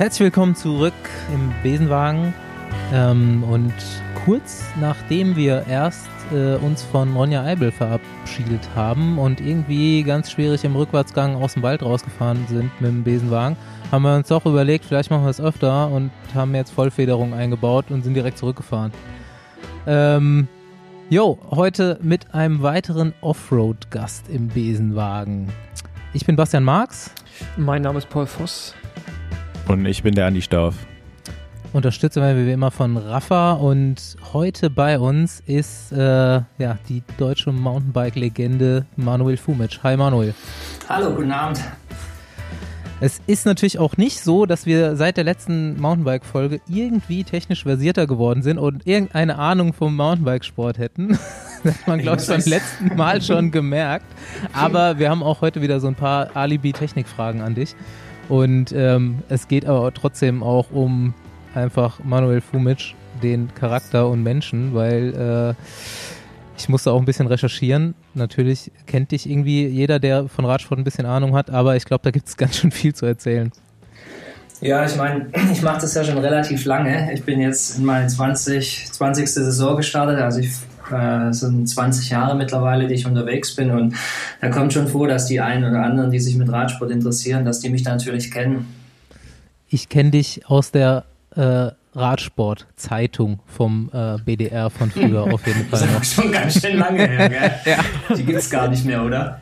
Herzlich willkommen zurück im Besenwagen. Ähm, und kurz nachdem wir erst äh, uns von Ronja Eibel verabschiedet haben und irgendwie ganz schwierig im Rückwärtsgang aus dem Wald rausgefahren sind mit dem Besenwagen, haben wir uns doch überlegt, vielleicht machen wir es öfter und haben jetzt Vollfederung eingebaut und sind direkt zurückgefahren. Ähm, jo, heute mit einem weiteren Offroad-Gast im Besenwagen. Ich bin Bastian Marx. Mein Name ist Paul Voss. Und ich bin der Andi Stauf. Unterstütze werden wir wie immer von Rafa und heute bei uns ist äh, ja, die deutsche Mountainbike-Legende Manuel Fumic. Hi Manuel. Hallo, guten Abend. Es ist natürlich auch nicht so, dass wir seit der letzten Mountainbike-Folge irgendwie technisch versierter geworden sind und irgendeine Ahnung vom Mountainbike-Sport hätten. Das hat man, glaube ich, beim letzten Mal schon gemerkt. Aber wir haben auch heute wieder so ein paar Alibi-Technik-Fragen an dich. Und ähm, es geht aber trotzdem auch um einfach Manuel Fumic, den Charakter und Menschen, weil äh, ich musste auch ein bisschen recherchieren. Natürlich kennt dich irgendwie jeder, der von Radsport ein bisschen Ahnung hat, aber ich glaube, da gibt es ganz schön viel zu erzählen. Ja, ich meine, ich mache das ja schon relativ lange. Ich bin jetzt in meine 20, 20. Saison gestartet, also ich äh, sind 20 Jahre mittlerweile, die ich unterwegs bin und da kommt schon vor, dass die einen oder anderen, die sich mit Radsport interessieren, dass die mich da natürlich kennen. Ich kenne dich aus der äh, Radsport-Zeitung vom äh, BDR von früher auf jeden Fall. Das ist schon ganz schön lange her, gell? ja. Die gibt es gar nicht mehr, oder?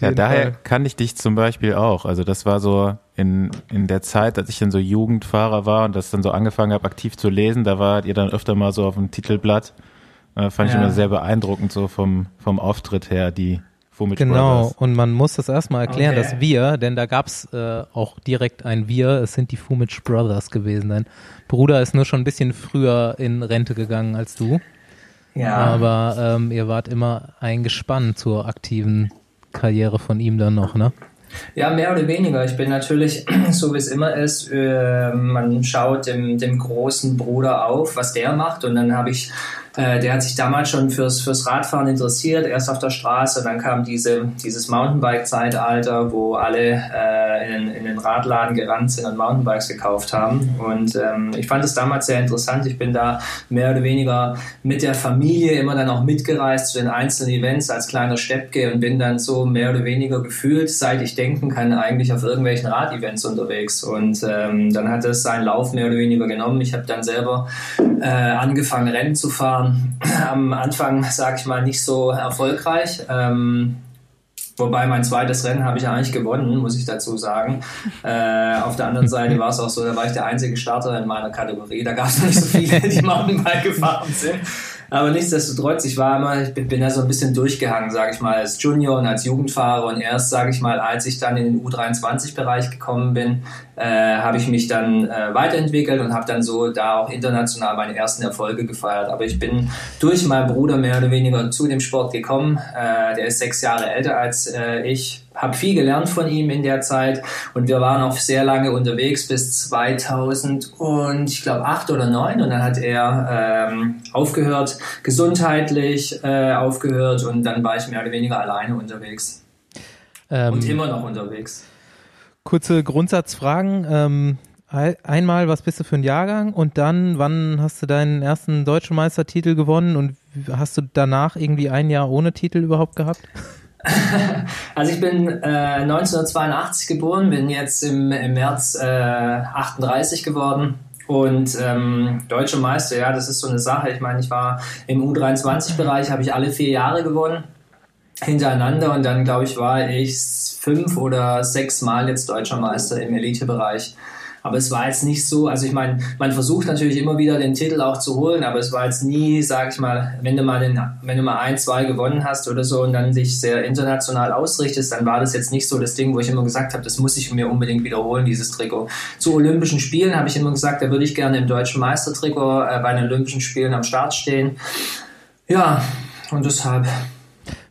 ja, daher Fall. kann ich dich zum Beispiel auch. Also das war so in, in der Zeit, als ich dann so Jugendfahrer war und das dann so angefangen habe, aktiv zu lesen, da wart ihr dann öfter mal so auf dem Titelblatt. Äh, fand ja. ich immer sehr beeindruckend, so vom, vom Auftritt her, die Fumic Genau, Brothers. und man muss das erstmal erklären, okay. dass wir, denn da gab es äh, auch direkt ein Wir, es sind die Fumic Brothers gewesen. Dein Bruder ist nur schon ein bisschen früher in Rente gegangen als du. Ja. Aber ähm, ihr wart immer eingespannt zur aktiven Karriere von ihm dann noch, ne? Ja, mehr oder weniger. Ich bin natürlich, so wie es immer ist, äh, man schaut dem, dem großen Bruder auf, was der macht. Und dann habe ich äh, der hat sich damals schon fürs, fürs Radfahren interessiert, erst auf der Straße, dann kam diese, dieses Mountainbike-Zeitalter, wo alle äh, in, in den Radladen gerannt sind und Mountainbikes gekauft haben. Und ähm, ich fand es damals sehr interessant. Ich bin da mehr oder weniger mit der Familie immer dann auch mitgereist zu den einzelnen Events als kleiner Steppke und bin dann so mehr oder weniger gefühlt, seit ich denken kann, eigentlich auf irgendwelchen Radevents unterwegs. Und ähm, dann hat es seinen Lauf mehr oder weniger genommen. Ich habe dann selber äh, angefangen, Rennen zu fahren am Anfang, sage ich mal, nicht so erfolgreich. Ähm, Wobei mein zweites Rennen habe ich eigentlich gewonnen, muss ich dazu sagen. Äh, auf der anderen Seite war es auch so, da war ich der einzige Starter in meiner Kategorie. Da gab es nicht so viele, die Mountainbike gefahren sind. Aber nichtsdestotrotz, ich war immer, ich bin ja so ein bisschen durchgehangen, sage ich mal, als Junior und als Jugendfahrer. Und erst, sage ich mal, als ich dann in den U23-Bereich gekommen bin, äh, habe ich mich dann äh, weiterentwickelt und habe dann so da auch international meine ersten Erfolge gefeiert. Aber ich bin durch meinen Bruder mehr oder weniger zu dem Sport gekommen. Äh, der ist sechs Jahre älter als äh, ich habe viel gelernt von ihm in der Zeit und wir waren auch sehr lange unterwegs bis 2000 und ich glaube acht oder neun und dann hat er ähm, aufgehört, gesundheitlich äh, aufgehört und dann war ich mehr oder weniger alleine unterwegs ähm, und immer noch unterwegs. Kurze Grundsatzfragen. Ähm, einmal, was bist du für ein Jahrgang und dann, wann hast du deinen ersten deutschen Meistertitel gewonnen und hast du danach irgendwie ein Jahr ohne Titel überhaupt gehabt? Also ich bin äh, 1982 geboren, bin jetzt im, im März äh, 38 geworden. Und ähm, deutsche Meister, ja, das ist so eine Sache. Ich meine, ich war im U23-Bereich, habe ich alle vier Jahre gewonnen hintereinander und dann, glaube ich, war ich fünf oder sechs Mal jetzt deutscher Meister im Elitebereich. Aber es war jetzt nicht so, also ich meine, man versucht natürlich immer wieder den Titel auch zu holen, aber es war jetzt nie, sag ich mal, wenn du mal, den, wenn du mal ein, zwei gewonnen hast oder so und dann dich sehr international ausrichtest, dann war das jetzt nicht so das Ding, wo ich immer gesagt habe, das muss ich mir unbedingt wiederholen, dieses Trikot. Zu Olympischen Spielen habe ich immer gesagt, da würde ich gerne im deutschen Meistertrikot äh, bei den Olympischen Spielen am Start stehen. Ja, und deshalb.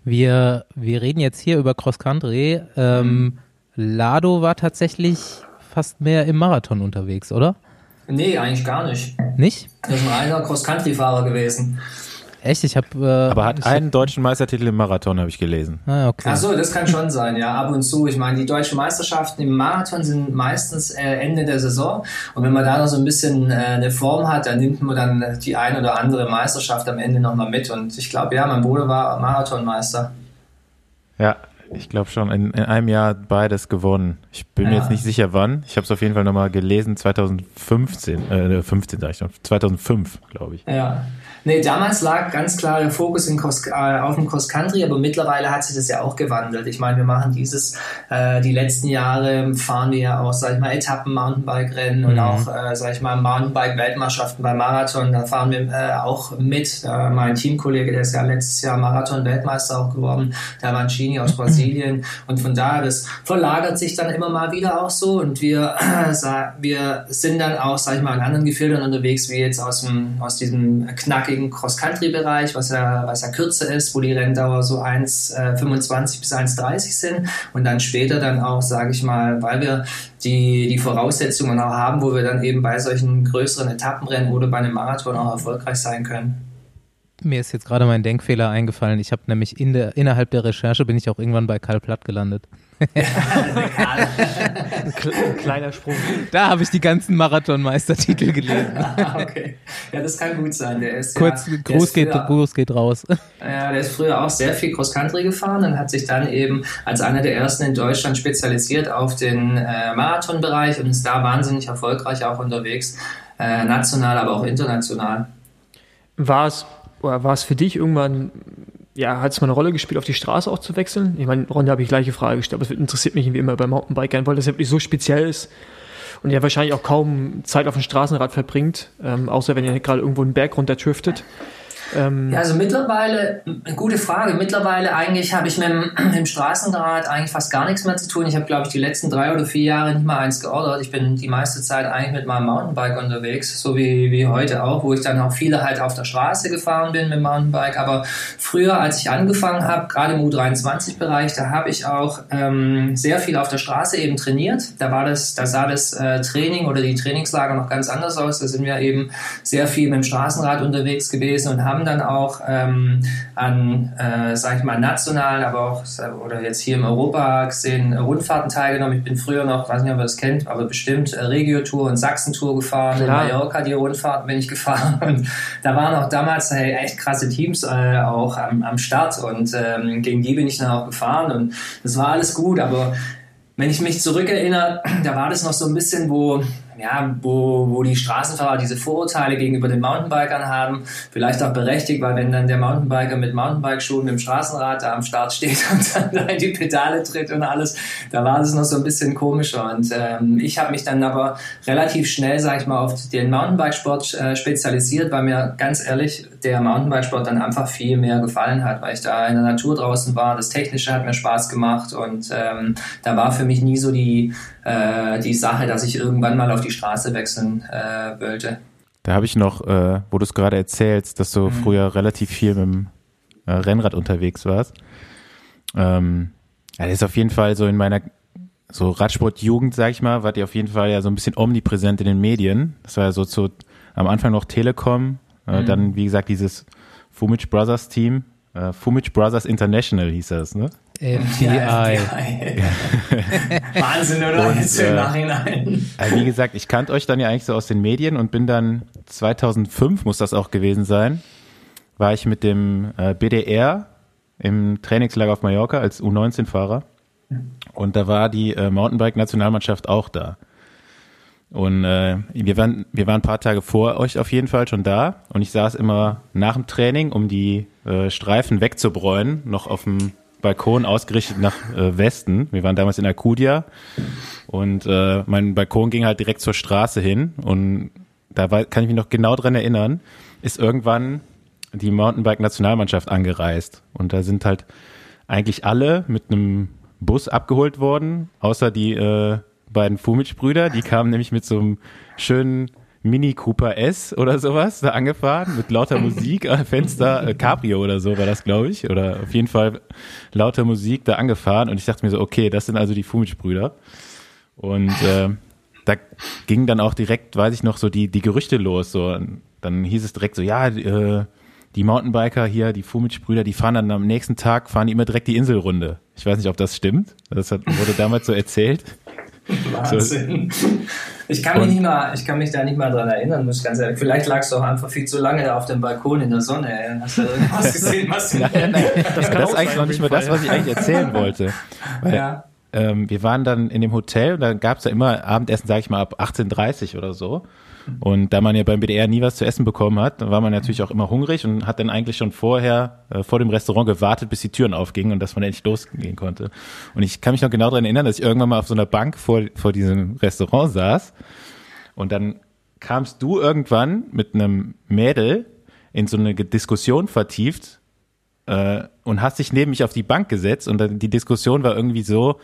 Wir, wir reden jetzt hier über Cross Country. Ähm, Lado war tatsächlich fast mehr im Marathon unterwegs, oder? Nee, eigentlich gar nicht. Nicht? Das ist ein reiner Cross-Country-Fahrer gewesen. Echt? Ich habe. Äh, Aber hat einen deutschen Meistertitel im Marathon, habe ich gelesen. Ah, okay. Ach so, das kann schon sein, ja, ab und zu. Ich meine, die deutschen Meisterschaften im Marathon sind meistens äh, Ende der Saison. Und wenn man da noch so ein bisschen äh, eine Form hat, dann nimmt man dann die ein oder andere Meisterschaft am Ende nochmal mit. Und ich glaube, ja, mein Bruder war Marathonmeister. Ich glaube schon, in, in, einem Jahr beides gewonnen. Ich bin ja. mir jetzt nicht sicher wann. Ich habe es auf jeden Fall nochmal gelesen, 2015, äh, 15 sag ich noch, 2005, glaube ich. Ja, Nee, damals lag ganz klar der Fokus in Cross, äh, auf dem Cross Country, aber mittlerweile hat sich das ja auch gewandelt. Ich meine, wir machen dieses, äh, die letzten Jahre fahren wir ja auch, sag ich mal, Etappen Mountainbike-Rennen mhm. und auch, äh, sag ich mal, Mountainbike-Weltmeisterschaften beim Marathon. Da fahren wir äh, auch mit. Äh, mein Teamkollege, der ist ja letztes Jahr Marathon-Weltmeister auch geworden, der Mancini aus Brasilien. Und von daher, das verlagert sich dann immer mal wieder auch so. Und wir, äh, wir sind dann auch, sag ich mal, in anderen Gefilden unterwegs, wie jetzt aus, dem, aus diesem Knack knackigen Cross-Country-Bereich, was ja, was ja kürzer ist, wo die Renndauer so 1,25 äh, bis 1,30 sind. Und dann später dann auch, sage ich mal, weil wir die, die Voraussetzungen auch haben, wo wir dann eben bei solchen größeren Etappenrennen oder bei einem Marathon auch erfolgreich sein können. Mir ist jetzt gerade mein Denkfehler eingefallen. Ich habe nämlich in der, innerhalb der Recherche bin ich auch irgendwann bei Karl Platt gelandet. ein, kleiner Sprung. Da habe ich die ganzen Marathon-Meistertitel gelesen. okay. Ja, das kann gut sein. Der ist Kurz, ja, Gruß, geht, früher, Gruß geht raus. Ja, der ist früher auch sehr viel Cross-Country gefahren und hat sich dann eben als einer der ersten in Deutschland spezialisiert auf den äh, Marathonbereich und ist da wahnsinnig erfolgreich auch unterwegs, äh, national, aber auch international. War es oder war es für dich irgendwann, ja, hat es mal eine Rolle gespielt, auf die Straße auch zu wechseln? Ich meine, Ronja habe ich gleiche Frage gestellt, aber es interessiert mich wie immer beim Mountainbikern, weil das ja wirklich so speziell ist und ja wahrscheinlich auch kaum Zeit auf dem Straßenrad verbringt, ähm, außer wenn ihr gerade irgendwo einen Berg runter driftet. Ähm ja, also mittlerweile, eine gute Frage. Mittlerweile eigentlich habe ich mit dem, mit dem Straßenrad eigentlich fast gar nichts mehr zu tun. Ich habe, glaube ich, die letzten drei oder vier Jahre nicht mal eins geordert. Ich bin die meiste Zeit eigentlich mit meinem Mountainbike unterwegs, so wie, wie heute auch, wo ich dann auch viele halt auf der Straße gefahren bin mit dem Mountainbike. Aber früher, als ich angefangen habe, gerade im U23-Bereich, da habe ich auch ähm, sehr viel auf der Straße eben trainiert. Da war das, da sah das äh, Training oder die Trainingslager noch ganz anders aus. Da sind wir eben sehr viel mit dem Straßenrad unterwegs gewesen und haben haben dann auch ähm, an, äh, sag ich mal, nationalen, aber auch, oder jetzt hier im Europa gesehen, Rundfahrten teilgenommen. Ich bin früher noch, weiß nicht, ob ihr das kennt, aber bestimmt äh, Regio-Tour und Sachsen-Tour gefahren. Klar. In Mallorca die Rundfahrten bin ich gefahren. Und da waren auch damals hey, echt krasse Teams äh, auch am, am Start und ähm, gegen die bin ich dann auch gefahren und das war alles gut, aber wenn ich mich zurückerinnere, da war das noch so ein bisschen, wo ja, wo, wo die Straßenfahrer diese Vorurteile gegenüber den Mountainbikern haben, vielleicht auch berechtigt, weil wenn dann der Mountainbiker mit Mountainbike-Schuhen im Straßenrad da am Start steht und dann da in die Pedale tritt und alles, da war das noch so ein bisschen komischer. Und ähm, ich habe mich dann aber relativ schnell, sag ich mal, auf den Mountainbikesport äh, spezialisiert, weil mir ganz ehrlich der Mountainbikesport dann einfach viel mehr gefallen hat, weil ich da in der Natur draußen war. Das Technische hat mir Spaß gemacht und ähm, da war für mich nie so die äh, die Sache, dass ich irgendwann mal auf die Straße wechseln äh, wollte. Da habe ich noch, äh, wo du es gerade erzählst, dass du mhm. früher relativ viel mit dem äh, Rennrad unterwegs warst. Ähm, ja, das ist auf jeden Fall so in meiner so Radsport-Jugend, sag ich mal, war die auf jeden Fall ja so ein bisschen omnipräsent in den Medien. Das war ja so zu, am Anfang noch Telekom, äh, mhm. dann wie gesagt dieses Fumich Brothers Team, äh, Fumich Brothers International hieß das, ne? FBI. Ja, Wahnsinn, oder? Und, Jetzt im äh, Nachhinein. Also wie gesagt, ich kannte euch dann ja eigentlich so aus den Medien und bin dann 2005, muss das auch gewesen sein, war ich mit dem äh, BDR im Trainingslager auf Mallorca als U19-Fahrer. Und da war die äh, Mountainbike-Nationalmannschaft auch da. Und äh, wir, waren, wir waren ein paar Tage vor euch auf jeden Fall schon da. Und ich saß immer nach dem Training, um die äh, Streifen wegzubräunen, noch auf dem Balkon ausgerichtet nach äh, Westen. Wir waren damals in Alcudia und äh, mein Balkon ging halt direkt zur Straße hin. Und da war, kann ich mich noch genau dran erinnern, ist irgendwann die Mountainbike-Nationalmannschaft angereist. Und da sind halt eigentlich alle mit einem Bus abgeholt worden, außer die äh, beiden Fumic-Brüder, die kamen nämlich mit so einem schönen Mini Cooper S oder sowas da angefahren mit lauter Musik, äh, Fenster, äh, Cabrio oder so war das, glaube ich. Oder auf jeden Fall lauter Musik da angefahren. Und ich dachte mir so, okay, das sind also die Fumic-Brüder. Und äh, da ging dann auch direkt, weiß ich noch, so die, die Gerüchte los. So. Und dann hieß es direkt so, ja, äh, die Mountainbiker hier, die Fumic-Brüder, die fahren dann am nächsten Tag, fahren die immer direkt die Inselrunde. Ich weiß nicht, ob das stimmt. Das hat, wurde damals so erzählt. Wahnsinn. Ich kann, mich nicht mal, ich kann mich da nicht mal dran erinnern, muss ich ganz ehrlich. Vielleicht lagst du auch einfach viel zu lange da auf dem Balkon in der Sonne. Ey. Hast du irgendwas gesehen, was du nein, nein, Das, das ist eigentlich noch nicht mal das, was ich eigentlich erzählen wollte. Weil, ja. ähm, wir waren dann in dem Hotel und dann gab es ja immer Abendessen, sage ich mal, ab 18.30 oder so. Und da man ja beim BDR nie was zu essen bekommen hat, war man natürlich auch immer hungrig und hat dann eigentlich schon vorher äh, vor dem Restaurant gewartet, bis die Türen aufgingen und dass man endlich losgehen konnte. Und ich kann mich noch genau daran erinnern, dass ich irgendwann mal auf so einer Bank vor, vor diesem Restaurant saß und dann kamst du irgendwann mit einem Mädel in so eine Diskussion vertieft äh, und hast dich neben mich auf die Bank gesetzt und dann die Diskussion war irgendwie so,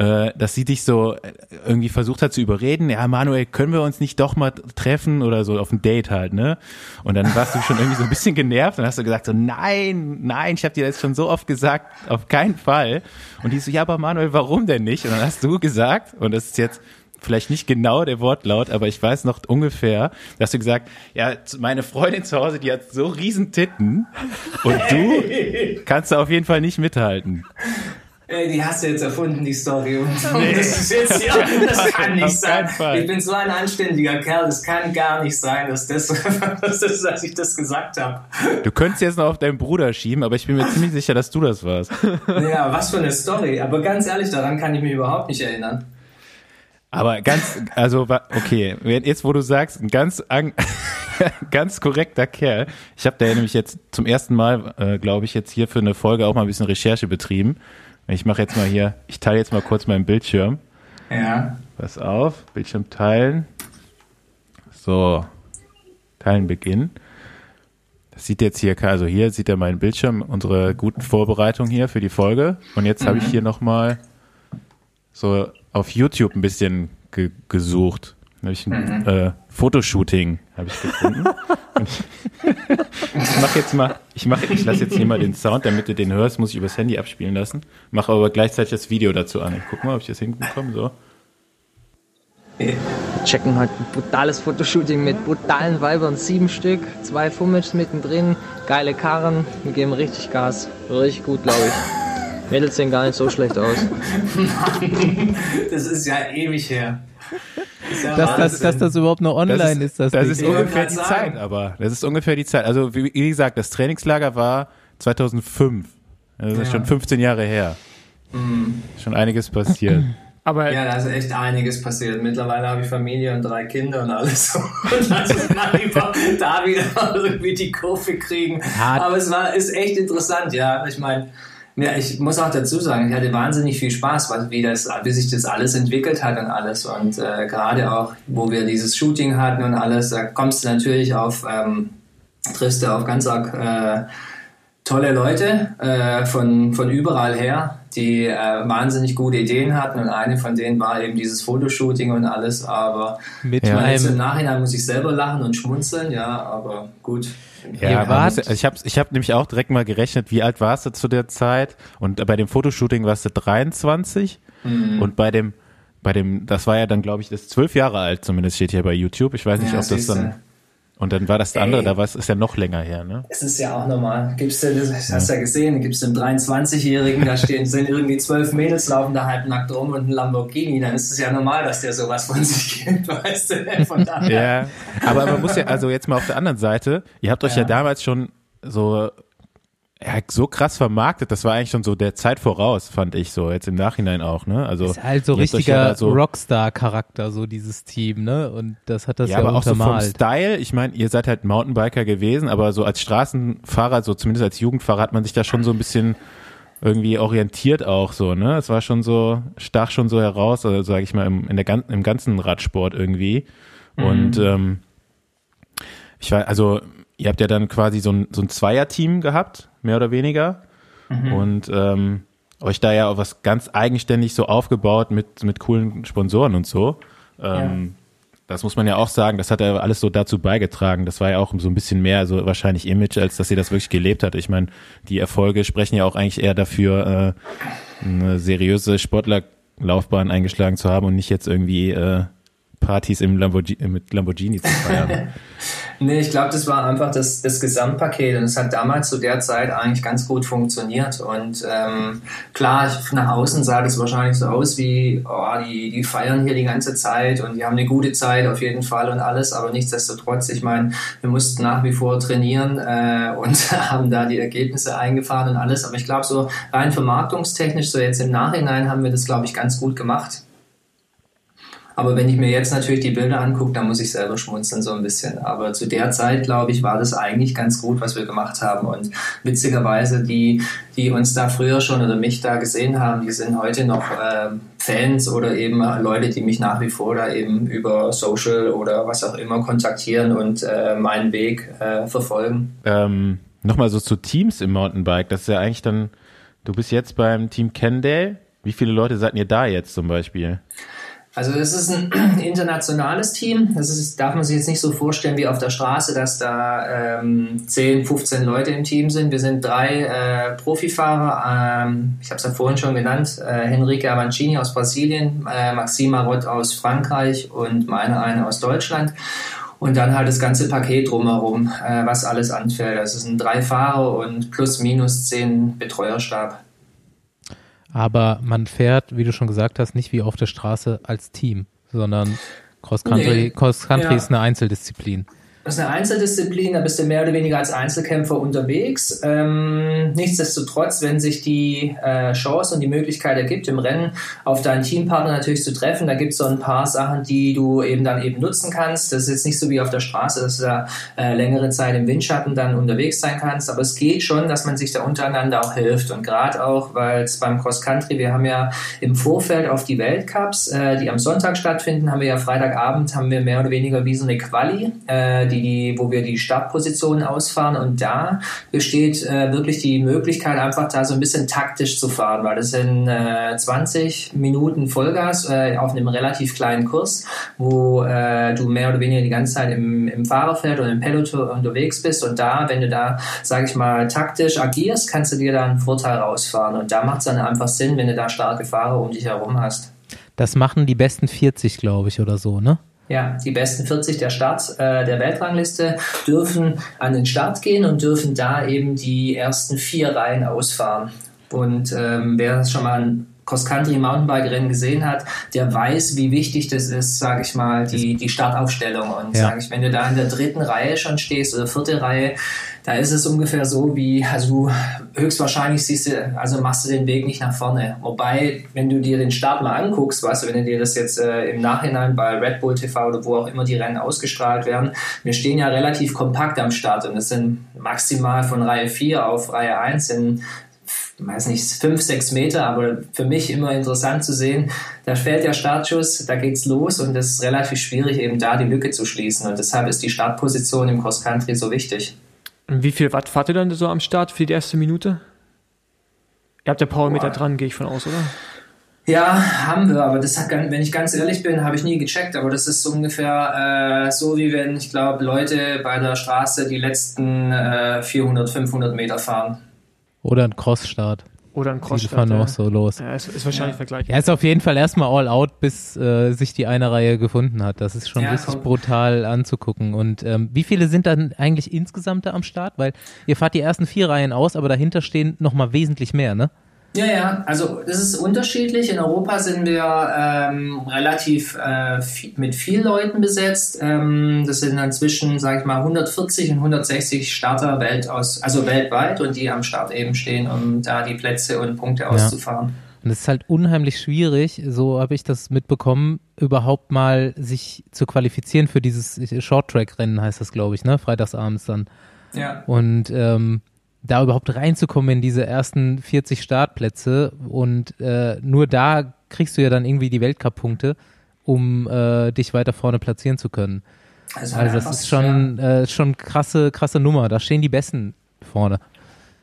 äh, dass sie dich so äh, irgendwie versucht hat zu überreden, ja Manuel, können wir uns nicht doch mal treffen oder so auf ein Date halt, ne? Und dann warst du schon irgendwie so ein bisschen genervt und hast du gesagt so, nein, nein, ich habe dir das schon so oft gesagt, auf keinen Fall. Und die so, ja, aber Manuel, warum denn nicht? Und dann hast du gesagt, und das ist jetzt vielleicht nicht genau der Wortlaut, aber ich weiß noch ungefähr, dass du gesagt, ja, meine Freundin zu Hause, die hat so riesen Titten und du kannst da auf jeden Fall nicht mithalten. Ey, die hast du jetzt erfunden, die Story. Und nee. das ist jetzt ja, das kann nicht sein. Ich bin so ein anständiger Kerl, das kann gar nicht sein, dass das, dass, das, dass ich das gesagt habe. Du könntest jetzt noch auf deinen Bruder schieben, aber ich bin mir ziemlich sicher, dass du das warst. Ja, was für eine Story. Aber ganz ehrlich, daran kann ich mich überhaupt nicht erinnern. Aber ganz, also, okay, jetzt wo du sagst, ganz, ganz korrekter Kerl. Ich habe da ja nämlich jetzt zum ersten Mal, äh, glaube ich, jetzt hier für eine Folge auch mal ein bisschen Recherche betrieben. Ich mache jetzt mal hier, ich teile jetzt mal kurz meinen Bildschirm. Ja. Pass auf, Bildschirm teilen. So, teilen beginnen. Das sieht jetzt hier, also hier sieht er meinen Bildschirm, unsere guten Vorbereitungen hier für die Folge. Und jetzt mhm. habe ich hier nochmal so auf YouTube ein bisschen ge gesucht. Da habe ich ein mhm. äh, Fotoshooting habe ich gefunden. ich mache jetzt mal, ich mache, ich lasse jetzt hier mal den Sound, damit du den hörst, muss ich übers Handy abspielen lassen. Mache aber gleichzeitig das Video dazu an. Ich guck mal, ob ich das hinbekomme. So. Wir checken heute ein brutales Fotoshooting mit brutalen Weibern, sieben Stück, zwei Fummels mittendrin, geile Karren, wir geben richtig Gas, richtig gut, glaube ich. Mädels sehen gar nicht so schlecht aus. Mann, das ist ja ewig her. Ja dass, das, dass das überhaupt noch online das ist. ist das, das ist ungefähr die Zeit, aber das ist ungefähr die Zeit. Also wie, wie gesagt, das Trainingslager war 2005. Das ist ja. schon 15 Jahre her. Mhm. Schon einiges passiert. Aber ja, da ist echt einiges passiert. Mittlerweile habe ich Familie und drei Kinder und alles. Und also da wieder irgendwie die Kurve kriegen. Aber es war, ist echt interessant, ja. Ich meine, ja, ich muss auch dazu sagen, ich hatte wahnsinnig viel Spaß, wie, das, wie sich das alles entwickelt hat und alles. Und äh, gerade auch, wo wir dieses Shooting hatten und alles, da kommst du natürlich auf, ähm, triffst du auf ganz äh, tolle Leute äh, von, von überall her, die äh, wahnsinnig gute Ideen hatten. Und eine von denen war eben dieses Fotoshooting und alles. Aber Mit ja. jetzt im Nachhinein muss ich selber lachen und schmunzeln, ja, aber gut. Ja, wart, ich habe ich hab nämlich auch direkt mal gerechnet, wie alt warst du zu der Zeit? Und bei dem Fotoshooting warst du 23 mhm. und bei dem, bei dem, das war ja dann, glaube ich, das zwölf Jahre alt, zumindest steht hier bei YouTube. Ich weiß nicht, ja, ob das dann. Und dann war das Ey, andere, da war es ist ja noch länger her, ne? Es ist ja auch normal. Gibst du, das hast ja, ja gesehen, gibst du einen 23-Jährigen, da stehen, sind irgendwie zwölf Mädels, laufen da halb nackt rum und ein Lamborghini, dann ist es ja normal, dass der sowas von sich gibt, weißt du, von daher. Ja, aber man muss ja, also jetzt mal auf der anderen Seite, ihr habt euch ja, ja damals schon so ja, so krass vermarktet, das war eigentlich schon so der Zeit voraus, fand ich so, jetzt im Nachhinein auch, ne? Also ist halt so richtiger ja so Rockstar-Charakter, so dieses Team, ne? Und das hat das ja, ja aber auch so vom Style, ich meine, ihr seid halt Mountainbiker gewesen, aber so als Straßenfahrer, so zumindest als Jugendfahrer hat man sich da schon so ein bisschen irgendwie orientiert auch so, ne? Es war schon so, stach schon so heraus, also sage ich mal, im, in der, im ganzen Radsport irgendwie. Mhm. Und ähm, ich war, also ihr habt ja dann quasi so ein, so ein Zweier-Team gehabt, mehr oder weniger. Mhm. Und ähm, euch da ja auch was ganz eigenständig so aufgebaut mit, mit coolen Sponsoren und so. Ähm, ja. Das muss man ja auch sagen, das hat ja alles so dazu beigetragen. Das war ja auch so ein bisschen mehr so wahrscheinlich Image, als dass ihr das wirklich gelebt hat. Ich meine, die Erfolge sprechen ja auch eigentlich eher dafür, äh, eine seriöse Sportlerlaufbahn eingeschlagen zu haben und nicht jetzt irgendwie äh, Partys im Lamborghini, mit Lamborghini zu feiern. nee, ich glaube, das war einfach das, das Gesamtpaket und es hat damals zu der Zeit eigentlich ganz gut funktioniert. Und ähm, klar, nach außen sah das wahrscheinlich so aus wie, oh, die, die feiern hier die ganze Zeit und die haben eine gute Zeit auf jeden Fall und alles, aber nichtsdestotrotz, ich meine, wir mussten nach wie vor trainieren äh, und haben da die Ergebnisse eingefahren und alles. Aber ich glaube, so rein vermarktungstechnisch, so jetzt im Nachhinein haben wir das, glaube ich, ganz gut gemacht. Aber wenn ich mir jetzt natürlich die Bilder angucke, dann muss ich selber schmunzeln so ein bisschen. Aber zu der Zeit, glaube ich, war das eigentlich ganz gut, was wir gemacht haben. Und witzigerweise, die, die uns da früher schon oder mich da gesehen haben, die sind heute noch äh, Fans oder eben Leute, die mich nach wie vor da eben über Social oder was auch immer kontaktieren und äh, meinen Weg äh, verfolgen. Ähm, Nochmal so zu Teams im Mountainbike. Das ist ja eigentlich dann, du bist jetzt beim Team Kendale. Wie viele Leute seid ihr da jetzt zum Beispiel? Also es ist ein internationales Team. Das ist, darf man sich jetzt nicht so vorstellen wie auf der Straße, dass da ähm, 10, 15 Leute im Team sind. Wir sind drei äh, Profifahrer. Ähm, ich habe es ja vorhin schon genannt. Äh, Henrique Avancini aus Brasilien, äh, Maxima Rott aus Frankreich und meine eine aus Deutschland. Und dann halt das ganze Paket drumherum, äh, was alles anfällt. Also sind drei Fahrer und plus minus zehn Betreuerstab. Aber man fährt, wie du schon gesagt hast, nicht wie auf der Straße als Team, sondern Cross Country, nee. Cross Country ja. ist eine Einzeldisziplin. Das ist eine Einzeldisziplin, da bist du mehr oder weniger als Einzelkämpfer unterwegs. Ähm, nichtsdestotrotz, wenn sich die äh, Chance und die Möglichkeit ergibt, im Rennen auf deinen Teampartner natürlich zu treffen, da gibt es so ein paar Sachen, die du eben dann eben nutzen kannst. Das ist jetzt nicht so wie auf der Straße, dass du da äh, längere Zeit im Windschatten dann unterwegs sein kannst, aber es geht schon, dass man sich da untereinander auch hilft. Und gerade auch, weil es beim Cross Country, wir haben ja im Vorfeld auf die Weltcups, äh, die am Sonntag stattfinden, haben wir ja Freitagabend, haben wir mehr oder weniger wie so eine Quali, äh, die, wo wir die Startpositionen ausfahren und da besteht äh, wirklich die Möglichkeit, einfach da so ein bisschen taktisch zu fahren, weil das sind äh, 20 Minuten Vollgas äh, auf einem relativ kleinen Kurs, wo äh, du mehr oder weniger die ganze Zeit im, im Fahrerfeld oder im Peloton unterwegs bist und da, wenn du da, sage ich mal, taktisch agierst, kannst du dir da einen Vorteil rausfahren und da macht es dann einfach Sinn, wenn du da starke Fahrer um dich herum hast. Das machen die besten 40, glaube ich, oder so, ne? Ja, die besten 40 der Start äh, der Weltrangliste dürfen an den Start gehen und dürfen da eben die ersten vier Reihen ausfahren. Und ähm, wer schon mal ein Cross-Country Mountainbike-Rennen gesehen hat, der weiß, wie wichtig das ist, sage ich mal, die, die Startaufstellung. Und ja. sage ich, wenn du da in der dritten Reihe schon stehst oder vierte Reihe, da ist es ungefähr so wie, also du höchstwahrscheinlich siehst du, also machst du den Weg nicht nach vorne. Wobei, wenn du dir den Start mal anguckst, weißt du, wenn du dir das jetzt äh, im Nachhinein bei Red Bull TV oder wo auch immer die Rennen ausgestrahlt werden, wir stehen ja relativ kompakt am Start und es sind maximal von Reihe 4 auf Reihe 1 sind weiß nicht, fünf, sechs Meter, aber für mich immer interessant zu sehen, da fällt der Startschuss, da geht's los und es ist relativ schwierig, eben da die Lücke zu schließen. Und deshalb ist die Startposition im Cross Country so wichtig. Wie viel Watt fahrt ihr dann so am Start für die erste Minute? Ihr habt ja Powermeter dran, gehe ich von aus, oder? Ja, haben wir, aber das hat, wenn ich ganz ehrlich bin, habe ich nie gecheckt. Aber das ist so ungefähr äh, so, wie wenn, ich glaube, Leute bei der Straße die letzten äh, 400, 500 Meter fahren. Oder ein Crossstart. Oder ein Crossstart. Die fahren ja. auch so los. Ja, ist, ist wahrscheinlich ja. vergleichbar. Ja, ist auf jeden Fall erstmal all out, bis äh, sich die eine Reihe gefunden hat. Das ist schon ja, richtig komm. brutal anzugucken. Und ähm, wie viele sind dann eigentlich insgesamt da am Start? Weil ihr fahrt die ersten vier Reihen aus, aber dahinter stehen nochmal wesentlich mehr, ne? Ja, ja, also das ist unterschiedlich. In Europa sind wir ähm, relativ äh, viel, mit vielen Leuten besetzt. Ähm, das sind dann zwischen, sage ich mal, 140 und 160 Starter Welt aus, also weltweit und die am Start eben stehen, um da die Plätze und Punkte auszufahren. Und es ist halt unheimlich schwierig, so habe ich das mitbekommen, überhaupt mal sich zu qualifizieren für dieses Short-Track-Rennen, heißt das, glaube ich, ne? Freitagsabends dann. Ja. Und ähm, da überhaupt reinzukommen in diese ersten 40 Startplätze und äh, nur da kriegst du ja dann irgendwie die Weltcup-Punkte, um äh, dich weiter vorne platzieren zu können. Also, also das ist schon, äh, schon krasse, krasse Nummer. Da stehen die Besten vorne.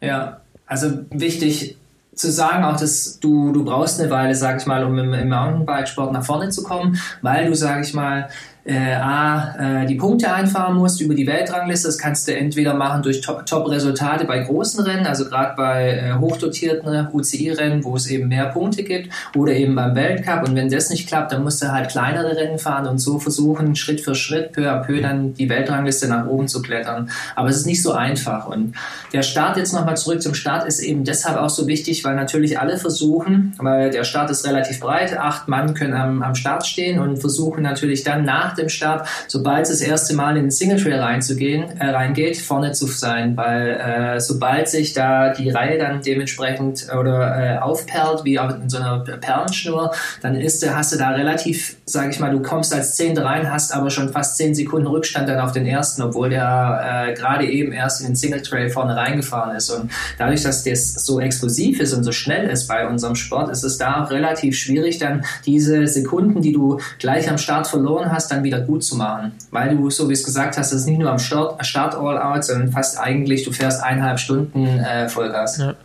Ja, also wichtig zu sagen auch, dass du, du brauchst eine Weile, sag ich mal, um im, im Mountainbike-Sport nach vorne zu kommen, weil du, sag ich mal, äh, A, äh, die Punkte einfahren musst über die Weltrangliste. Das kannst du entweder machen durch Top-Resultate bei großen Rennen, also gerade bei äh, hochdotierten UCI-Rennen, wo es eben mehr Punkte gibt, oder eben beim Weltcup. Und wenn das nicht klappt, dann musst du halt kleinere Rennen fahren und so versuchen, Schritt für Schritt, peu à peu dann die Weltrangliste nach oben zu klettern. Aber es ist nicht so einfach. Und der Start jetzt nochmal zurück zum Start ist eben deshalb auch so wichtig, weil natürlich alle versuchen, weil der Start ist relativ breit, acht Mann können am, am Start stehen und versuchen natürlich dann nach dem Start, sobald es das erste Mal in den Single Trail reinzugehen, äh, reingeht, vorne zu sein, weil äh, sobald sich da die Reihe dann dementsprechend oder äh, aufperlt, wie in so einer Perlenschnur, dann ist, hast du da relativ, sage ich mal, du kommst als Zehnte rein, hast aber schon fast zehn Sekunden Rückstand dann auf den ersten, obwohl der äh, gerade eben erst in den Single Trail vorne reingefahren ist. Und dadurch, dass das so explosiv ist und so schnell ist bei unserem Sport, ist es da auch relativ schwierig, dann diese Sekunden, die du gleich am Start verloren hast, dann wieder gut zu machen. Weil du, so wie es gesagt hast, es ist nicht nur am Start, Start All Out, sondern fast eigentlich, du fährst eineinhalb Stunden äh, Vollgas. Ja.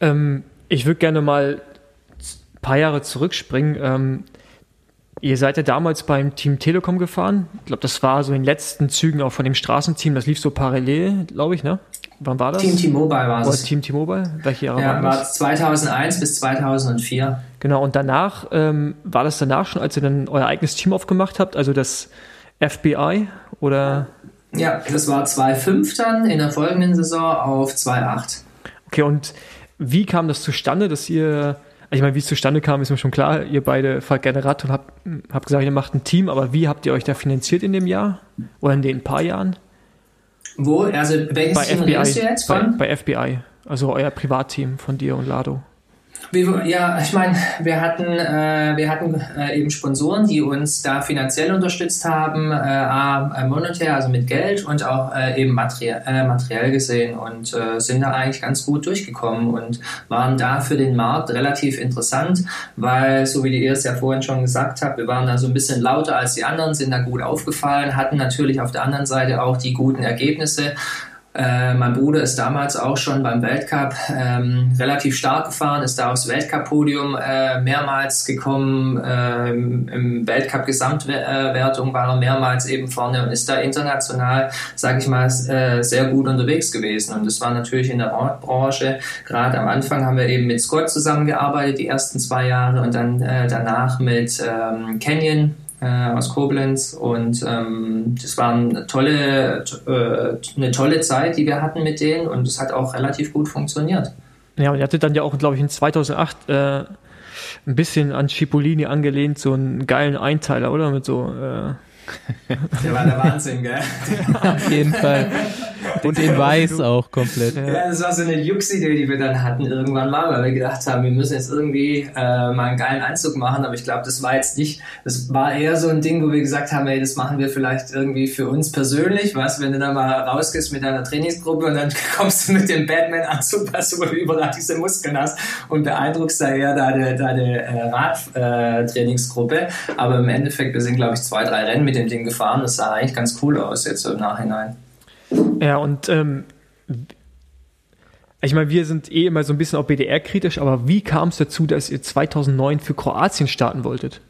Ähm, ich würde gerne mal ein paar Jahre zurückspringen. Ähm, ihr seid ja damals beim Team Telekom gefahren. Ich glaube, das war so in den letzten Zügen auch von dem Straßenteam. Das lief so parallel, glaube ich, ne? Wann war das? Team T-Mobile war es. Team T-Mobile? Welche Jahre ja, war das? 2001 bis 2004. Genau, und danach, ähm, war das danach schon, als ihr dann euer eigenes Team aufgemacht habt, also das FBI oder? Ja, das war 2,5 dann in der folgenden Saison auf 2,8. Okay, und wie kam das zustande, dass ihr, ich meine, wie es zustande kam, ist mir schon klar, ihr beide fahrt gerne Rad und habt, habt gesagt, ihr macht ein Team, aber wie habt ihr euch da finanziert in dem Jahr oder in den paar Jahren? Wo? Also welches bei Team FBI, du jetzt von? Bei, bei FBI, also euer Privatteam von dir und Lado. Wie, ja, ich meine, wir hatten, äh, wir hatten äh, eben Sponsoren, die uns da finanziell unterstützt haben, äh, A, monetär, also mit Geld und auch äh, eben materiell, äh, materiell gesehen und äh, sind da eigentlich ganz gut durchgekommen und waren da für den Markt relativ interessant, weil, so wie ihr es ja vorhin schon gesagt habt, wir waren da so ein bisschen lauter als die anderen, sind da gut aufgefallen, hatten natürlich auf der anderen Seite auch die guten Ergebnisse, äh, mein Bruder ist damals auch schon beim Weltcup ähm, relativ stark gefahren, ist da aufs Weltcup-Podium äh, mehrmals gekommen. Ähm, Im Weltcup-Gesamtwertung war er mehrmals eben vorne und ist da international, sage ich mal, äh, sehr gut unterwegs gewesen. Und das war natürlich in der Branche. Gerade am Anfang haben wir eben mit Scott zusammengearbeitet, die ersten zwei Jahre, und dann äh, danach mit ähm, Canyon äh, aus Koblenz und ähm, das war eine tolle, äh, eine tolle Zeit, die wir hatten mit denen und es hat auch relativ gut funktioniert. Ja, und ihr hattet dann ja auch, glaube ich, in 2008 äh, ein bisschen an Cipollini angelehnt, so einen geilen Einteiler, oder? Mit so äh, der war der Wahnsinn, gell? Auf jeden Fall. Und in weiß auch komplett. Ja, das war so eine Jux-Idee, die wir dann hatten irgendwann mal, weil wir gedacht haben, wir müssen jetzt irgendwie äh, mal einen geilen Anzug machen. Aber ich glaube, das war jetzt nicht, das war eher so ein Ding, wo wir gesagt haben, ey, das machen wir vielleicht irgendwie für uns persönlich. Was, wenn du dann mal rausgehst mit deiner Trainingsgruppe und dann kommst du mit dem Batman-Anzug, was du überall diese Muskeln hast und beeindruckst da eher deine, deine äh, Radtrainingsgruppe. Aber im Endeffekt, wir sind, glaube ich, zwei, drei Rennen mit dem Ding gefahren. Das sah eigentlich ganz cool aus jetzt so im Nachhinein. Ja, und ähm, ich meine, wir sind eh immer so ein bisschen auch BDR-kritisch, aber wie kam es dazu, dass ihr 2009 für Kroatien starten wolltet?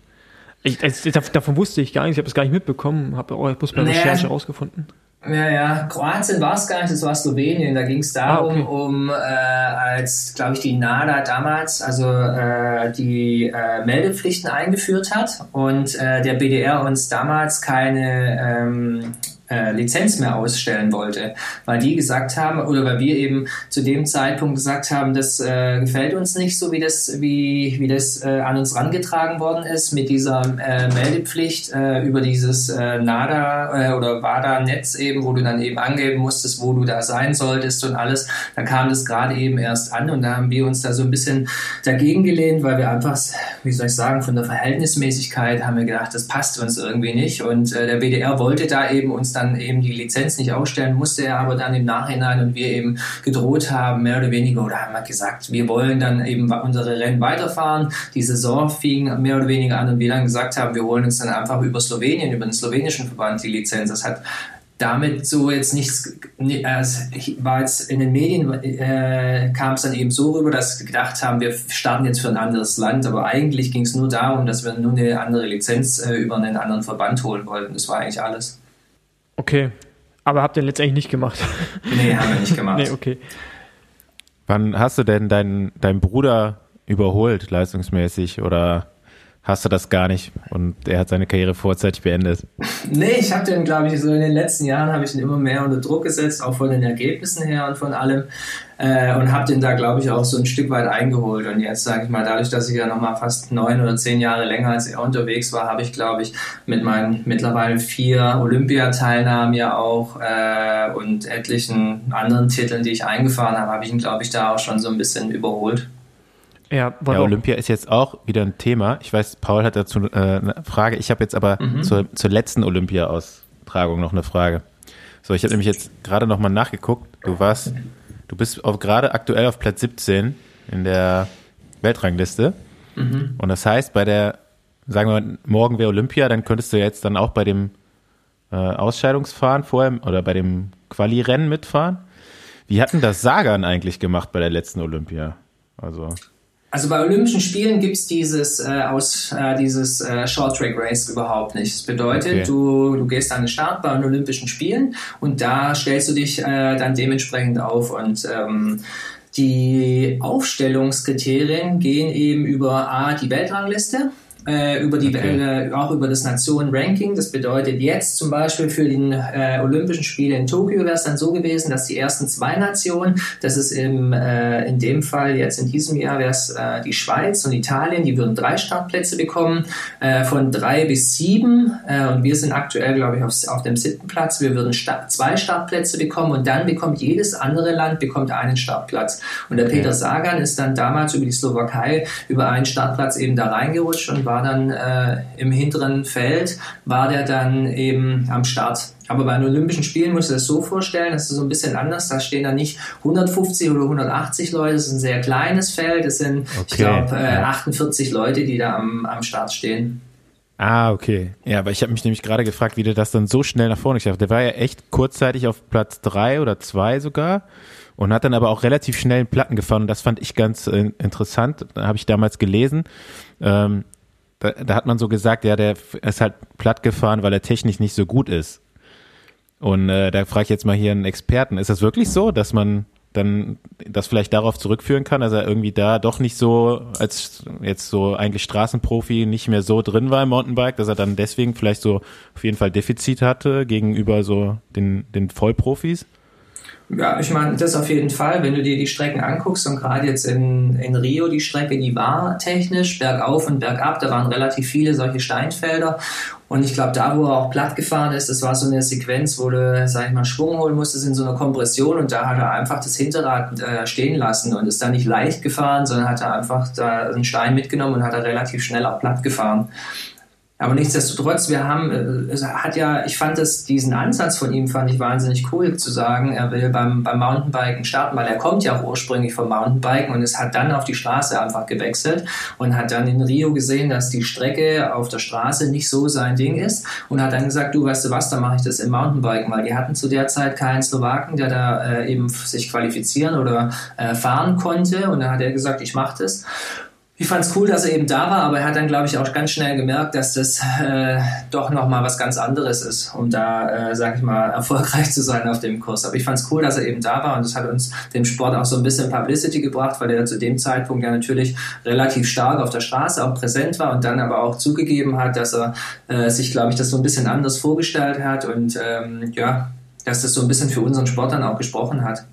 Ich, also, davon wusste ich gar nicht, ich habe es gar nicht mitbekommen, habe auch bloß bei naja, Recherche rausgefunden. Ja, ja, Kroatien war es gar nicht, das war Slowenien. Da ging es darum, ah, okay. um äh, als, glaube ich, die NADA damals, also äh, die äh, Meldepflichten eingeführt hat und äh, der BDR uns damals keine ähm, äh, Lizenz mehr ausstellen wollte, weil die gesagt haben oder weil wir eben zu dem Zeitpunkt gesagt haben, das äh, gefällt uns nicht so, wie das wie wie das äh, an uns rangetragen worden ist mit dieser äh, Meldepflicht äh, über dieses NADA oder WADA-Netz eben, wo du dann eben angeben musstest, wo du da sein solltest und alles. Da kam das gerade eben erst an und da haben wir uns da so ein bisschen dagegen gelehnt, weil wir einfach, wie soll ich sagen, von der Verhältnismäßigkeit haben wir gedacht, das passt uns irgendwie nicht und der WDR wollte da eben uns dann eben die Lizenz nicht ausstellen, musste er aber dann im Nachhinein und wir eben gedroht haben, mehr oder weniger, oder haben wir gesagt, wir wollen dann eben unsere Rennen weiterfahren. Die Saison fing mehr oder weniger an und wir dann gesagt haben, wir holen uns dann einfach über Slowenien, über den slowenischen Verband die Lizenz. Das hat damit so jetzt nichts, es war jetzt in den Medien, äh, kam es dann eben so rüber, dass wir gedacht haben, wir starten jetzt für ein anderes Land, aber eigentlich ging es nur darum, dass wir nur eine andere Lizenz äh, über einen anderen Verband holen wollten. Das war eigentlich alles. Okay, aber habt ihr letztendlich nicht gemacht? Nee, haben wir nicht gemacht. nee, okay. Wann hast du denn deinen, deinen Bruder überholt, leistungsmäßig, oder hast du das gar nicht und er hat seine Karriere vorzeitig beendet? Nee, ich habe den, glaube ich, so in den letzten Jahren habe ich ihn immer mehr unter Druck gesetzt, auch von den Ergebnissen her und von allem äh, und habe den da, glaube ich, auch so ein Stück weit eingeholt und jetzt sage ich mal, dadurch, dass ich ja nochmal fast neun oder zehn Jahre länger als er unterwegs war, habe ich, glaube ich, mit meinen mittlerweile vier Olympiateilnahmen ja auch äh, und etlichen anderen Titeln, die ich eingefahren habe, habe ich ihn, glaube ich, da auch schon so ein bisschen überholt. Ja, ja, Olympia ist jetzt auch wieder ein Thema. Ich weiß, Paul hat dazu äh, eine Frage. Ich habe jetzt aber mhm. zur, zur letzten Olympia-Austragung noch eine Frage. So, ich habe nämlich jetzt gerade nochmal nachgeguckt. Du warst, du bist gerade aktuell auf Platz 17 in der Weltrangliste. Mhm. Und das heißt, bei der, sagen wir mal, morgen wäre Olympia, dann könntest du jetzt dann auch bei dem äh, Ausscheidungsfahren vorher oder bei dem Quali-Rennen mitfahren. Wie hatten das Sagan eigentlich gemacht bei der letzten Olympia? Also also bei Olympischen Spielen gibt's dieses, äh, aus, äh, dieses äh, Short Track Race überhaupt nicht. Das bedeutet, okay. du, du gehst an den Start bei den Olympischen Spielen und da stellst du dich äh, dann dementsprechend auf und ähm, die Aufstellungskriterien gehen eben über A, die Weltrangliste, äh, über die, okay. äh, auch über das Nationen-Ranking. Das bedeutet jetzt zum Beispiel für die äh, Olympischen Spiele in Tokio wäre es dann so gewesen, dass die ersten zwei Nationen, das ist im, äh, in dem Fall jetzt in diesem Jahr wäre es äh, die Schweiz und Italien, die würden drei Startplätze bekommen, äh, von drei bis sieben. Und wir sind aktuell, glaube ich, auf, auf dem siebten Platz. Wir würden Start, zwei Startplätze bekommen und dann bekommt jedes andere Land bekommt einen Startplatz. Und der Peter Sagan ist dann damals über die Slowakei über einen Startplatz eben da reingerutscht und war dann äh, im hinteren Feld, war der dann eben am Start. Aber bei den Olympischen Spielen muss ich das so vorstellen, das ist so ein bisschen anders. Da stehen dann nicht 150 oder 180 Leute, das ist ein sehr kleines Feld. Es sind, okay. ich glaube, äh, 48 Leute, die da am, am Start stehen. Ah, okay. Ja, aber ich habe mich nämlich gerade gefragt, wie der das dann so schnell nach vorne geschafft hat. Der war ja echt kurzzeitig auf Platz drei oder zwei sogar und hat dann aber auch relativ schnell Platten gefahren. Und das fand ich ganz äh, interessant. Da habe ich damals gelesen. Ähm, da, da hat man so gesagt, ja, der ist halt platt gefahren, weil er technisch nicht so gut ist. Und äh, da frage ich jetzt mal hier einen Experten, ist das wirklich so, dass man dann das vielleicht darauf zurückführen kann, dass er irgendwie da doch nicht so als jetzt so eigentlich Straßenprofi nicht mehr so drin war im Mountainbike, dass er dann deswegen vielleicht so auf jeden Fall Defizit hatte gegenüber so den, den Vollprofis? Ja, ich meine, das auf jeden Fall. Wenn du dir die Strecken anguckst und gerade jetzt in, in Rio die Strecke, die war technisch bergauf und bergab, da waren relativ viele solche Steinfelder. Und ich glaube, da, wo er auch platt gefahren ist, das war so eine Sequenz, wo du, sag ich mal, Schwung holen musstest in so einer Kompression und da hat er einfach das Hinterrad äh, stehen lassen und ist da nicht leicht gefahren, sondern hat er einfach da einen Stein mitgenommen und hat er relativ schnell auch platt gefahren. Aber nichtsdestotrotz, wir haben, äh, es hat ja, ich fand das, diesen Ansatz von ihm fand ich wahnsinnig cool zu sagen, er will beim, beim Mountainbiken starten, weil er kommt ja auch ursprünglich vom Mountainbiken und es hat dann auf die Straße einfach gewechselt und hat dann in Rio gesehen, dass die Strecke auf der Straße nicht so sein Ding ist und hat dann gesagt, du weißt du was, dann mache ich das im Mountainbiken, weil die hatten zu der Zeit keinen Slowaken, der da äh, eben sich qualifizieren oder äh, fahren konnte und dann hat er gesagt, ich mache das ich fand es cool, dass er eben da war, aber er hat dann, glaube ich, auch ganz schnell gemerkt, dass das äh, doch nochmal was ganz anderes ist, um da, äh, sag ich mal, erfolgreich zu sein auf dem Kurs. Aber ich fand es cool, dass er eben da war und das hat uns dem Sport auch so ein bisschen Publicity gebracht, weil er zu dem Zeitpunkt ja natürlich relativ stark auf der Straße auch präsent war und dann aber auch zugegeben hat, dass er äh, sich, glaube ich, das so ein bisschen anders vorgestellt hat und ähm, ja, dass das so ein bisschen für unseren Sport dann auch gesprochen hat.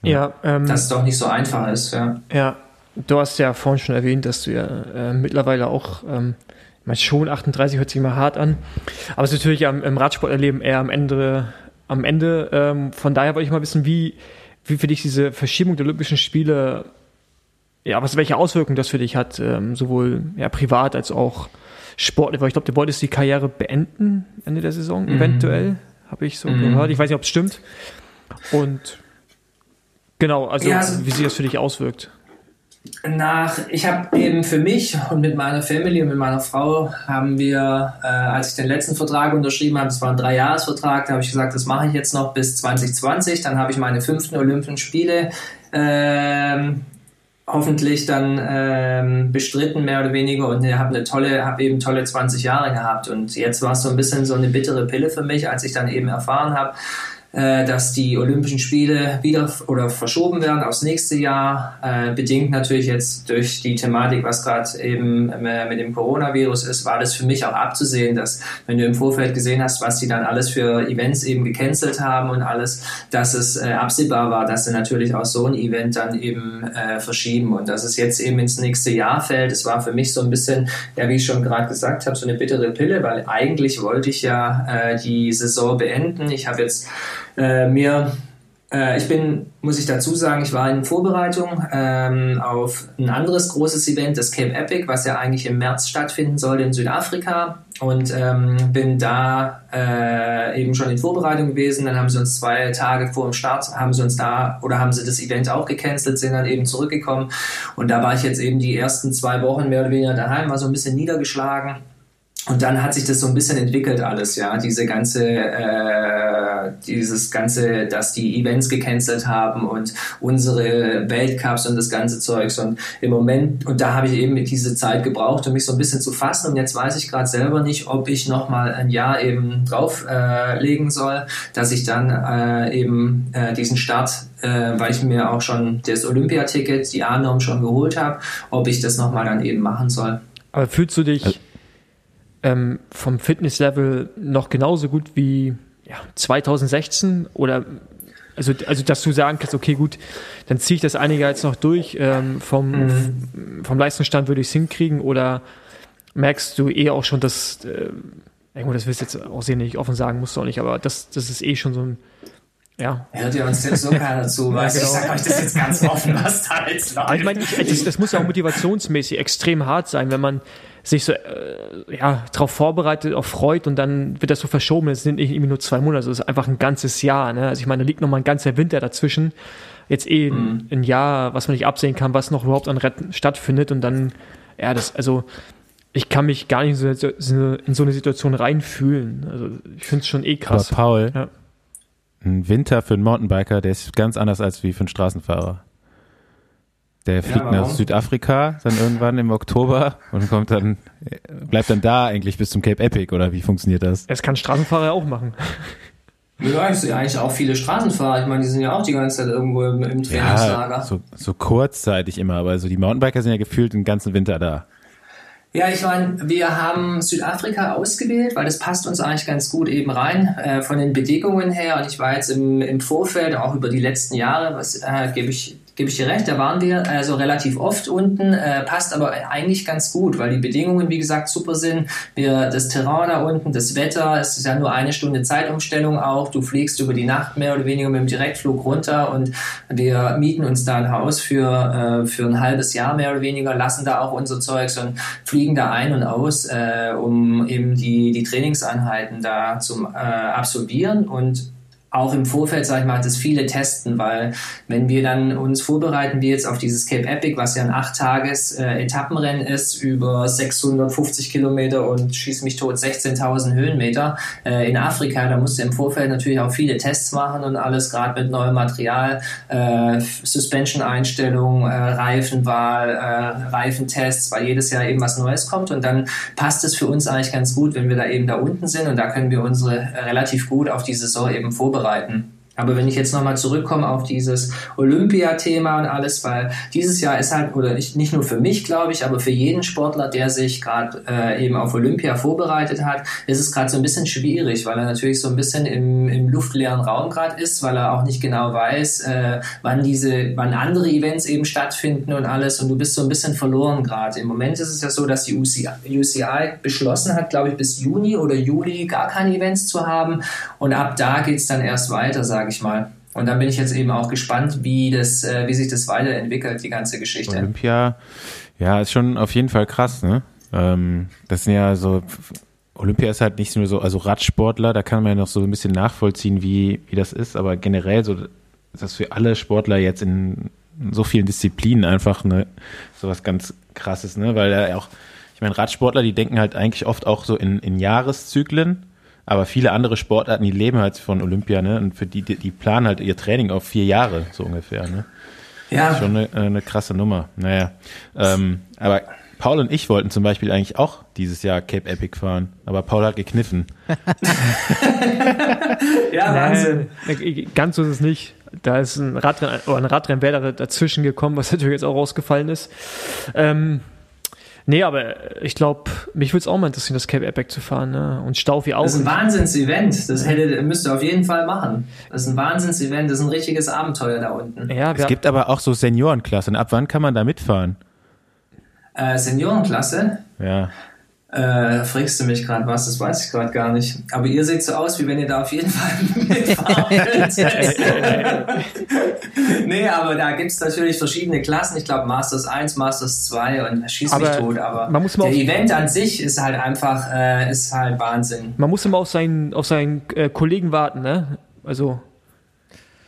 Ja, ähm, dass es doch nicht so einfach ist, ja. Ja, Du hast ja vorhin schon erwähnt, dass du ja äh, mittlerweile auch, ähm, ich meine, schon 38 hört sich immer hart an, aber es ist natürlich am, im Radsporterleben eher am Ende. Am Ende ähm, von daher wollte ich mal wissen, wie, wie für dich diese Verschiebung der Olympischen Spiele, ja, was, welche Auswirkungen das für dich hat, ähm, sowohl ja, privat als auch sportlich, weil ich glaube, du wolltest die Karriere beenden Ende der Saison, mhm. eventuell, habe ich so mhm. gehört. Ich weiß nicht, ob es stimmt. Und genau, also, ja, also wie sich das für dich auswirkt. Nach, ich habe eben für mich und mit meiner Family und mit meiner Frau haben wir, äh, als ich den letzten Vertrag unterschrieben habe, das war ein Dreijahresvertrag, da habe ich gesagt, das mache ich jetzt noch bis 2020, dann habe ich meine fünften Olympischen Spiele ähm, hoffentlich dann ähm, bestritten, mehr oder weniger, und habe eine tolle, habe eben tolle 20 Jahre gehabt. Und jetzt war es so ein bisschen so eine bittere Pille für mich, als ich dann eben erfahren habe, dass die Olympischen Spiele wieder oder verschoben werden aufs nächste Jahr, äh, bedingt natürlich jetzt durch die Thematik, was gerade eben äh, mit dem Coronavirus ist, war das für mich auch abzusehen, dass wenn du im Vorfeld gesehen hast, was sie dann alles für Events eben gecancelt haben und alles, dass es äh, absehbar war, dass sie natürlich auch so ein Event dann eben äh, verschieben und dass es jetzt eben ins nächste Jahr fällt. Es war für mich so ein bisschen, ja, wie ich schon gerade gesagt habe, so eine bittere Pille, weil eigentlich wollte ich ja äh, die Saison beenden. Ich habe jetzt äh, mir, äh, ich bin, muss ich dazu sagen, ich war in Vorbereitung ähm, auf ein anderes großes Event, das Cape Epic, was ja eigentlich im März stattfinden sollte in Südafrika. Und ähm, bin da äh, eben schon in Vorbereitung gewesen. Dann haben sie uns zwei Tage vor dem Start, haben sie uns da oder haben sie das Event auch gecancelt, sind dann eben zurückgekommen. Und da war ich jetzt eben die ersten zwei Wochen mehr oder weniger daheim, war so ein bisschen niedergeschlagen und dann hat sich das so ein bisschen entwickelt alles, ja, diese ganze, äh, dieses ganze, dass die Events gecancelt haben und unsere Weltcups und das ganze Zeugs. Und im Moment, und da habe ich eben diese Zeit gebraucht, um mich so ein bisschen zu fassen. Und jetzt weiß ich gerade selber nicht, ob ich nochmal ein Jahr eben drauflegen äh, soll, dass ich dann äh, eben äh, diesen Start, äh, weil ich mir auch schon das Olympiaticket, die A-Norm schon geholt habe, ob ich das nochmal dann eben machen soll. Aber fühlst du dich also ähm, vom Fitnesslevel noch genauso gut wie ja, 2016 oder also, also dass du sagen kannst, okay, gut, dann ziehe ich das einige jetzt noch durch, ähm, vom, mhm. vom Leistungsstand würde ich es hinkriegen oder merkst du eh auch schon, dass, äh, das willst du jetzt auch sehr nicht offen sagen, musst du auch nicht, aber das, das ist eh schon so ein, ja. Hört ihr uns jetzt so keiner zu, ja, genau. ich sage euch das jetzt ganz offen, was da jetzt läuft. Ich meine, das, das muss ja auch motivationsmäßig extrem hart sein, wenn man sich so äh, ja, darauf vorbereitet, auch freut und dann wird das so verschoben. Es sind nicht irgendwie nur zwei Monate, es ist einfach ein ganzes Jahr. Ne? Also ich meine, da liegt noch mal ein ganzer Winter dazwischen. Jetzt eh mhm. ein Jahr, was man nicht absehen kann, was noch überhaupt an Retten stattfindet und dann, ja, das, also ich kann mich gar nicht so, so in so eine Situation reinfühlen. Also ich finde es schon eh krass. Aber Paul, ja. ein Winter für einen Mountainbiker, der ist ganz anders als wie für einen Straßenfahrer. Der fliegt ja, nach Südafrika dann irgendwann im Oktober und kommt dann, bleibt dann da eigentlich bis zum Cape Epic oder wie funktioniert das? Es kann Straßenfahrer auch machen. Ja, eigentlich auch viele Straßenfahrer. Ich meine, die sind ja auch die ganze Zeit irgendwo im, im Trainingslager. Ja, so, so kurzzeitig immer, aber so die Mountainbiker sind ja gefühlt den ganzen Winter da. Ja, ich meine, wir haben Südafrika ausgewählt, weil das passt uns eigentlich ganz gut eben rein äh, von den Bedingungen her. Und ich war jetzt im, im Vorfeld, auch über die letzten Jahre, was äh, gebe ich gebe ich dir recht, da waren wir also relativ oft unten, äh, passt aber eigentlich ganz gut, weil die Bedingungen, wie gesagt, super sind. Wir, das Terrain da unten, das Wetter, es ist ja nur eine Stunde Zeitumstellung auch. Du fliegst über die Nacht mehr oder weniger mit dem Direktflug runter und wir mieten uns da ein Haus für, äh, für ein halbes Jahr mehr oder weniger, lassen da auch unser Zeugs und fliegen da ein und aus, äh, um eben die, die Trainingseinheiten da zu äh, absolvieren und auch im Vorfeld, sage ich mal, das viele testen, weil wenn wir dann uns vorbereiten, wie jetzt auf dieses Cape Epic, was ja ein acht Tages äh, Etappenrennen ist, über 650 Kilometer und schieß mich tot 16.000 Höhenmeter äh, in Afrika, da musst du im Vorfeld natürlich auch viele Tests machen und alles, gerade mit neuem Material, äh, Suspension-Einstellung, äh, Reifenwahl, äh, Reifentests, weil jedes Jahr eben was Neues kommt und dann passt es für uns eigentlich ganz gut, wenn wir da eben da unten sind und da können wir unsere relativ gut auf die Saison eben vorbereiten vorbereiten. Aber wenn ich jetzt nochmal zurückkomme auf dieses Olympia-Thema und alles, weil dieses Jahr ist halt, oder nicht nur für mich, glaube ich, aber für jeden Sportler, der sich gerade äh, eben auf Olympia vorbereitet hat, ist es gerade so ein bisschen schwierig, weil er natürlich so ein bisschen im, im luftleeren Raum gerade ist, weil er auch nicht genau weiß, äh, wann diese, wann andere Events eben stattfinden und alles und du bist so ein bisschen verloren gerade. Im Moment ist es ja so, dass die UCI, UCI beschlossen hat, glaube ich, bis Juni oder Juli gar keine Events zu haben und ab da geht es dann erst weiter, sage sage ich mal. Und dann bin ich jetzt eben auch gespannt, wie, das, äh, wie sich das weiterentwickelt, die ganze Geschichte. Olympia, ja, ist schon auf jeden Fall krass, ne? Ähm, das sind ja so, Olympia ist halt nicht nur so, also Radsportler, da kann man ja noch so ein bisschen nachvollziehen, wie, wie das ist, aber generell so, dass für alle Sportler jetzt in so vielen Disziplinen einfach ne, sowas ganz krasses, ne? Weil er auch, ich meine, Radsportler, die denken halt eigentlich oft auch so in, in Jahreszyklen, aber viele andere Sportarten, die leben halt von Olympia, ne? Und für die, die, die planen halt ihr Training auf vier Jahre, so ungefähr, ne? Ja. Das ist schon eine, eine krasse Nummer. Naja. Ähm, aber Paul und ich wollten zum Beispiel eigentlich auch dieses Jahr Cape Epic fahren, aber Paul hat gekniffen. ja, Wahnsinn. Nein, ganz so ist es nicht. Da ist ein Radrennen oder ein Radrennwälder dazwischen gekommen, was natürlich jetzt auch rausgefallen ist. Ähm, nee, aber ich glaube, mich würde es auch mal interessieren, das Cape Epic zu fahren. Ne? Und Staufi auch. Das ist ein Wahnsinns-Event. Das hätte, müsst ihr auf jeden Fall machen. Das ist ein Wahnsinns-Event. Das ist ein richtiges Abenteuer da unten. Ja, es gibt aber auch so Seniorenklassen. Ab wann kann man da mitfahren? Äh, Seniorenklasse? Ja. Äh, fragst du mich gerade was, das weiß ich gerade gar nicht. Aber ihr seht so aus, wie wenn ihr da auf jeden Fall mitfahren Nee, aber da gibt es natürlich verschiedene Klassen. Ich glaube Masters 1, Masters 2 und schieß aber mich tot. Aber man muss der Event an sich ist halt einfach, äh, ist halt Wahnsinn. Man muss immer auf seinen, auf seinen äh, Kollegen warten, ne? Also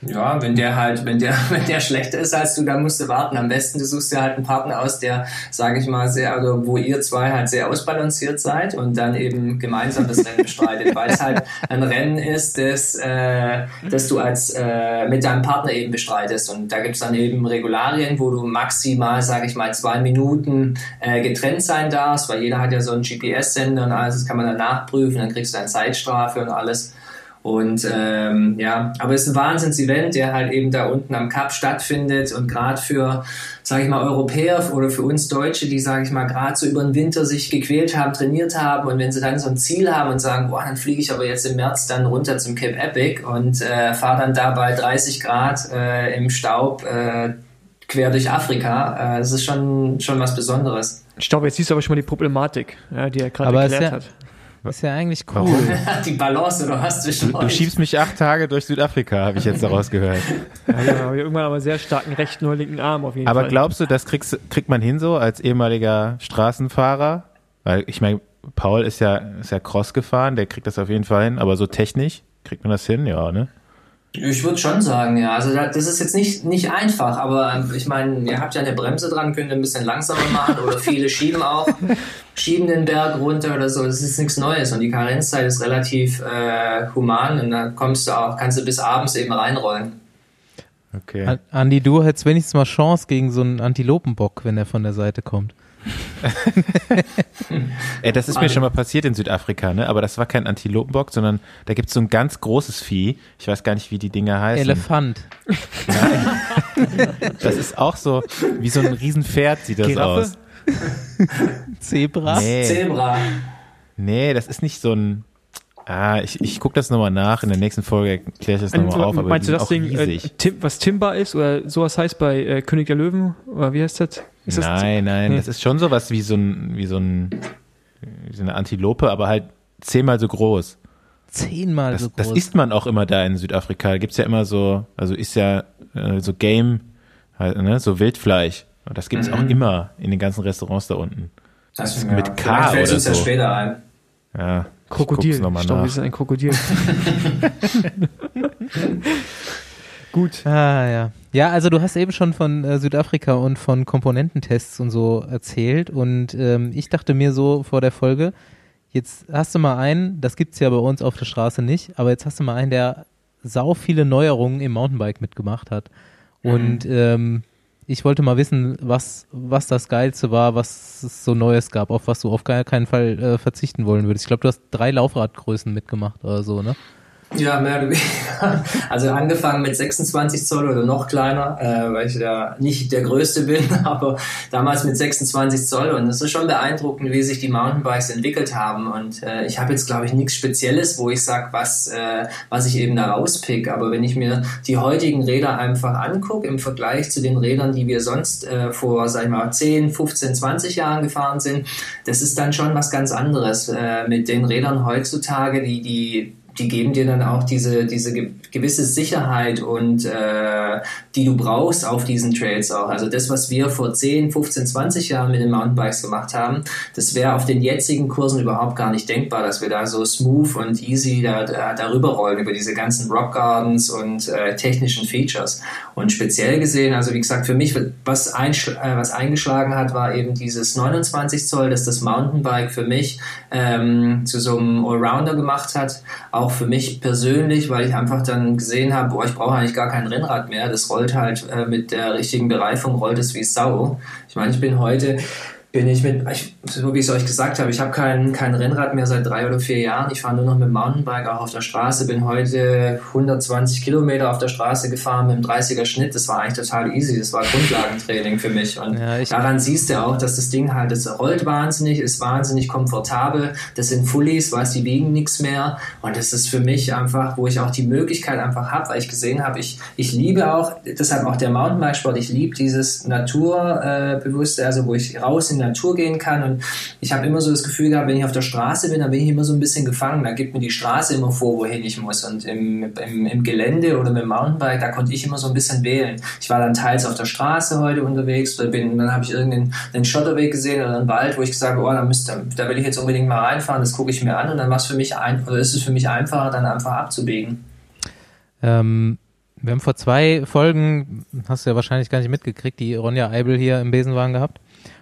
ja, wenn der halt, wenn der, wenn der schlechter ist als du, dann musst du warten. Am besten, du suchst dir halt einen Partner aus, der, sage ich mal, sehr, also wo ihr zwei halt sehr ausbalanciert seid und dann eben gemeinsam das Rennen bestreitet, weil es halt ein Rennen ist, das, äh, das du als äh, mit deinem Partner eben bestreitest. Und da gibt's dann eben Regularien, wo du maximal, sage ich mal, zwei Minuten äh, getrennt sein darfst, weil jeder hat ja so einen GPS-Sender und alles, das kann man dann nachprüfen, dann kriegst du eine Zeitstrafe und alles. Und ähm, ja, aber es ist ein Wahnsinns-Event, der halt eben da unten am Cup stattfindet und gerade für, sage ich mal, Europäer oder für uns Deutsche, die, sage ich mal, gerade so über den Winter sich gequält haben, trainiert haben und wenn sie dann so ein Ziel haben und sagen, boah, dann fliege ich aber jetzt im März dann runter zum Cape Epic und äh, fahre dann da bei 30 Grad äh, im Staub äh, quer durch Afrika, äh, das ist schon, schon was Besonderes. Ich glaube, jetzt siehst du aber schon mal die Problematik, ja, die er gerade erklärt ja, hat. Ist ja eigentlich cool. Warum? Die Balance du hast zwischen du, du schiebst mich acht Tage durch Südafrika, habe ich jetzt daraus gehört. ja, ja, aber irgendwann aber sehr starken rechten oder linken Arm auf jeden aber Fall. Aber glaubst du, das kriegst, kriegt man hin so als ehemaliger Straßenfahrer? Weil ich meine, Paul ist ja, ist ja Cross gefahren, der kriegt das auf jeden Fall hin, aber so technisch kriegt man das hin, ja, ne? Ich würde schon sagen, ja. Also das ist jetzt nicht, nicht einfach, aber ähm, ich meine, ihr habt ja eine Bremse dran, könnt ihr ein bisschen langsamer machen oder viele schieben auch, schieben den Berg runter oder so. Das ist nichts Neues und die Karenzzeit ist relativ äh, human und dann kommst du auch, kannst du bis abends eben reinrollen. Okay. Andi, du hättest wenigstens mal Chance gegen so einen Antilopenbock, wenn er von der Seite kommt. Ey, das ist mir schon mal passiert in Südafrika, ne? Aber das war kein Antilopenbock, sondern da gibt es so ein ganz großes Vieh. Ich weiß gar nicht, wie die Dinger heißen. Elefant. Nein. Das ist auch so, wie so ein Riesenpferd sieht das Giraffe? aus. Zebra? Nee. Zebra. Nee, das ist nicht so ein. Ah, ich, ich gucke das nochmal nach. In der nächsten Folge kläre ich das nochmal auf. Aber meinst du das Ding, äh, Tim, was Timba ist oder sowas heißt bei äh, König der Löwen? Oder wie heißt das? Ist nein, das, nein, nee. das ist schon sowas wie so ein, wie so ein, wie so eine Antilope, aber halt zehnmal so groß. Zehnmal das, so groß. Das isst man auch immer da in Südafrika. Da gibt's ja immer so, also ist ja äh, so Game, halt, ne, so Wildfleisch. Und das gibt's mhm. auch immer in den ganzen Restaurants da unten. Das, das ja, mit K oder so. ja später ein. Ja, Krokodil. Wir sind ein Krokodil. Gut. Ah, ja. Ja, also du hast eben schon von äh, Südafrika und von Komponententests und so erzählt und ähm, ich dachte mir so vor der Folge, jetzt hast du mal einen, das gibt's ja bei uns auf der Straße nicht, aber jetzt hast du mal einen, der sau viele Neuerungen im Mountainbike mitgemacht hat. Und mhm. ähm, ich wollte mal wissen, was, was das Geilste war, was es so Neues gab, auf was du auf gar keinen Fall äh, verzichten wollen würdest. Ich glaube, du hast drei Laufradgrößen mitgemacht oder so, ne? Ja, mehr oder weniger. Also angefangen mit 26 Zoll oder noch kleiner, äh, weil ich ja nicht der Größte bin, aber damals mit 26 Zoll. Und es ist schon beeindruckend, wie sich die Mountainbikes entwickelt haben. Und äh, ich habe jetzt, glaube ich, nichts Spezielles, wo ich sage, was, äh, was ich eben da rauspick. Aber wenn ich mir die heutigen Räder einfach angucke, im Vergleich zu den Rädern, die wir sonst äh, vor, sag ich mal, 10, 15, 20 Jahren gefahren sind, das ist dann schon was ganz anderes. Äh, mit den Rädern heutzutage, die, die die geben dir dann auch diese, diese gewisse Sicherheit und äh, die du brauchst auf diesen Trails auch. Also das, was wir vor 10, 15, 20 Jahren mit den Mountainbikes gemacht haben, das wäre auf den jetzigen Kursen überhaupt gar nicht denkbar, dass wir da so smooth und easy da, da, darüber rollen über diese ganzen Rock Gardens und äh, technischen Features. Und speziell gesehen, also wie gesagt, für mich, was, äh, was eingeschlagen hat, war eben dieses 29 Zoll, dass das Mountainbike für mich ähm, zu so einem Allrounder gemacht hat. Auch für mich persönlich, weil ich einfach dann gesehen habe, boah, ich brauche eigentlich gar kein Rennrad mehr. Das rollt halt äh, mit der richtigen Bereifung, rollt es wie Sau. Ich meine, ich bin heute bin ich mit, ich, so wie ich es euch gesagt habe, ich habe kein, kein Rennrad mehr seit drei oder vier Jahren. Ich fahre nur noch mit dem Mountainbike auch auf der Straße. Bin heute 120 Kilometer auf der Straße gefahren mit einem 30er Schnitt. Das war eigentlich total easy. Das war Grundlagentraining für mich. Und ja, daran siehst du auch, dass das Ding halt, das rollt wahnsinnig, ist wahnsinnig komfortabel. Das sind Fullies, weißt, die wiegen nichts mehr. Und das ist für mich einfach, wo ich auch die Möglichkeit einfach habe, weil ich gesehen habe, ich, ich liebe auch, deshalb auch der Mountainbike-Sport, ich liebe dieses Naturbewusste, also wo ich raus in die Natur gehen kann. Und ich habe immer so das Gefühl gehabt, wenn ich auf der Straße bin, dann bin ich immer so ein bisschen gefangen. Da gibt mir die Straße immer vor, wohin ich muss. Und im, im, im Gelände oder mit dem Mountainbike, da konnte ich immer so ein bisschen wählen. Ich war dann teils auf der Straße heute unterwegs oder bin, dann habe ich irgendeinen einen Schotterweg gesehen oder einen Wald, wo ich gesagt habe, oh, da, müsste, da will ich jetzt unbedingt mal reinfahren, das gucke ich mir an und dann für mich ein, oder ist es für mich einfacher, dann einfach abzubiegen. Ähm, wir haben vor zwei Folgen, hast du ja wahrscheinlich gar nicht mitgekriegt, die Ronja Eibel hier im Besenwagen gehabt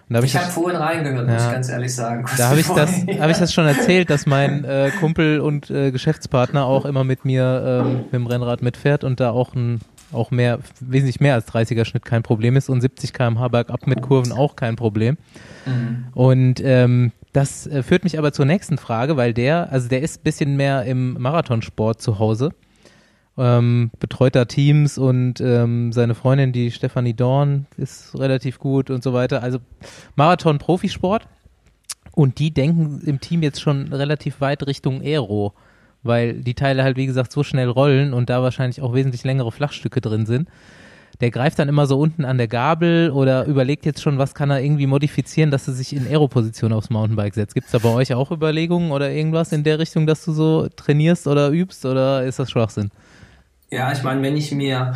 ich habe vorhin reingehört, ja, muss ich ganz ehrlich sagen. Da habe ich, das, hab ich das schon erzählt, dass mein äh, Kumpel und äh, Geschäftspartner auch immer mit mir ähm, mit dem Rennrad mitfährt und da auch ein auch mehr, wesentlich mehr als 30er Schnitt kein Problem ist und 70 km/h bergab mit Kurven auch kein Problem. Mhm. Und ähm, das äh, führt mich aber zur nächsten Frage, weil der, also der ist ein bisschen mehr im Marathonsport zu Hause ähm, betreut da Teams und ähm, seine Freundin, die Stefanie Dorn, ist relativ gut und so weiter. Also Marathon-Profisport. Und die denken im Team jetzt schon relativ weit Richtung Aero, weil die Teile halt, wie gesagt, so schnell rollen und da wahrscheinlich auch wesentlich längere Flachstücke drin sind. Der greift dann immer so unten an der Gabel oder überlegt jetzt schon, was kann er irgendwie modifizieren, dass er sich in Aero-Position aufs Mountainbike setzt. Gibt es da bei euch auch Überlegungen oder irgendwas in der Richtung, dass du so trainierst oder übst oder ist das Schwachsinn? Ja, ich meine, wenn ich mir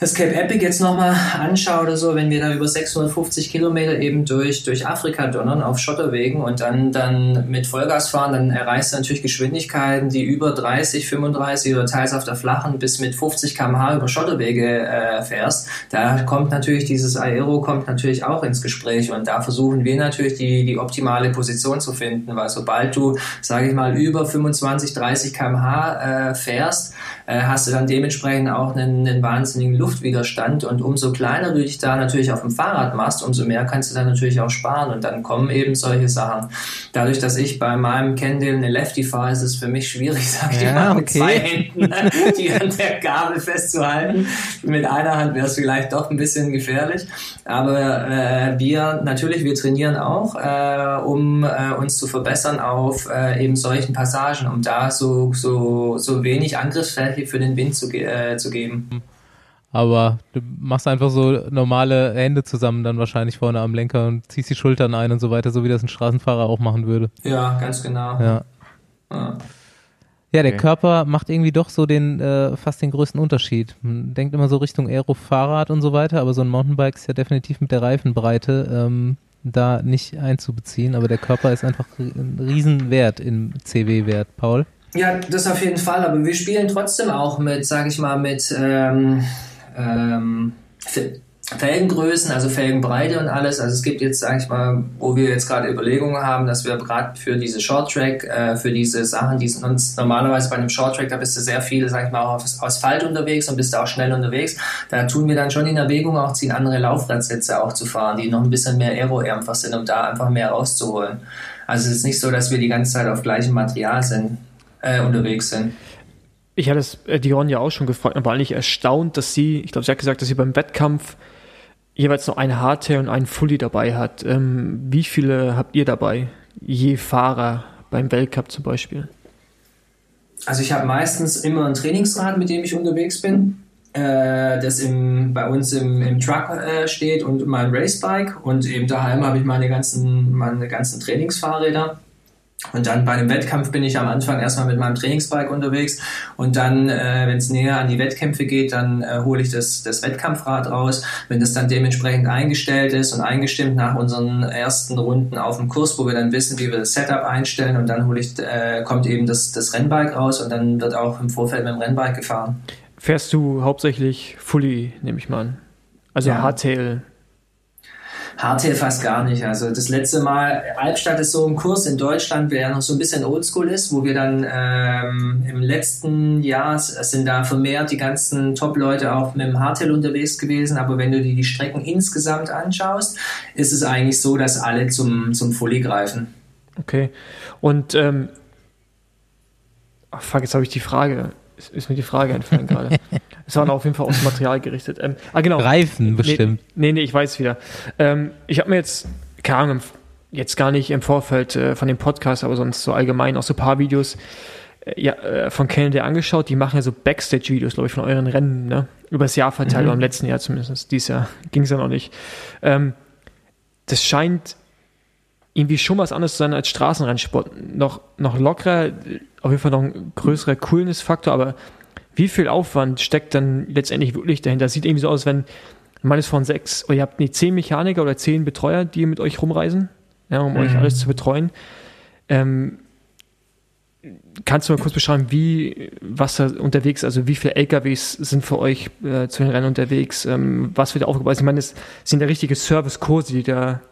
das Cape Epic jetzt nochmal anschaue oder so, wenn wir da über 650 Kilometer eben durch, durch Afrika donnern auf Schotterwegen und dann, dann mit Vollgas fahren, dann erreichst du natürlich Geschwindigkeiten, die über 30, 35 oder teils auf der flachen bis mit 50 km/h über Schotterwege äh, fährst. Da kommt natürlich dieses Aero kommt natürlich auch ins Gespräch und da versuchen wir natürlich die, die optimale Position zu finden, weil sobald du, sage ich mal, über 25, 30 km/h äh, fährst, äh, hast du dann dementsprechend auch einen, einen wahnsinnigen Luftwiderstand und umso kleiner du dich da natürlich auf dem Fahrrad machst, umso mehr kannst du dann natürlich auch sparen und dann kommen eben solche Sachen. Dadurch, dass ich bei meinem Kendall eine Lefty fahre, ist es für mich schwierig, sag ich ja, mal, mit okay. zwei Händen die an der Gabel festzuhalten. Mit einer Hand wäre es vielleicht doch ein bisschen gefährlich, aber äh, wir natürlich, wir trainieren auch, äh, um äh, uns zu verbessern auf äh, eben solchen Passagen, um da so, so, so wenig Angriffsfläche für den Wind zu, äh, zu geben. Aber du machst einfach so normale Hände zusammen dann wahrscheinlich vorne am Lenker und ziehst die Schultern ein und so weiter, so wie das ein Straßenfahrer auch machen würde. Ja, ganz genau. Ja. Ja. Ja, der okay. Körper macht irgendwie doch so den äh, fast den größten Unterschied. Man denkt immer so Richtung Aero-Fahrrad und so weiter, aber so ein Mountainbike ist ja definitiv mit der Reifenbreite ähm, da nicht einzubeziehen. Aber der Körper ist einfach ein Riesenwert im CW-Wert, Paul. Ja, das auf jeden Fall, aber wir spielen trotzdem auch mit, sag ich mal, mit ähm, ähm, Felgengrößen, also Felgenbreite und alles. Also es gibt jetzt, sag ich mal, wo wir jetzt gerade Überlegungen haben, dass wir gerade für diese Shorttrack, äh, für diese Sachen, die sind uns normalerweise bei einem Shorttrack, da bist du sehr viel, sag ich mal, auf Asphalt unterwegs und bist da auch schnell unterwegs. Da tun wir dann schon in Erwägung auch ziehen, andere Laufradsätze auch zu fahren, die noch ein bisschen mehr Aero-ärmer sind, um da einfach mehr rauszuholen. Also es ist nicht so, dass wir die ganze Zeit auf gleichem Material sind äh, unterwegs sind. Ich hatte es äh, Dion ja auch schon gefragt, aber eigentlich erstaunt, dass sie, ich glaube, sie hat gesagt, dass sie beim Wettkampf jeweils noch ein HT und einen Fully dabei hat. Ähm, wie viele habt ihr dabei? Je Fahrer beim Weltcup zum Beispiel? Also ich habe meistens immer ein Trainingsrad, mit dem ich unterwegs bin, äh, das im, bei uns im, im Truck äh, steht und mein Racebike und eben daheim habe ich meine ganzen, meine ganzen Trainingsfahrräder. Und dann bei einem Wettkampf bin ich am Anfang erstmal mit meinem Trainingsbike unterwegs und dann, äh, wenn es näher an die Wettkämpfe geht, dann äh, hole ich das, das Wettkampfrad raus. Wenn das dann dementsprechend eingestellt ist und eingestimmt nach unseren ersten Runden auf dem Kurs, wo wir dann wissen, wie wir das Setup einstellen und dann hole ich, äh, kommt eben das, das Rennbike raus und dann wird auch im Vorfeld mit dem Rennbike gefahren. Fährst du hauptsächlich Fully, nehme ich mal an? Also ja. Hardtail Hardtail fast gar nicht. Also das letzte Mal, Albstadt ist so ein Kurs in Deutschland, der noch so ein bisschen oldschool ist, wo wir dann ähm, im letzten Jahr sind da vermehrt die ganzen Top-Leute auch mit dem Hardtail unterwegs gewesen. Aber wenn du dir die Strecken insgesamt anschaust, ist es eigentlich so, dass alle zum, zum Fully greifen. Okay. Und ähm, ach fuck, jetzt habe ich die Frage ist, ist mir die Frage entfallen gerade. Es waren auf jeden Fall aufs Material gerichtet. Ähm, ah, genau. Reifen bestimmt. Nee, nee, ich weiß wieder. Ähm, ich habe mir jetzt, keine Ahnung, jetzt gar nicht im Vorfeld äh, von dem Podcast, aber sonst so allgemein auch so ein paar Videos äh, ja, äh, von Kellen angeschaut. Die machen ja so Backstage-Videos, glaube ich, von euren Rennen, ne? Übers Jahr verteilt, mhm. oder im letzten Jahr zumindest. Dieses Jahr ging es ja noch nicht. Ähm, das scheint irgendwie schon was anderes zu sein als Straßenrennsport. Noch, noch lockerer, auf jeden Fall noch ein größerer Coolness-Faktor, aber wie viel Aufwand steckt dann letztendlich wirklich dahinter? Das sieht irgendwie so aus, wenn man ist von sechs, oder ihr habt nee, zehn Mechaniker oder zehn Betreuer, die mit euch rumreisen, ja, um mhm. euch alles zu betreuen. Ähm, kannst du mal kurz beschreiben, wie, was da unterwegs, also wie viele LKWs sind für euch äh, zu den Rennen unterwegs, ähm, was wird aufgebaut? Ich meine, das sind ja richtige Service-Kurse, die da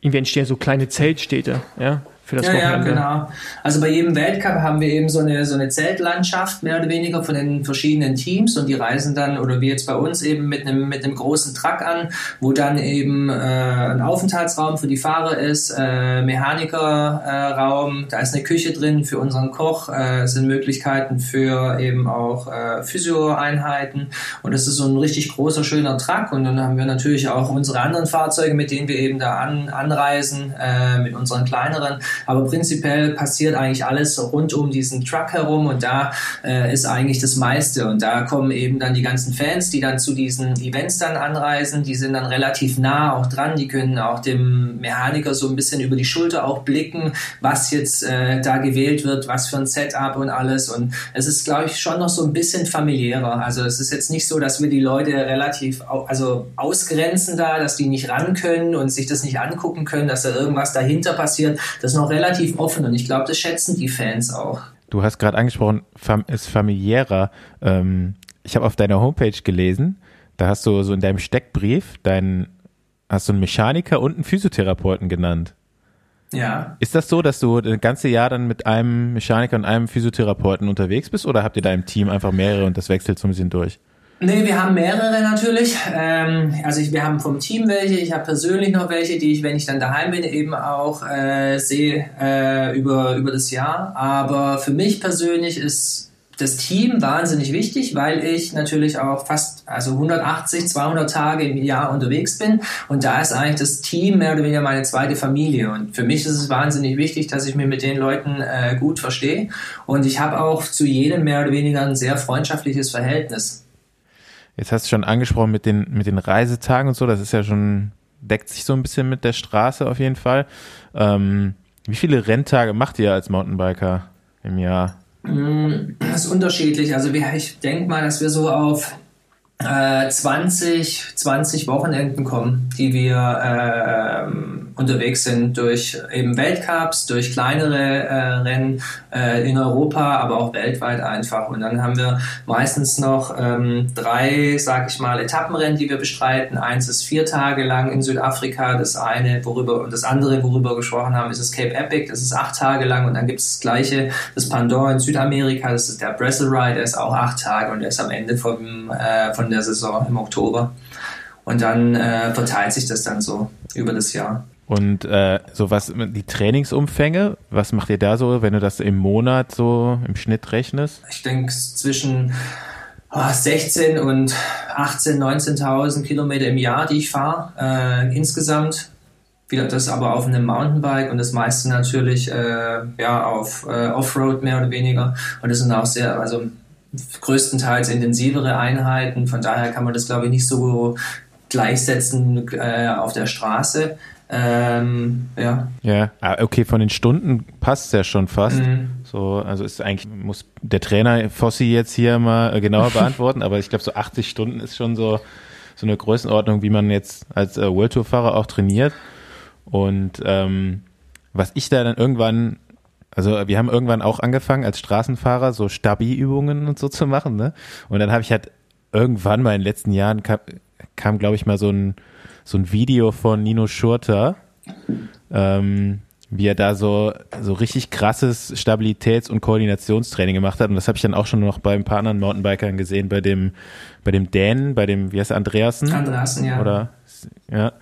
irgendwie entstehen, so kleine Zeltstädte, ja, für das ja, Wochenende. Ja, genau. Also bei jedem Weltcup haben wir eben so eine, so eine Zeltlandschaft, mehr oder weniger, von den verschiedenen Teams und die reisen dann, oder wie jetzt bei uns eben mit einem, mit einem großen Truck an, wo dann eben äh, ein Aufenthaltsraum für die Fahrer ist, äh, Mechanikerraum, äh, da ist eine Küche drin für unseren Koch, äh, sind Möglichkeiten für eben auch äh, Physio-Einheiten und das ist so ein richtig großer, schöner Truck und dann haben wir natürlich auch unsere anderen Fahrzeuge, mit denen wir eben da an, anreisen, äh, mit unseren kleineren aber prinzipiell passiert eigentlich alles rund um diesen Truck herum und da äh, ist eigentlich das meiste. Und da kommen eben dann die ganzen Fans, die dann zu diesen Events dann anreisen. Die sind dann relativ nah auch dran. Die können auch dem Mechaniker so ein bisschen über die Schulter auch blicken, was jetzt äh, da gewählt wird, was für ein Setup und alles. Und es ist, glaube ich, schon noch so ein bisschen familiärer. Also es ist jetzt nicht so, dass wir die Leute relativ also ausgrenzen da, dass die nicht ran können und sich das nicht angucken können, dass da irgendwas dahinter passiert. Das ist noch relativ offen und ich glaube, das schätzen die Fans auch. Du hast gerade angesprochen, ist familiärer. Ähm, ich habe auf deiner Homepage gelesen, da hast du so in deinem Steckbrief deinen, hast du einen Mechaniker und einen Physiotherapeuten genannt. Ja. Ist das so, dass du das ganze Jahr dann mit einem Mechaniker und einem Physiotherapeuten unterwegs bist oder habt ihr da im Team einfach mehrere und das wechselt so ein bisschen durch? Nee, wir haben mehrere natürlich. Ähm, also ich, wir haben vom Team welche, ich habe persönlich noch welche, die ich, wenn ich dann daheim bin, eben auch äh, sehe äh, über, über das Jahr. Aber für mich persönlich ist das Team wahnsinnig wichtig, weil ich natürlich auch fast also 180, 200 Tage im Jahr unterwegs bin und da ist eigentlich das Team mehr oder weniger meine zweite Familie und für mich ist es wahnsinnig wichtig, dass ich mich mit den Leuten äh, gut verstehe und ich habe auch zu jedem mehr oder weniger ein sehr freundschaftliches Verhältnis. Jetzt hast du schon angesprochen mit den, mit den Reisetagen und so, das ist ja schon, deckt sich so ein bisschen mit der Straße auf jeden Fall. Ähm, wie viele Renntage macht ihr als Mountainbiker im Jahr? Mm, das ist unterschiedlich. Also ich denke mal, dass wir so auf 20, äh, 20 Wochenenden kommen, die wir äh, unterwegs sind durch eben Weltcups, durch kleinere äh, Rennen äh, in Europa, aber auch weltweit einfach. Und dann haben wir meistens noch ähm, drei, sag ich mal, Etappenrennen, die wir bestreiten. Eins ist vier Tage lang in Südafrika, das eine, worüber und das andere, worüber wir gesprochen haben, ist das Cape Epic, das ist acht Tage lang und dann gibt es das gleiche, das Pandora in Südamerika, das ist der Brazil Ride, der ist auch acht Tage und der ist am Ende vom, äh, von der Saison im Oktober. Und dann äh, verteilt sich das dann so über das Jahr. Und äh, so was die Trainingsumfänge, was macht ihr da so, wenn du das im Monat so im Schnitt rechnest? Ich denke zwischen oh, 16 und 18, 19.000 Kilometer im Jahr, die ich fahre äh, insgesamt. Wieder das aber auf einem Mountainbike und das meiste natürlich äh, ja auf äh, Offroad mehr oder weniger. Und das sind auch sehr, also größtenteils intensivere Einheiten. Von daher kann man das glaube ich nicht so gleichsetzen äh, auf der Straße. Ähm, ja. Ja, ah, okay, von den Stunden passt es ja schon fast. Mhm. So, also ist eigentlich, muss der Trainer Fossi jetzt hier mal äh, genauer beantworten, aber ich glaube, so 80 Stunden ist schon so, so eine Größenordnung, wie man jetzt als äh, World Tour Fahrer auch trainiert. Und ähm, was ich da dann irgendwann also wir haben irgendwann auch angefangen als Straßenfahrer so Stabi-Übungen und so zu machen, ne? Und dann habe ich halt irgendwann mal in den letzten Jahren kam, kam glaube ich mal so ein so ein Video von Nino Schurter, ähm, wie er da so so richtig krasses Stabilitäts- und Koordinationstraining gemacht hat und das habe ich dann auch schon noch bei ein paar anderen Mountainbikern gesehen, bei dem bei dem Dänen, bei dem wie heißt er Andreasen? Andreasen, ja. Oder ja.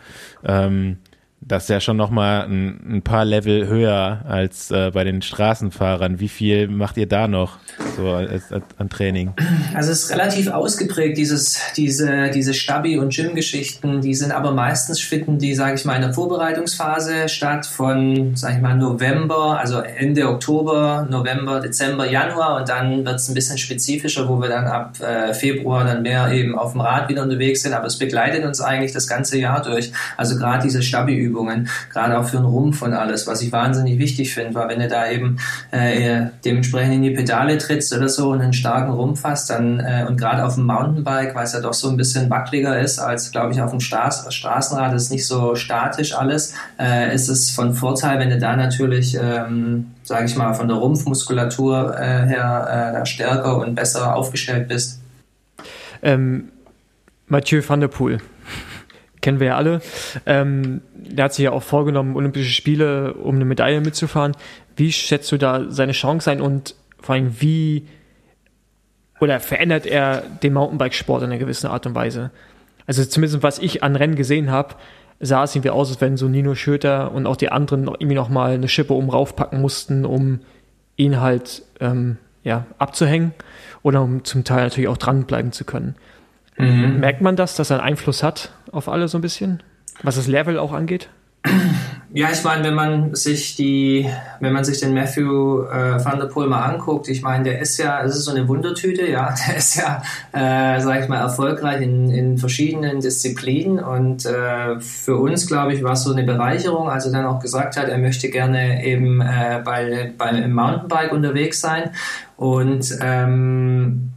Ähm, das ist ja schon nochmal ein, ein paar Level höher als äh, bei den Straßenfahrern. Wie viel macht ihr da noch so als, als, an Training? Also es ist relativ ausgeprägt, dieses, diese, diese Stabi- und Gym-Geschichten. Die sind aber meistens finden die, sage ich mal, in der Vorbereitungsphase statt von, sage ich mal, November, also Ende Oktober, November, Dezember, Januar und dann wird es ein bisschen spezifischer, wo wir dann ab äh, Februar dann mehr eben auf dem Rad wieder unterwegs sind. Aber es begleitet uns eigentlich das ganze Jahr durch. Also gerade diese Stabi- Übungen, gerade auch für den Rumpf und alles, was ich wahnsinnig wichtig finde, weil wenn du da eben äh, dementsprechend in die Pedale trittst oder so und einen starken Rumpf hast, dann äh, und gerade auf dem Mountainbike, weil es ja doch so ein bisschen wackeliger ist als, glaube ich, auf dem Straß Straßenrad, ist nicht so statisch alles, äh, ist es von Vorteil, wenn du da natürlich ähm, sage ich mal, von der Rumpfmuskulatur äh, her äh, stärker und besser aufgestellt bist. Ähm, Mathieu van der Poel, kennen wir ja alle. Ähm, der hat sich ja auch vorgenommen, Olympische Spiele, um eine Medaille mitzufahren. Wie schätzt du da seine Chance ein und vor allem wie oder verändert er den Mountainbikesport in einer gewissen Art und Weise? Also zumindest was ich an Rennen gesehen habe, sah es irgendwie aus, als wenn so Nino Schöter und auch die anderen irgendwie nochmal eine Schippe um raufpacken mussten, um ihn halt ähm, ja, abzuhängen oder um zum Teil natürlich auch dranbleiben zu können. Mhm. Merkt man das, dass er einen Einfluss hat auf alle so ein bisschen, was das Level auch angeht? Ja, ich meine, wenn man sich die, wenn man sich den Matthew äh, Van der Poel mal anguckt, ich meine, der ist ja, es ist so eine Wundertüte, ja, der ist ja, äh, sag ich mal, erfolgreich in, in verschiedenen Disziplinen und äh, für uns, glaube ich, war es so eine Bereicherung, als er dann auch gesagt hat, er möchte gerne eben äh, bei, bei Mountainbike unterwegs sein und ähm,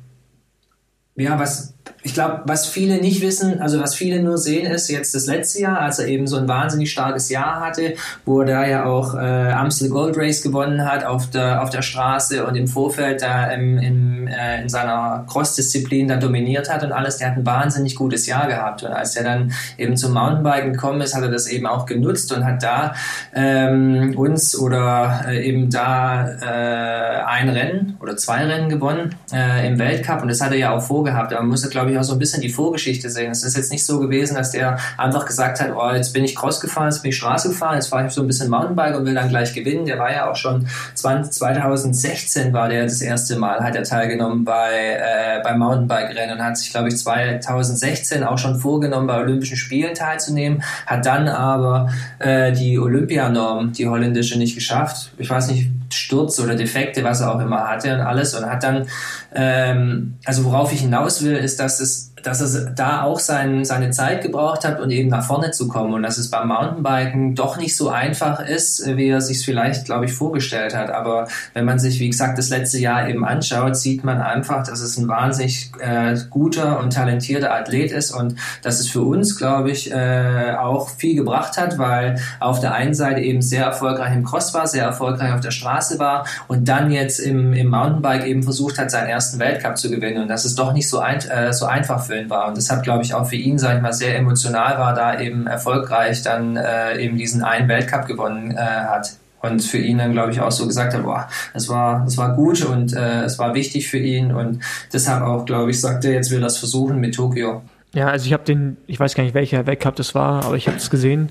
ja, was ich glaube, was viele nicht wissen, also was viele nur sehen, ist jetzt das letzte Jahr, als er eben so ein wahnsinnig starkes Jahr hatte, wo er da ja auch äh, Amstel Gold Race gewonnen hat auf der, auf der Straße und im Vorfeld da im, im, äh, in seiner Cross-Disziplin da dominiert hat und alles. Der hat ein wahnsinnig gutes Jahr gehabt. Und als er dann eben zum Mountainbiken gekommen ist, hat er das eben auch genutzt und hat da ähm, uns oder äh, eben da äh, ein Rennen oder zwei Rennen gewonnen äh, im Weltcup. Und das hat er ja auch vorgehabt. Aber man muss, glaube ich, auch so ein bisschen die Vorgeschichte sehen. Es ist jetzt nicht so gewesen, dass der einfach gesagt hat, oh, jetzt bin ich Cross gefahren, jetzt bin ich Straße gefahren, jetzt fahre ich so ein bisschen Mountainbike und will dann gleich gewinnen. Der war ja auch schon 20, 2016 war der das erste Mal, hat er teilgenommen bei, äh, beim Mountainbike-Rennen und hat sich, glaube ich, 2016 auch schon vorgenommen, bei Olympischen Spielen teilzunehmen, hat dann aber äh, die Olympianorm, die holländische, nicht geschafft. Ich weiß nicht, Sturz oder Defekte, was er auch immer hatte und alles und hat dann, ähm, also worauf ich hinaus will, ist, dass es dass es da auch sein, seine Zeit gebraucht hat und eben nach vorne zu kommen. Und dass es beim Mountainbiken doch nicht so einfach ist, wie er sich vielleicht, glaube ich, vorgestellt hat. Aber wenn man sich, wie gesagt, das letzte Jahr eben anschaut, sieht man einfach, dass es ein wahnsinnig äh, guter und talentierter Athlet ist. Und dass es für uns, glaube ich, äh, auch viel gebracht hat, weil auf der einen Seite eben sehr erfolgreich im Cross war, sehr erfolgreich auf der Straße war und dann jetzt im, im Mountainbike eben versucht hat, seinen ersten Weltcup zu gewinnen. Und dass es doch nicht so, ein, äh, so einfach für Film war. Und deshalb glaube ich auch für ihn, sage ich mal, sehr emotional war, da eben erfolgreich dann äh, eben diesen einen Weltcup gewonnen äh, hat. Und für ihn dann, glaube ich, auch so gesagt hat, boah, es war, es war gut und äh, es war wichtig für ihn. Und deshalb auch, glaube ich, sagte er, jetzt will das versuchen mit Tokio. Ja, also ich habe den, ich weiß gar nicht, welcher Weltcup das war, aber ich habe es gesehen.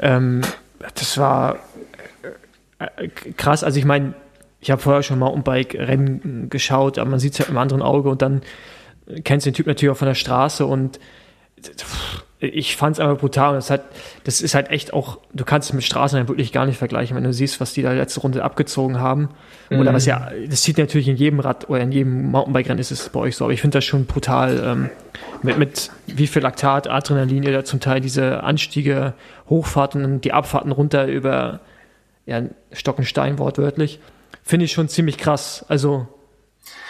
Ähm, das war äh, krass. Also ich meine, ich habe vorher schon mal um Bike-Rennen geschaut, aber man sieht es ja im anderen Auge und dann kennst den Typ natürlich auch von der Straße und ich fand es einfach brutal. Das, hat, das ist halt echt auch, du kannst es mit Straßen wirklich gar nicht vergleichen, wenn du siehst, was die da letzte Runde abgezogen haben. Mhm. Oder was ja, das sieht natürlich in jedem Rad oder in jedem Mountainbike-Rennen ist es bei euch so, aber ich finde das schon brutal, ähm, mit, mit wie viel Laktat, Adrenalin ihr da zum Teil diese Anstiege, Hochfahrten und die Abfahrten runter über ja, Stockenstein wortwörtlich, finde ich schon ziemlich krass. Also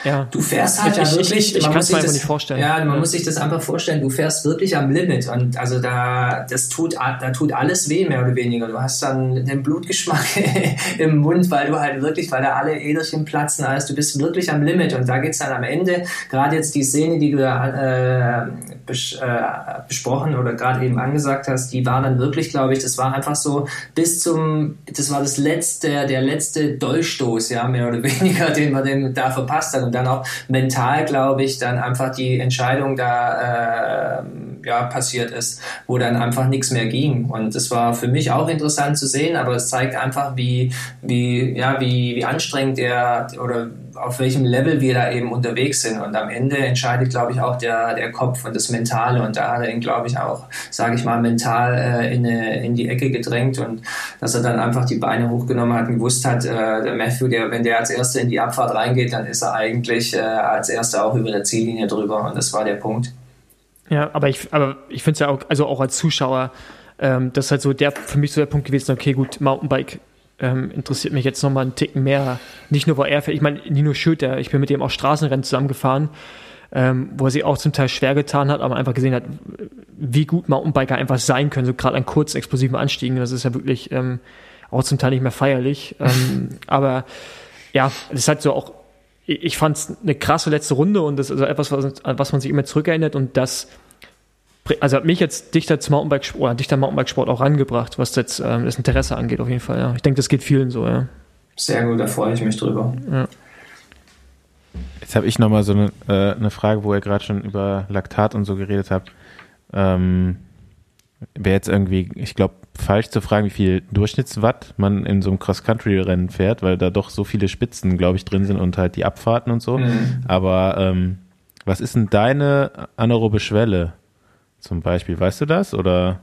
ja. Du fährst halt ich, wirklich. Ich, ich, ich kann es mir einfach nicht vorstellen. Ja, man ja. muss sich das einfach vorstellen. Du fährst wirklich am Limit und also da, das tut, da tut alles weh mehr oder weniger. Du hast dann den Blutgeschmack im Mund, weil du halt wirklich, weil da alle Äderchen platzen, alles. Du bist wirklich am Limit und da geht's dann am Ende. Gerade jetzt die Szene, die du da äh, bes äh, besprochen oder gerade eben angesagt hast, die war dann wirklich, glaube ich, das war einfach so bis zum, das war das letzte, der letzte Dolchstoß, ja, mehr oder weniger, den man den da verpasst hat und dann auch mental, glaube ich, dann einfach die Entscheidung da äh, ja, passiert ist, wo dann einfach nichts mehr ging. Und das war für mich auch interessant zu sehen, aber es zeigt einfach, wie, wie, ja, wie, wie anstrengend der oder auf welchem Level wir da eben unterwegs sind. Und am Ende entscheidet, glaube ich, auch der, der Kopf und das Mentale. Und da hat er ihn, glaube ich, auch, sage ich mal, mental äh, in, eine, in die Ecke gedrängt und dass er dann einfach die Beine hochgenommen hat und gewusst hat, äh, der Matthew, der, wenn der als Erster in die Abfahrt reingeht, dann ist er eigentlich äh, als Erster auch über der Ziellinie drüber. Und das war der Punkt. Ja, aber ich, aber ich finde es ja auch, also auch als Zuschauer, ähm, das ist halt so der, für mich so der Punkt gewesen, okay, gut, Mountainbike ähm, interessiert mich jetzt nochmal einen Ticken mehr. Nicht nur, weil er, ich meine, Nino Schütter, ich bin mit dem auch Straßenrennen zusammengefahren, ähm, wo er sich auch zum Teil schwer getan hat, aber einfach gesehen hat, wie gut Mountainbiker einfach sein können, so gerade an kurzen, explosiven Anstiegen. Das ist ja wirklich ähm, auch zum Teil nicht mehr feierlich. ähm, aber ja, das ist halt so auch, ich fand es eine krasse letzte Runde und das ist also etwas, was, was man sich immer zurückerinnert und das also hat mich jetzt dichter zum Mountainbike oder dichter Mountainbike-Sport auch rangebracht, was jetzt ähm, das Interesse angeht, auf jeden Fall. Ja. Ich denke, das geht vielen so, ja. Sehr gut, da freue ich mich drüber. Ja. Jetzt habe ich nochmal so eine, äh, eine Frage, wo ihr gerade schon über Laktat und so geredet habt. Ähm, Wäre jetzt irgendwie, ich glaube, falsch zu fragen, wie viel Durchschnittswatt man in so einem Cross-Country-Rennen fährt, weil da doch so viele Spitzen, glaube ich, drin sind und halt die Abfahrten und so. Mhm. Aber ähm, was ist denn deine anaerobe Schwelle? Zum Beispiel. Weißt du das oder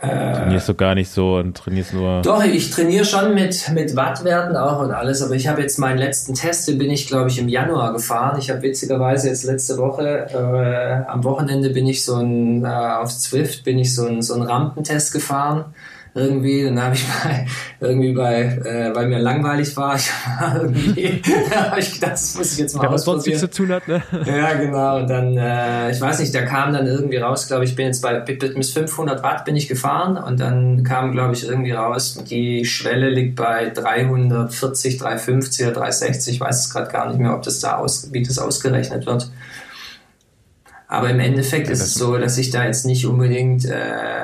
äh, trainierst du gar nicht so und trainierst nur? Doch, ich trainiere schon mit, mit Wattwerten auch und alles, aber ich habe jetzt meinen letzten Test, den bin ich glaube ich im Januar gefahren. Ich habe witzigerweise jetzt letzte Woche, äh, am Wochenende bin ich so ein, äh, auf Zwift bin ich so ein, so ein Rampentest gefahren irgendwie. Dann habe ich bei, irgendwie bei, äh, weil mir langweilig war, ich irgendwie, habe ich gedacht, das muss ich jetzt mal ja, was sonst nichts zu tun hat, ne? Ja, genau. Und dann, äh, ich weiß nicht, da kam dann irgendwie raus, glaube ich, bin jetzt bei bis 500 Watt bin ich gefahren und dann kam, glaube ich, irgendwie raus, die Schwelle liegt bei 340, 350 oder 360. Ich weiß es gerade gar nicht mehr, ob das da aus, wie das ausgerechnet wird. Aber im Endeffekt ja, ist es so, dass ich da jetzt nicht unbedingt, äh,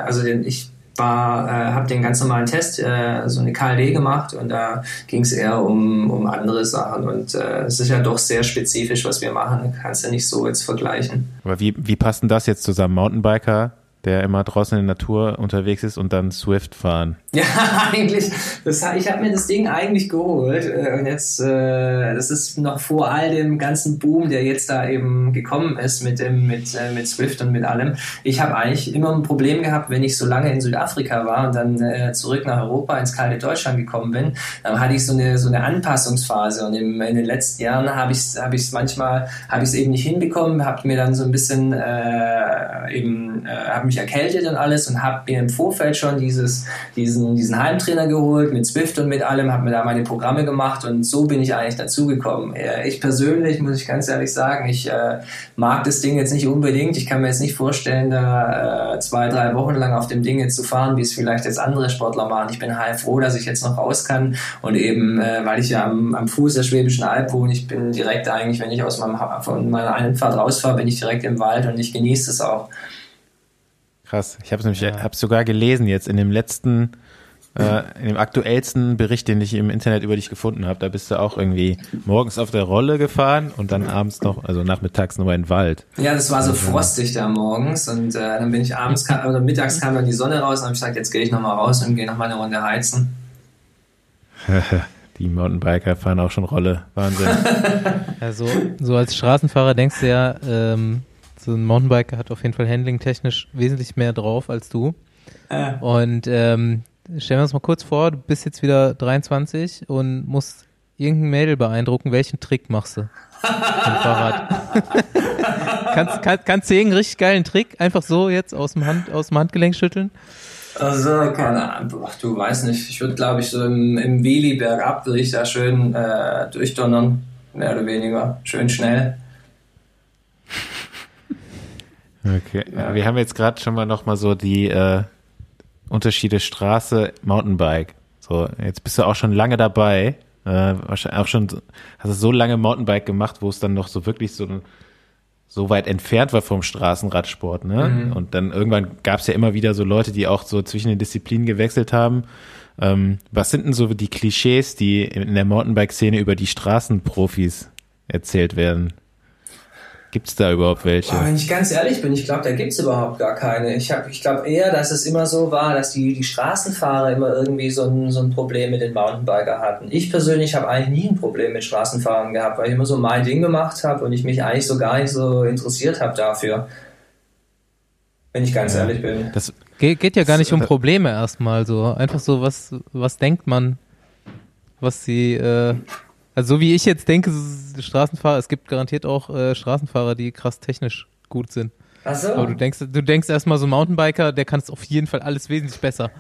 also ich war, äh, habe den ganz normalen Test, äh, so eine KLD gemacht und da ging es eher um, um andere Sachen und äh, es ist ja doch sehr spezifisch, was wir machen, kannst du nicht so jetzt vergleichen. Aber wie, wie passt denn das jetzt zusammen? Mountainbiker, der immer draußen in der Natur unterwegs ist und dann Swift fahren. Ja, eigentlich. Das, ich habe mir das Ding eigentlich geholt äh, und jetzt, äh, das ist noch vor all dem ganzen Boom, der jetzt da eben gekommen ist mit dem mit äh, mit Swift und mit allem. Ich habe eigentlich immer ein Problem gehabt, wenn ich so lange in Südafrika war und dann zurück nach Europa ins kalte Deutschland gekommen bin, dann hatte ich so eine so eine Anpassungsphase und im, in den letzten Jahren habe ich habe ich es manchmal habe ich es eben nicht hinbekommen, habe mir dann so ein bisschen äh, eben äh, mich erkältet und alles und habe mir im Vorfeld schon dieses, diesen, diesen Heimtrainer geholt mit Swift und mit allem, habe mir da meine Programme gemacht und so bin ich eigentlich dazugekommen. Ich persönlich, muss ich ganz ehrlich sagen, ich äh, mag das Ding jetzt nicht unbedingt. Ich kann mir jetzt nicht vorstellen, da äh, zwei, drei Wochen lang auf dem Ding jetzt zu fahren, wie es vielleicht jetzt andere Sportler machen. Ich bin halt froh, dass ich jetzt noch raus kann und eben, äh, weil ich ja am, am Fuß der Schwäbischen Alb wohne, ich bin direkt eigentlich, wenn ich aus meinem, von meiner Einfahrt rausfahre, bin ich direkt im Wald und ich genieße es auch. Krass. Ich habe es nämlich, ja. habe sogar gelesen jetzt in dem letzten, äh, in dem aktuellsten Bericht, den ich im Internet über dich gefunden habe. Da bist du auch irgendwie morgens auf der Rolle gefahren und dann abends noch, also nachmittags nochmal in den Wald. Ja, das war so also, frostig da morgens und äh, dann bin ich abends kam, oder mittags kam dann die Sonne raus und habe ich gesagt, jetzt gehe ich nochmal raus und gehe nochmal eine Runde heizen. Die Mountainbiker fahren auch schon Rolle. Wahnsinn. ja, so, so als Straßenfahrer denkst du ja, ähm, so ein Mountainbiker hat auf jeden Fall handling-technisch wesentlich mehr drauf als du. Äh. Und ähm, stellen wir uns mal kurz vor, du bist jetzt wieder 23 und musst irgendein Mädel beeindrucken. Welchen Trick machst du? Fahrrad. kannst, kann, kannst du irgendeinen richtig geilen Trick einfach so jetzt aus dem, Hand, aus dem Handgelenk schütteln? Also, keine Ahnung, du weißt nicht. Ich würde, glaube ich, so im, im Wheelie bergab würde ich da schön äh, durchdonnern, mehr oder weniger. Schön schnell. Okay. Ja. Wir haben jetzt gerade schon mal noch mal so die äh, Unterschiede Straße, Mountainbike. So, jetzt bist du auch schon lange dabei. Äh, wahrscheinlich auch schon, hast du so lange Mountainbike gemacht, wo es dann noch so wirklich so, so weit entfernt war vom Straßenradsport, ne? Mhm. Und dann irgendwann gab es ja immer wieder so Leute, die auch so zwischen den Disziplinen gewechselt haben. Ähm, was sind denn so die Klischees, die in der Mountainbike-Szene über die Straßenprofis erzählt werden? Gibt es da überhaupt welche? Oh, wenn ich ganz ehrlich bin, ich glaube, da gibt es überhaupt gar keine. Ich, ich glaube eher, dass es immer so war, dass die, die Straßenfahrer immer irgendwie so ein, so ein Problem mit den Mountainbiker hatten. Ich persönlich habe eigentlich nie ein Problem mit Straßenfahrern gehabt, weil ich immer so mein Ding gemacht habe und ich mich eigentlich so gar nicht so interessiert habe dafür. Wenn ich ganz ja. ehrlich bin. Das geht, geht ja gar nicht um Probleme erstmal so. Einfach so, was, was denkt man, was sie. Äh also so wie ich jetzt denke, Straßenfahrer, es gibt garantiert auch äh, Straßenfahrer, die krass technisch gut sind. Ach so. Aber du denkst, du denkst erstmal so Mountainbiker, der kann es auf jeden Fall alles wesentlich besser.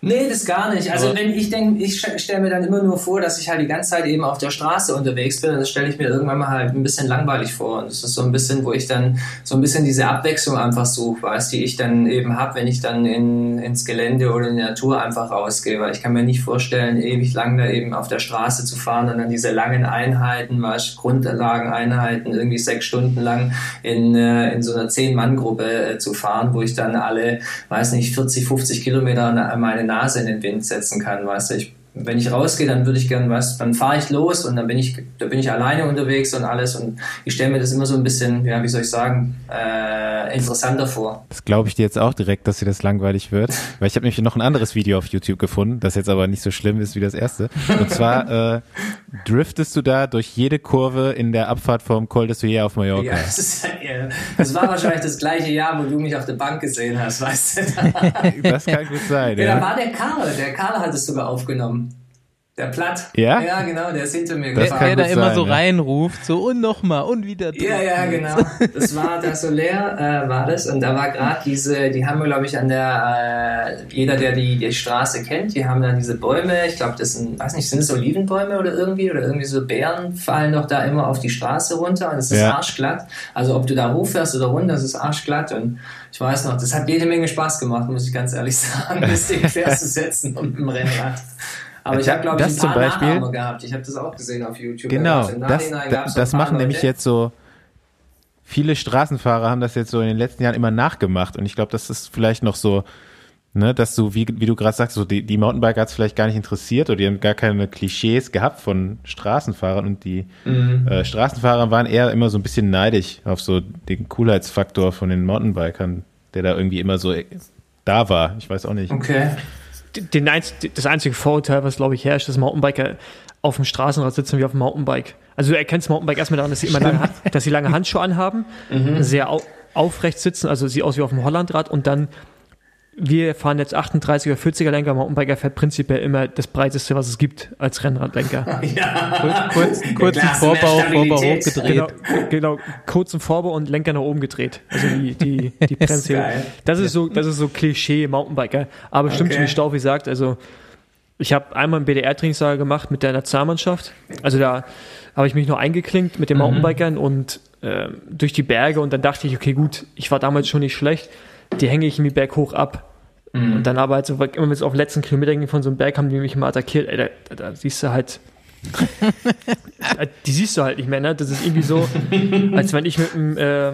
Nee, das gar nicht. Also wenn ich denke, ich stelle mir dann immer nur vor, dass ich halt die ganze Zeit eben auf der Straße unterwegs bin und das stelle ich mir irgendwann mal halt ein bisschen langweilig vor. Und das ist so ein bisschen, wo ich dann so ein bisschen diese Abwechslung einfach suche, weißt die ich dann eben habe, wenn ich dann in, ins Gelände oder in die Natur einfach rausgehe. Weil ich kann mir nicht vorstellen, ewig lang da eben auf der Straße zu fahren und dann diese langen Einheiten, weißt Grundlageneinheiten, irgendwie sechs Stunden lang in, äh, in so einer Zehn-Mann-Gruppe äh, zu fahren, wo ich dann alle, weiß nicht, 40, 50 Kilometer meine Nase in den Wind setzen kann, weißt du, ich wenn ich rausgehe, dann würde ich gern was, dann fahre ich los und dann bin ich, da bin ich alleine unterwegs und alles und ich stelle mir das immer so ein bisschen, ja, wie soll ich sagen, äh, interessanter vor. Das glaube ich dir jetzt auch direkt, dass dir das langweilig wird, weil ich habe nämlich noch ein anderes Video auf YouTube gefunden, das jetzt aber nicht so schlimm ist wie das erste. Und zwar äh, driftest du da durch jede Kurve in der Abfahrt vom Col de Suyer auf Mallorca. Ja, das, ist, ja, das war wahrscheinlich das gleiche Jahr, wo du mich auf der Bank gesehen hast, weißt du. das kann gut sein, ja. Ja, da war der Karl, der Karl hat es sogar aufgenommen. Der Platt. Ja? Ja, genau, der ist hinter mir das gefahren. Der, der da immer so reinruft, so und nochmal und wieder. Drin. Ja, ja, genau. Das war der Soler, äh, war das. Und da war gerade diese, die haben wir, glaube ich, an der, äh, jeder, der die, die Straße kennt, die haben da diese Bäume, ich glaube, das sind, weiß nicht, sind es Olivenbäume oder irgendwie, oder irgendwie so Bären fallen doch da immer auf die Straße runter und es ist ja. arschglatt. Also ob du da hochfährst oder runter, es ist arschglatt und ich weiß noch, das hat jede Menge Spaß gemacht, muss ich ganz ehrlich sagen, das Ding quer zu setzen und mit dem Rennrad. Aber ich habe, glaube ich, ein paar Beispiel, gehabt. Ich habe das auch gesehen auf YouTube. Genau, das, das, das machen Leute. nämlich jetzt so viele Straßenfahrer haben das jetzt so in den letzten Jahren immer nachgemacht und ich glaube, das ist vielleicht noch so, ne, dass du, wie, wie du gerade sagst, so die, die Mountainbiker hat es vielleicht gar nicht interessiert oder die haben gar keine Klischees gehabt von Straßenfahrern und die mhm. äh, Straßenfahrer waren eher immer so ein bisschen neidisch auf so den Coolheitsfaktor von den Mountainbikern, der da irgendwie immer so da war. Ich weiß auch nicht. Okay den einz das einzige Vorurteil, was glaube ich herrscht, dass Mountainbiker auf dem Straßenrad sitzen wie auf dem Mountainbike. Also du erkennst Mountainbike erstmal daran, dass sie immer lange, dass sie lange Handschuhe anhaben, mhm. sehr au aufrecht sitzen, also sieht aus wie auf dem Hollandrad und dann wir fahren jetzt 38er, 40er Lenker, Mountainbiker fährt prinzipiell immer das breiteste, was es gibt als Rennradlenker. ja. Kurz, kurzen Vorbau, Vorbau hochgedreht. Genau, genau, kurzen Vorbau und Lenker nach oben gedreht. Also die, die, die Bremse. Das, das ist so, das ist so Klischee Mountainbiker. Aber stimmt okay. wie Staufi sagt, also ich habe einmal ein BDR-Trainingslager gemacht mit der Nationalmannschaft. Also da habe ich mich noch eingeklinkt mit den mhm. Mountainbikern und äh, durch die Berge und dann dachte ich, okay, gut, ich war damals schon nicht schlecht die hänge ich irgendwie berghoch ab. Mhm. Und dann aber halt so, immer wenn es auf den letzten Kilometer ging von so einem Berg, haben die mich mal attackiert. Ey, da, da, da siehst du halt, die siehst du halt nicht mehr, ne? Das ist irgendwie so, als wenn ich mit einem äh,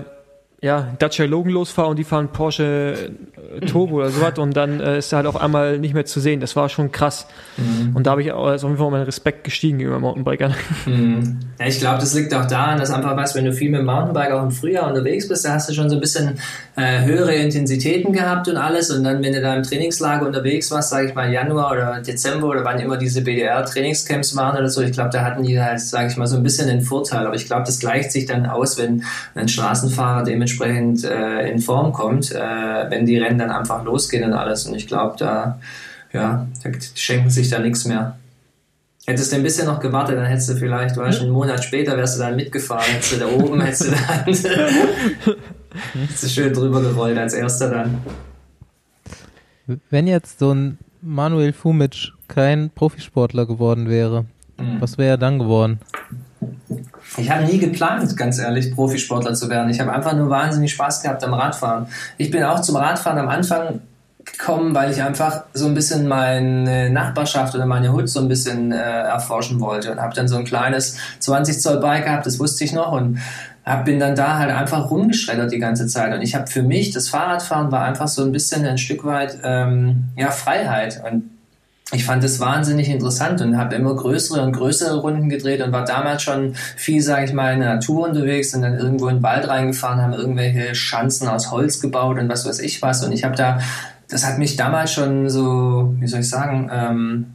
ja, Dacia Logan losfahre und die fahren Porsche Turbo oder sowas und dann äh, ist er halt auf einmal nicht mehr zu sehen. Das war schon krass. Mhm. Und da habe ich auch also auf jeden Fall meinen Respekt gestiegen gegenüber Mountainbikern. Mhm. Ja, ich glaube, das liegt auch daran, dass einfach was, wenn du viel mit dem Mountainbike auch im Frühjahr unterwegs bist, da hast du schon so ein bisschen äh, höhere Intensitäten gehabt und alles und dann, wenn du da im Trainingslager unterwegs warst, sage ich mal Januar oder Dezember oder wann immer diese BDR-Trainingscamps waren oder so, ich glaube, da hatten die halt, sage ich mal, so ein bisschen den Vorteil. Aber ich glaube, das gleicht sich dann aus, wenn ein Straßenfahrer dementsprechend äh, in Form kommt, äh, wenn die Rennen dann einfach losgehen und alles. Und ich glaube, da, ja, da schenken sich da nichts mehr. Hättest du ein bisschen noch gewartet, dann hättest du vielleicht, weißt du, einen Monat später wärst du dann mitgefahren, hättest du da oben, hättest du dann hättest du schön drüber gerollt als erster dann. Wenn jetzt so ein Manuel Fumic kein Profisportler geworden wäre, mhm. was wäre er dann geworden? Ich habe nie geplant, ganz ehrlich, Profisportler zu werden. Ich habe einfach nur wahnsinnig Spaß gehabt am Radfahren. Ich bin auch zum Radfahren am Anfang gekommen, weil ich einfach so ein bisschen meine Nachbarschaft oder meine Hut so ein bisschen äh, erforschen wollte und habe dann so ein kleines 20 Zoll Bike gehabt, das wusste ich noch und hab, bin dann da halt einfach rumgeschreddert die ganze Zeit und ich habe für mich das Fahrradfahren war einfach so ein bisschen ein Stück weit ähm, ja Freiheit und ich fand es wahnsinnig interessant und habe immer größere und größere Runden gedreht und war damals schon viel, sage ich mal, in der Natur unterwegs und dann irgendwo in den Wald reingefahren, haben irgendwelche Schanzen aus Holz gebaut und was weiß ich was. Und ich habe da, das hat mich damals schon so, wie soll ich sagen, ähm,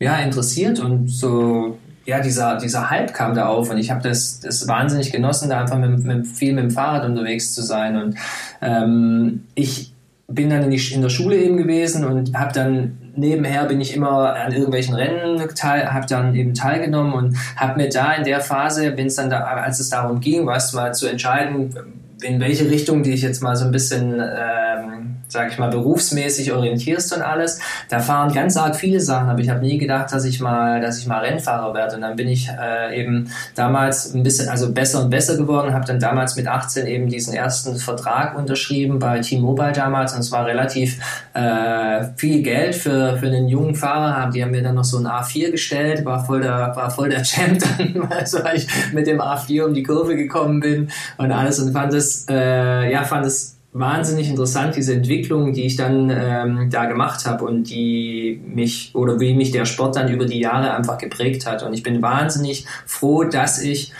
ja, interessiert und so, ja, dieser, dieser Hype kam da auf und ich habe das, das wahnsinnig genossen, da einfach mit, mit, viel mit dem Fahrrad unterwegs zu sein. Und ähm, ich bin dann in, die, in der Schule eben gewesen und habe dann nebenher bin ich immer an irgendwelchen Rennen teil, habe dann eben teilgenommen und habe mir da in der Phase, wenn es dann da, als es darum ging, was mal zu entscheiden, in welche Richtung die ich jetzt mal so ein bisschen ähm, sage ich mal, berufsmäßig orientierst und alles. Da fahren ganz arg viele Sachen, aber ich habe nie gedacht, dass ich mal, dass ich mal Rennfahrer werde. Und dann bin ich äh, eben damals ein bisschen, also besser und besser geworden, habe dann damals mit 18 eben diesen ersten Vertrag unterschrieben bei T-Mobile damals und es war relativ äh, viel Geld für, für einen jungen Fahrer. Die haben mir dann noch so ein A4 gestellt, war voll der, war voll der Champ dann, also weil ich mit dem A4 um die Kurve gekommen bin und alles und fand es, äh, ja, fand es wahnsinnig interessant, diese Entwicklung, die ich dann ähm, da gemacht habe und die mich oder wie mich der Sport dann über die Jahre einfach geprägt hat. Und ich bin wahnsinnig froh, dass ich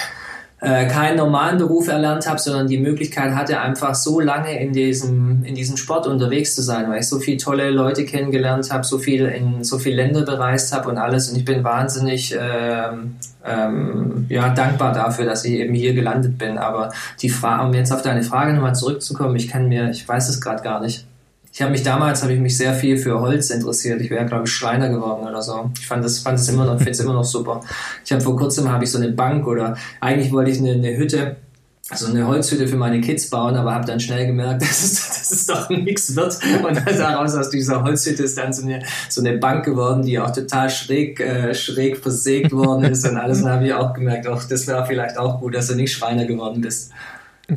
äh, keinen normalen Beruf erlernt habe, sondern die Möglichkeit hatte, einfach so lange in diesem, in diesem Sport unterwegs zu sein, weil ich so viele tolle Leute kennengelernt habe, so viel in so viele Länder bereist habe und alles. Und ich bin wahnsinnig ähm, ähm, ja, dankbar dafür, dass ich eben hier gelandet bin. Aber die Frage, um jetzt auf deine Frage nochmal zurückzukommen, ich kann mir, ich weiß es gerade gar nicht. Ich habe mich damals habe ich mich sehr viel für Holz interessiert. Ich wäre glaube ich Schreiner geworden oder so. Ich fand das fand es immer noch finde es immer noch super. Ich habe vor kurzem habe ich so eine Bank oder eigentlich wollte ich eine, eine Hütte also eine Holzhütte für meine Kids bauen, aber habe dann schnell gemerkt, dass es, dass es doch nichts wird. Und daraus aus dieser Holzhütte ist dann so eine, so eine Bank geworden, die auch total schräg, äh, schräg versägt worden ist und alles. Und habe ich auch gemerkt, auch das wäre vielleicht auch gut, dass du nicht Schreiner geworden bist.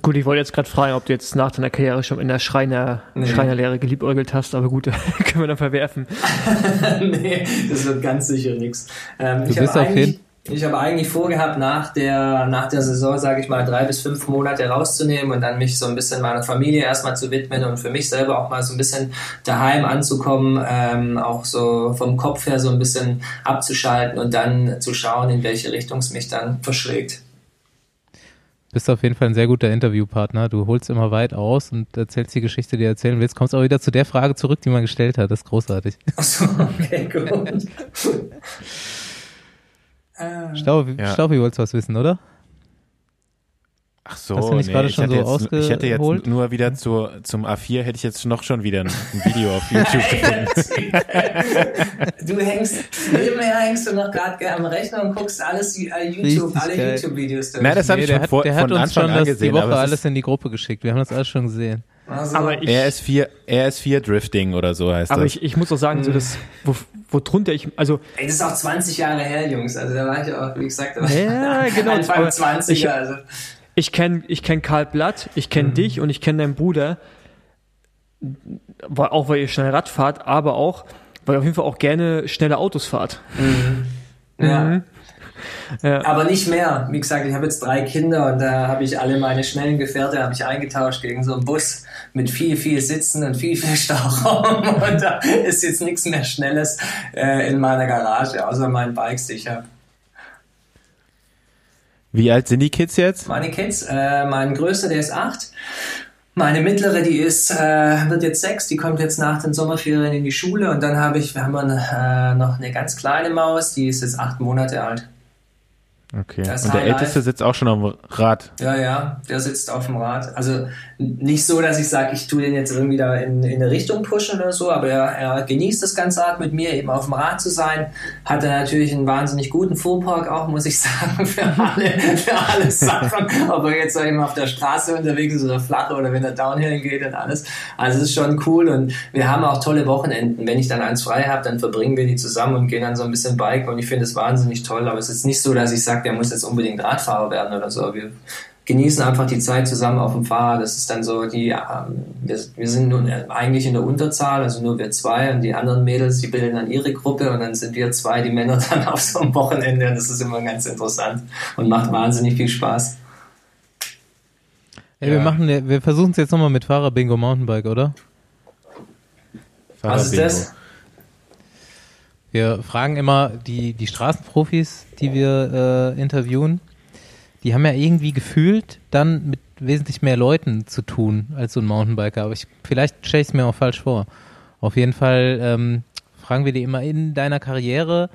Gut, ich wollte jetzt gerade fragen, ob du jetzt nach deiner Karriere schon in der Schreiner, nee. Schreinerlehre geliebäugelt hast, aber gut, können wir dann verwerfen. nee, das wird ganz sicher nichts. Ähm, du bist auf jeden ich habe eigentlich vorgehabt, nach der, nach der Saison, sage ich mal, drei bis fünf Monate rauszunehmen und dann mich so ein bisschen meiner Familie erstmal zu widmen und für mich selber auch mal so ein bisschen daheim anzukommen, ähm, auch so vom Kopf her so ein bisschen abzuschalten und dann zu schauen, in welche Richtung es mich dann verschlägt bist auf jeden Fall ein sehr guter Interviewpartner. Du holst immer weit aus und erzählst die Geschichte, die du erzählen willst. Kommst auch wieder zu der Frage zurück, die man gestellt hat. Das ist großartig. Achso, okay, gut. Staufi, ja. Staufi wolltest was wissen, oder? Ach so, Hast du nicht nee, gerade schon so jetzt, ich hätte jetzt nur wieder zu, zum A4 hätte ich jetzt noch schon wieder ein, ein Video auf YouTube gefunden. du hängst, nebenher hängst du noch gerade am Rechner und guckst alles äh, YouTube, alle YouTube-Videos durch. Nein, das habe nee, ich schon hat, vor, der hat uns Anfang schon das die Woche alles in die Gruppe geschickt. Wir haben das alles schon gesehen. Also, aber ich, RS4, RS4 Drifting oder so heißt aber das. Aber ich, ich muss auch sagen, so das, wo, wo drunter ich, also. Ey, das ist auch 20 Jahre her, Jungs. Also da war ich auch, wie gesagt, ja, genau, Anfang 20er. Ich, also ich kenne ich kenn Karl Blatt, ich kenne mhm. dich und ich kenne deinen Bruder, auch weil ihr schnell Rad fahrt, aber auch, weil ihr auf jeden Fall auch gerne schnelle Autos fahrt. Mhm. Ja. Mhm. Ja. Aber nicht mehr. Wie gesagt, ich habe jetzt drei Kinder und da habe ich alle meine schnellen Gefährte habe ich eingetauscht gegen so einen Bus mit viel, viel Sitzen und viel, viel Stauraum. Und da ist jetzt nichts mehr Schnelles äh, in meiner Garage, außer mein Bikes, die ich habe. Wie alt sind die Kids jetzt? Meine Kids, äh, mein größter, der ist acht. Meine mittlere, die ist, äh, wird jetzt sechs, die kommt jetzt nach den Sommerferien in die Schule und dann habe ich, wir haben äh, noch eine ganz kleine Maus, die ist jetzt acht Monate alt. Okay. Und der Älteste sitzt auch schon am Rad. Ja, ja, der sitzt auf dem Rad. Also nicht so, dass ich sage, ich tue den jetzt irgendwie da in, in eine Richtung pushen oder so, aber er, er genießt das ganz arg mit mir eben auf dem Rad zu sein. Hat er natürlich einen wahnsinnig guten Fuhrpark auch, muss ich sagen, für alle, für alle Sachen. Ob er jetzt eben auf der Straße unterwegs ist oder flach oder wenn er Downhill geht und alles. Also es ist schon cool und wir haben auch tolle Wochenenden. Wenn ich dann eins frei habe, dann verbringen wir die zusammen und gehen dann so ein bisschen Bike und ich finde es wahnsinnig toll. Aber es ist nicht so, dass ich sage, der muss jetzt unbedingt Radfahrer werden oder so. Wir genießen einfach die Zeit zusammen auf dem Fahrrad. Das ist dann so die, ähm, wir, wir sind nun eigentlich in der Unterzahl, also nur wir zwei und die anderen Mädels, die bilden dann ihre Gruppe und dann sind wir zwei, die Männer dann auf so einem Wochenende und das ist immer ganz interessant und macht wahnsinnig viel Spaß. Ey, ja. wir machen, wir versuchen es jetzt nochmal mit Fahrer-Bingo Mountainbike, oder? Was ist das? Wir fragen immer die, die Straßenprofis, die wir äh, interviewen, die haben ja irgendwie gefühlt dann mit wesentlich mehr Leuten zu tun als so ein Mountainbiker. Aber ich, vielleicht stelle ich es mir auch falsch vor. Auf jeden Fall ähm, fragen wir die immer in deiner Karriere,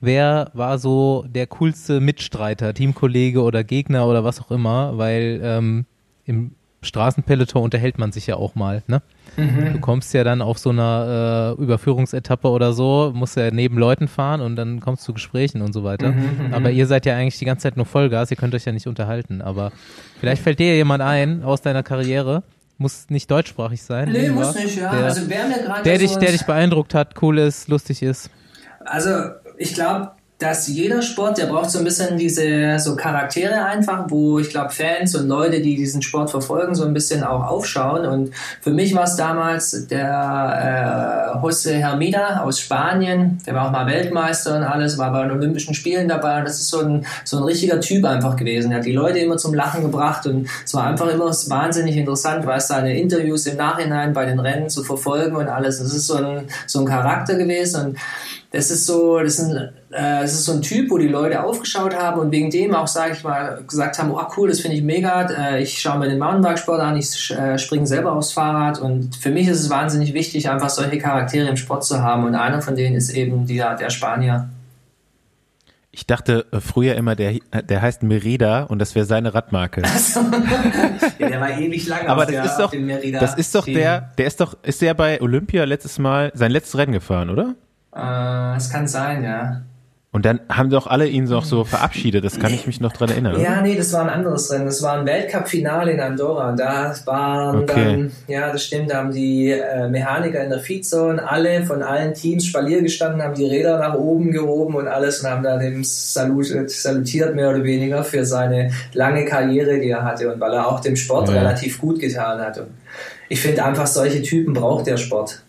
wer war so der coolste Mitstreiter, Teamkollege oder Gegner oder was auch immer, weil ähm, im Straßenpeloton unterhält man sich ja auch mal, ne? Mhm. Du kommst ja dann auf so einer äh, Überführungsetappe oder so, musst ja neben Leuten fahren und dann kommst du zu Gesprächen und so weiter. Mhm, mhm, aber ihr seid ja eigentlich die ganze Zeit nur Vollgas, ihr könnt euch ja nicht unterhalten. Aber vielleicht fällt dir jemand ein aus deiner Karriere, muss nicht deutschsprachig sein. Nee, muss nicht, ja. Der, also wer mir gerade der, dich, der dich beeindruckt hat, cool ist, lustig ist. Also ich glaube, dass jeder Sport, der braucht so ein bisschen diese so Charaktere einfach, wo ich glaube Fans und Leute, die diesen Sport verfolgen, so ein bisschen auch aufschauen. Und für mich war es damals der äh, José Hermida aus Spanien, der war auch mal Weltmeister und alles, war bei den Olympischen Spielen dabei. Und das ist so ein, so ein richtiger Typ einfach gewesen. Er hat die Leute immer zum Lachen gebracht und es war einfach immer wahnsinnig interessant, weil es seine Interviews im Nachhinein bei den Rennen zu verfolgen und alles. Das ist so ein, so ein Charakter gewesen. Und das ist so, das ist, ein, äh, das ist so ein Typ, wo die Leute aufgeschaut haben und wegen dem auch, sage ich mal, gesagt haben, oh cool, das finde ich mega, äh, ich schaue mir den Mountainbikesport an, ich äh, springe selber aufs Fahrrad und für mich ist es wahnsinnig wichtig, einfach solche Charaktere im Sport zu haben und einer von denen ist eben der, der Spanier. Ich dachte äh, früher immer, der, der heißt Merida und das wäre seine Radmarke. Also, ja, der war ewig lang Aber das der, ist doch, das ist doch der, der ist doch, ist der bei Olympia letztes Mal sein letztes Rennen gefahren, oder? Äh, es kann sein, ja. Und dann haben doch alle ihn so, so verabschiedet, das kann ich mich noch dran erinnern. Ja, nee, das war ein anderes Rennen. Das war ein Weltcup-Finale in Andorra. Da waren okay. dann, ja, das stimmt, da haben die äh, Mechaniker in der Feedzone alle von allen Teams Spalier gestanden, haben die Räder nach oben gehoben und alles und haben da dem salutet, salutiert, mehr oder weniger, für seine lange Karriere, die er hatte und weil er auch dem Sport ja. relativ gut getan hat. Und ich finde einfach, solche Typen braucht der Sport.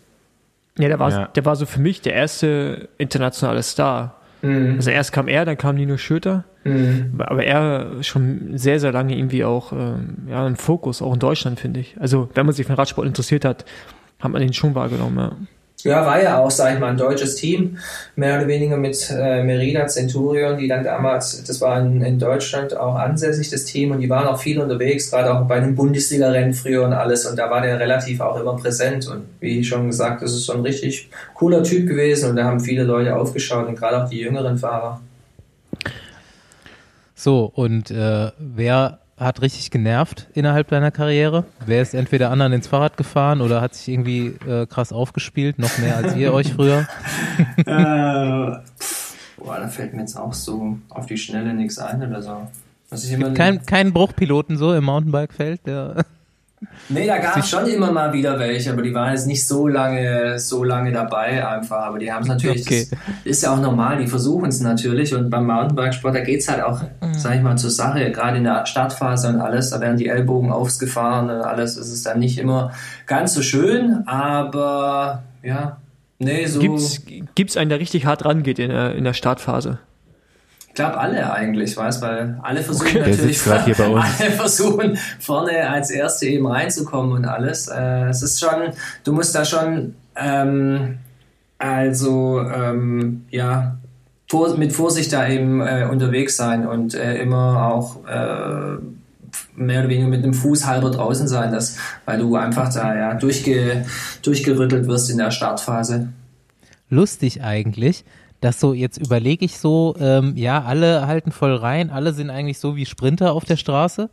Ja, der war, ja. der war so für mich der erste internationale Star. Mhm. Also erst kam er, dann kam Nino Schöter. Mhm. Aber er schon sehr, sehr lange irgendwie auch ähm, ja, ein Fokus, auch in Deutschland, finde ich. Also wenn man sich für den Radsport interessiert hat, hat man ihn schon wahrgenommen. Ja. War ja auch, sag ich mal, ein deutsches Team, mehr oder weniger mit äh, Merida Centurion, die dann damals, das war in, in, Deutschland auch ansässig, das Team, und die waren auch viel unterwegs, gerade auch bei den Bundesliga-Rennen früher und alles, und da war der relativ auch immer präsent. Und wie schon gesagt, das ist so ein richtig cooler Typ gewesen, und da haben viele Leute aufgeschaut, und gerade auch die jüngeren Fahrer. So, und äh, wer hat richtig genervt innerhalb deiner Karriere? Wer ist entweder anderen ins Fahrrad gefahren oder hat sich irgendwie äh, krass aufgespielt, noch mehr als ihr euch früher? äh, boah, da fällt mir jetzt auch so auf die Schnelle nichts ein oder so. Was ich immer kein, kein Bruchpiloten so im Mountainbike-Feld, der Nee, da gab es schon immer mal wieder welche, aber die waren jetzt nicht so lange, so lange dabei einfach. Aber die haben es natürlich, okay. das ist ja auch normal, die versuchen es natürlich. Und beim Mountainbikesport, da geht es halt auch, mhm. sag ich mal, zur Sache, gerade in der Startphase und alles, da werden die Ellbogen aufgefahren und alles. Ist dann nicht immer ganz so schön, aber ja, nee, so. Gibt's, gibt's einen, der richtig hart rangeht in der, in der Startphase? Ich glaube alle eigentlich, weißt, weil alle versuchen okay, natürlich hier bei uns. alle versuchen vorne als Erste eben reinzukommen und alles. Äh, es ist schon, du musst da schon ähm, also ähm, ja vor, mit Vorsicht da eben äh, unterwegs sein und äh, immer auch äh, mehr oder weniger mit dem Fuß halber draußen sein, dass, weil du einfach da ja durchge, durchgerüttelt wirst in der Startphase. Lustig eigentlich dass so, jetzt überlege ich so, ähm, ja, alle halten voll rein, alle sind eigentlich so wie Sprinter auf der Straße.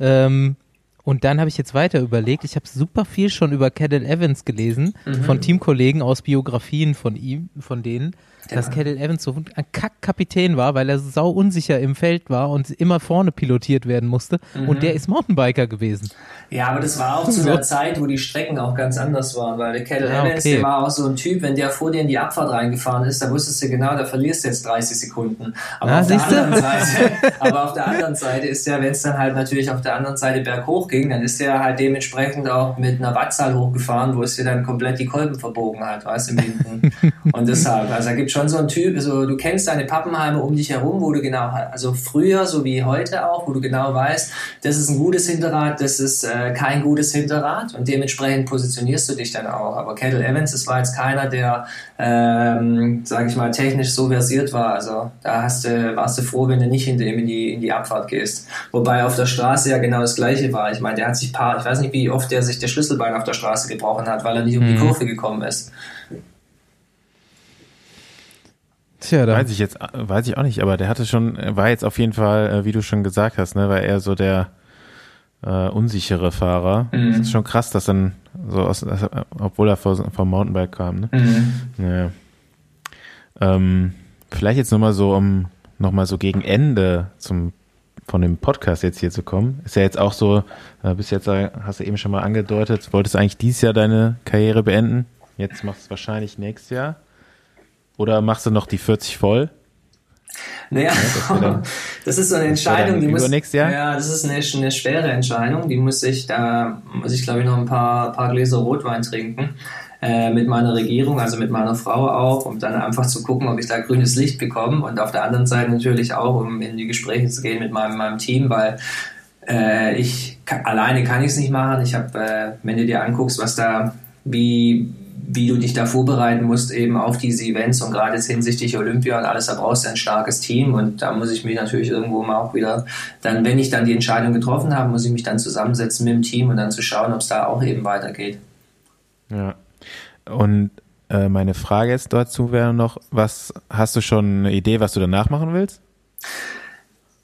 Ähm, und dann habe ich jetzt weiter überlegt, ich habe super viel schon über Cadel Evans gelesen, mhm. von Teamkollegen aus Biografien von ihm, von denen dass Cadel Evans so ein Kackkapitän war, weil er sau unsicher im Feld war und immer vorne pilotiert werden musste. Mhm. Und der ist Mountainbiker gewesen. Ja, aber das war auch zu so. einer Zeit, wo die Strecken auch ganz anders waren, weil der Cadel ja, Evans, okay. der war auch so ein Typ, wenn der vor dir in die Abfahrt reingefahren ist, da wusstest du genau, da verlierst du jetzt 30 Sekunden. Aber, ah, auf, der anderen Seite, aber auf der anderen Seite ist ja, wenn es dann halt natürlich auf der anderen Seite berghoch ging, dann ist der halt dementsprechend auch mit einer Wattzahl hochgefahren, wo es dir dann komplett die Kolben verbogen hat, weißt du, im Hinten. Und deshalb, also da gibt schon so ein Typ, also du kennst deine Pappenheime um dich herum, wo du genau, also früher so wie heute auch, wo du genau weißt, das ist ein gutes Hinterrad, das ist äh, kein gutes Hinterrad und dementsprechend positionierst du dich dann auch. Aber Kettle Evans, das war jetzt keiner, der, ähm, sage ich mal, technisch so versiert war. Also da hast du, warst du froh, wenn du nicht hinter ihm in die, in die Abfahrt gehst. Wobei auf der Straße ja genau das Gleiche war. Ich meine, der hat sich paar, ich weiß nicht, wie oft der sich der Schlüsselbein auf der Straße gebrochen hat, weil er nicht um die mhm. Kurve gekommen ist. Tja, da weiß ich jetzt, weiß ich auch nicht, aber der hatte schon, war jetzt auf jeden Fall, äh, wie du schon gesagt hast, ne, war eher so der äh, unsichere Fahrer. Mhm. Das ist schon krass, dass dann so aus, obwohl er vom Mountainbike kam, ne? Mhm. Naja. Ähm, vielleicht jetzt nochmal so, um nochmal so gegen Ende zum von dem Podcast jetzt hier zu kommen. Ist ja jetzt auch so, äh, bis jetzt äh, hast du eben schon mal angedeutet, wolltest eigentlich dieses Jahr deine Karriere beenden. Jetzt machst du es wahrscheinlich nächstes Jahr. Oder machst du noch die 40 voll? Naja, ja, das, ist so eine Entscheidung, die muss, Jahr? ja, das ist eine, eine schwere Entscheidung, die muss ich, da muss ich glaube ich noch ein paar, paar Gläser Rotwein trinken äh, mit meiner Regierung, also mit meiner Frau auch, um dann einfach zu gucken, ob ich da grünes Licht bekomme und auf der anderen Seite natürlich auch, um in die Gespräche zu gehen mit meinem, meinem Team, weil äh, ich alleine kann ich es nicht machen. Ich habe, äh, wenn du dir anguckst, was da wie wie du dich da vorbereiten musst eben auf diese Events und gerade jetzt hinsichtlich Olympia und alles, da brauchst du ein starkes Team und da muss ich mich natürlich irgendwo mal auch wieder, dann, wenn ich dann die Entscheidung getroffen habe, muss ich mich dann zusammensetzen mit dem Team und dann zu schauen, ob es da auch eben weitergeht. Ja. Und äh, meine Frage jetzt dazu wäre noch, was hast du schon eine Idee, was du danach machen willst?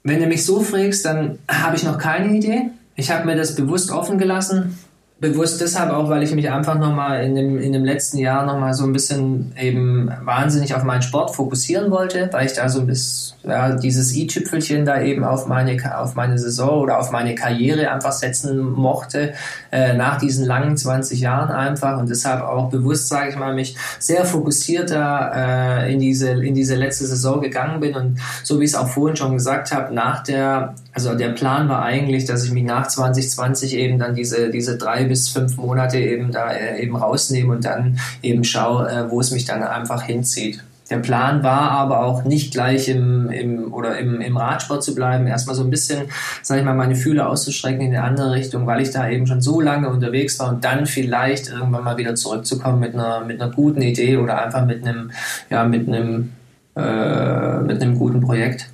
Wenn du mich so fragst, dann habe ich noch keine Idee. Ich habe mir das bewusst offen gelassen bewusst deshalb auch, weil ich mich einfach nochmal in dem, in dem letzten Jahr nochmal so ein bisschen eben wahnsinnig auf meinen Sport fokussieren wollte, weil ich da so ein bisschen ja, dieses i-Tüpfelchen da eben auf meine, auf meine Saison oder auf meine Karriere einfach setzen mochte, äh, nach diesen langen 20 Jahren einfach und deshalb auch bewusst, sage ich mal, mich sehr fokussiert da äh, in, diese, in diese letzte Saison gegangen bin und so wie ich es auch vorhin schon gesagt habe, nach der, also der Plan war eigentlich, dass ich mich nach 2020 eben dann diese, diese drei bis fünf Monate eben da äh, eben rausnehme und dann eben schaue, äh, wo es mich dann einfach hinzieht. Der Plan war aber auch nicht gleich im, im oder im, im Radsport zu bleiben, erstmal so ein bisschen, sage ich mal, meine Fühler auszustrecken in eine andere Richtung, weil ich da eben schon so lange unterwegs war und dann vielleicht irgendwann mal wieder zurückzukommen mit einer, mit einer guten Idee oder einfach mit einem, ja, mit einem, äh, mit einem guten Projekt.